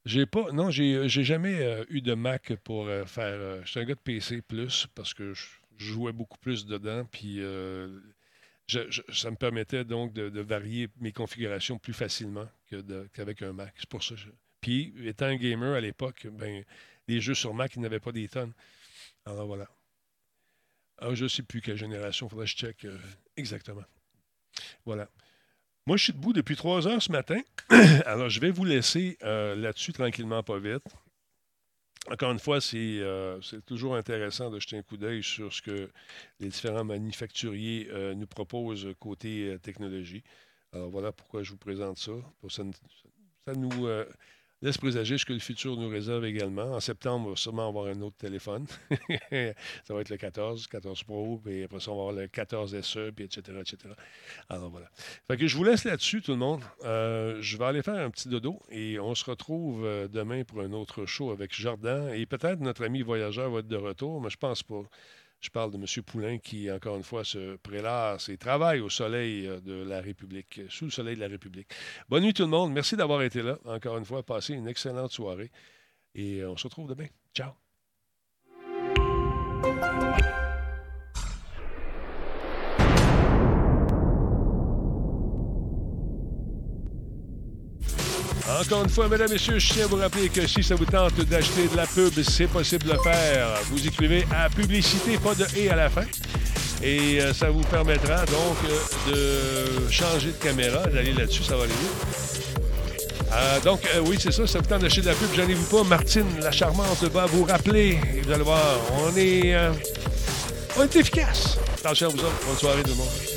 J'ai pas. Non, j'ai j'ai jamais euh, eu de Mac pour euh, faire. euh, suis un gars de PC plus parce que je, jouais beaucoup plus dedans. Puis euh, ça me permettait donc de, varier mes configurations plus facilement qu'avec un Mac. C'est pour ça. je- Puis, étant un gamer à l'époque, ben, les jeux sur Mac, ils n'avaient pas des tonnes. Alors voilà. Ah, je ne sais plus quelle génération, il faudrait que je check euh, exactement. Voilà. Moi, je suis debout depuis trois heures ce matin. Alors, je vais vous laisser euh, là-dessus tranquillement, pas vite. Encore une fois, c'est euh, c'est toujours intéressant de jeter un coup d'œil sur ce que les différents manufacturiers nous proposent côté technologie. Alors, voilà pourquoi je vous présente ça. Ça, ça nous laisse présager ce que le futur nous réserve également. En septembre, on va sûrement avoir un autre téléphone. ça va être le 14, 14 Pro, puis après ça, on va avoir le 14 SE, puis etc., etc. Alors voilà. Fait que je vous laisse là-dessus, tout le monde. Euh, je vais aller faire un petit dodo et on se retrouve euh, demain pour un autre show avec Jordan. Et peut-être notre ami voyageur va être de retour, mais je pense pas. Je parle de M. Poulain qui, encore une fois, se prélasse et travaille au soleil euh, de la République, euh, sous le soleil de la République. Bonne nuit tout le monde. Merci d'avoir été là. Encore une fois, passez une excellente soirée. Et euh, on se retrouve demain. Ciao. Encore une fois, mesdames, messieurs, je tiens à vous rappeler que si ça vous tente d'acheter de la pub, c'est possible de le faire. Vous écrivez à publicité, pas de et à la fin. Et euh, ça vous permettra donc euh, de changer de caméra, d'aller là-dessus, ça va aller vite. Euh, donc, euh, oui, c'est ça, ça vous tente d'acheter de la pub, j'en ai vous pas. Martine, la charmante, va vous rappeler. Et vous allez voir, on est, on est efficace. Attention à vous autres. Bonne soirée, tout le monde.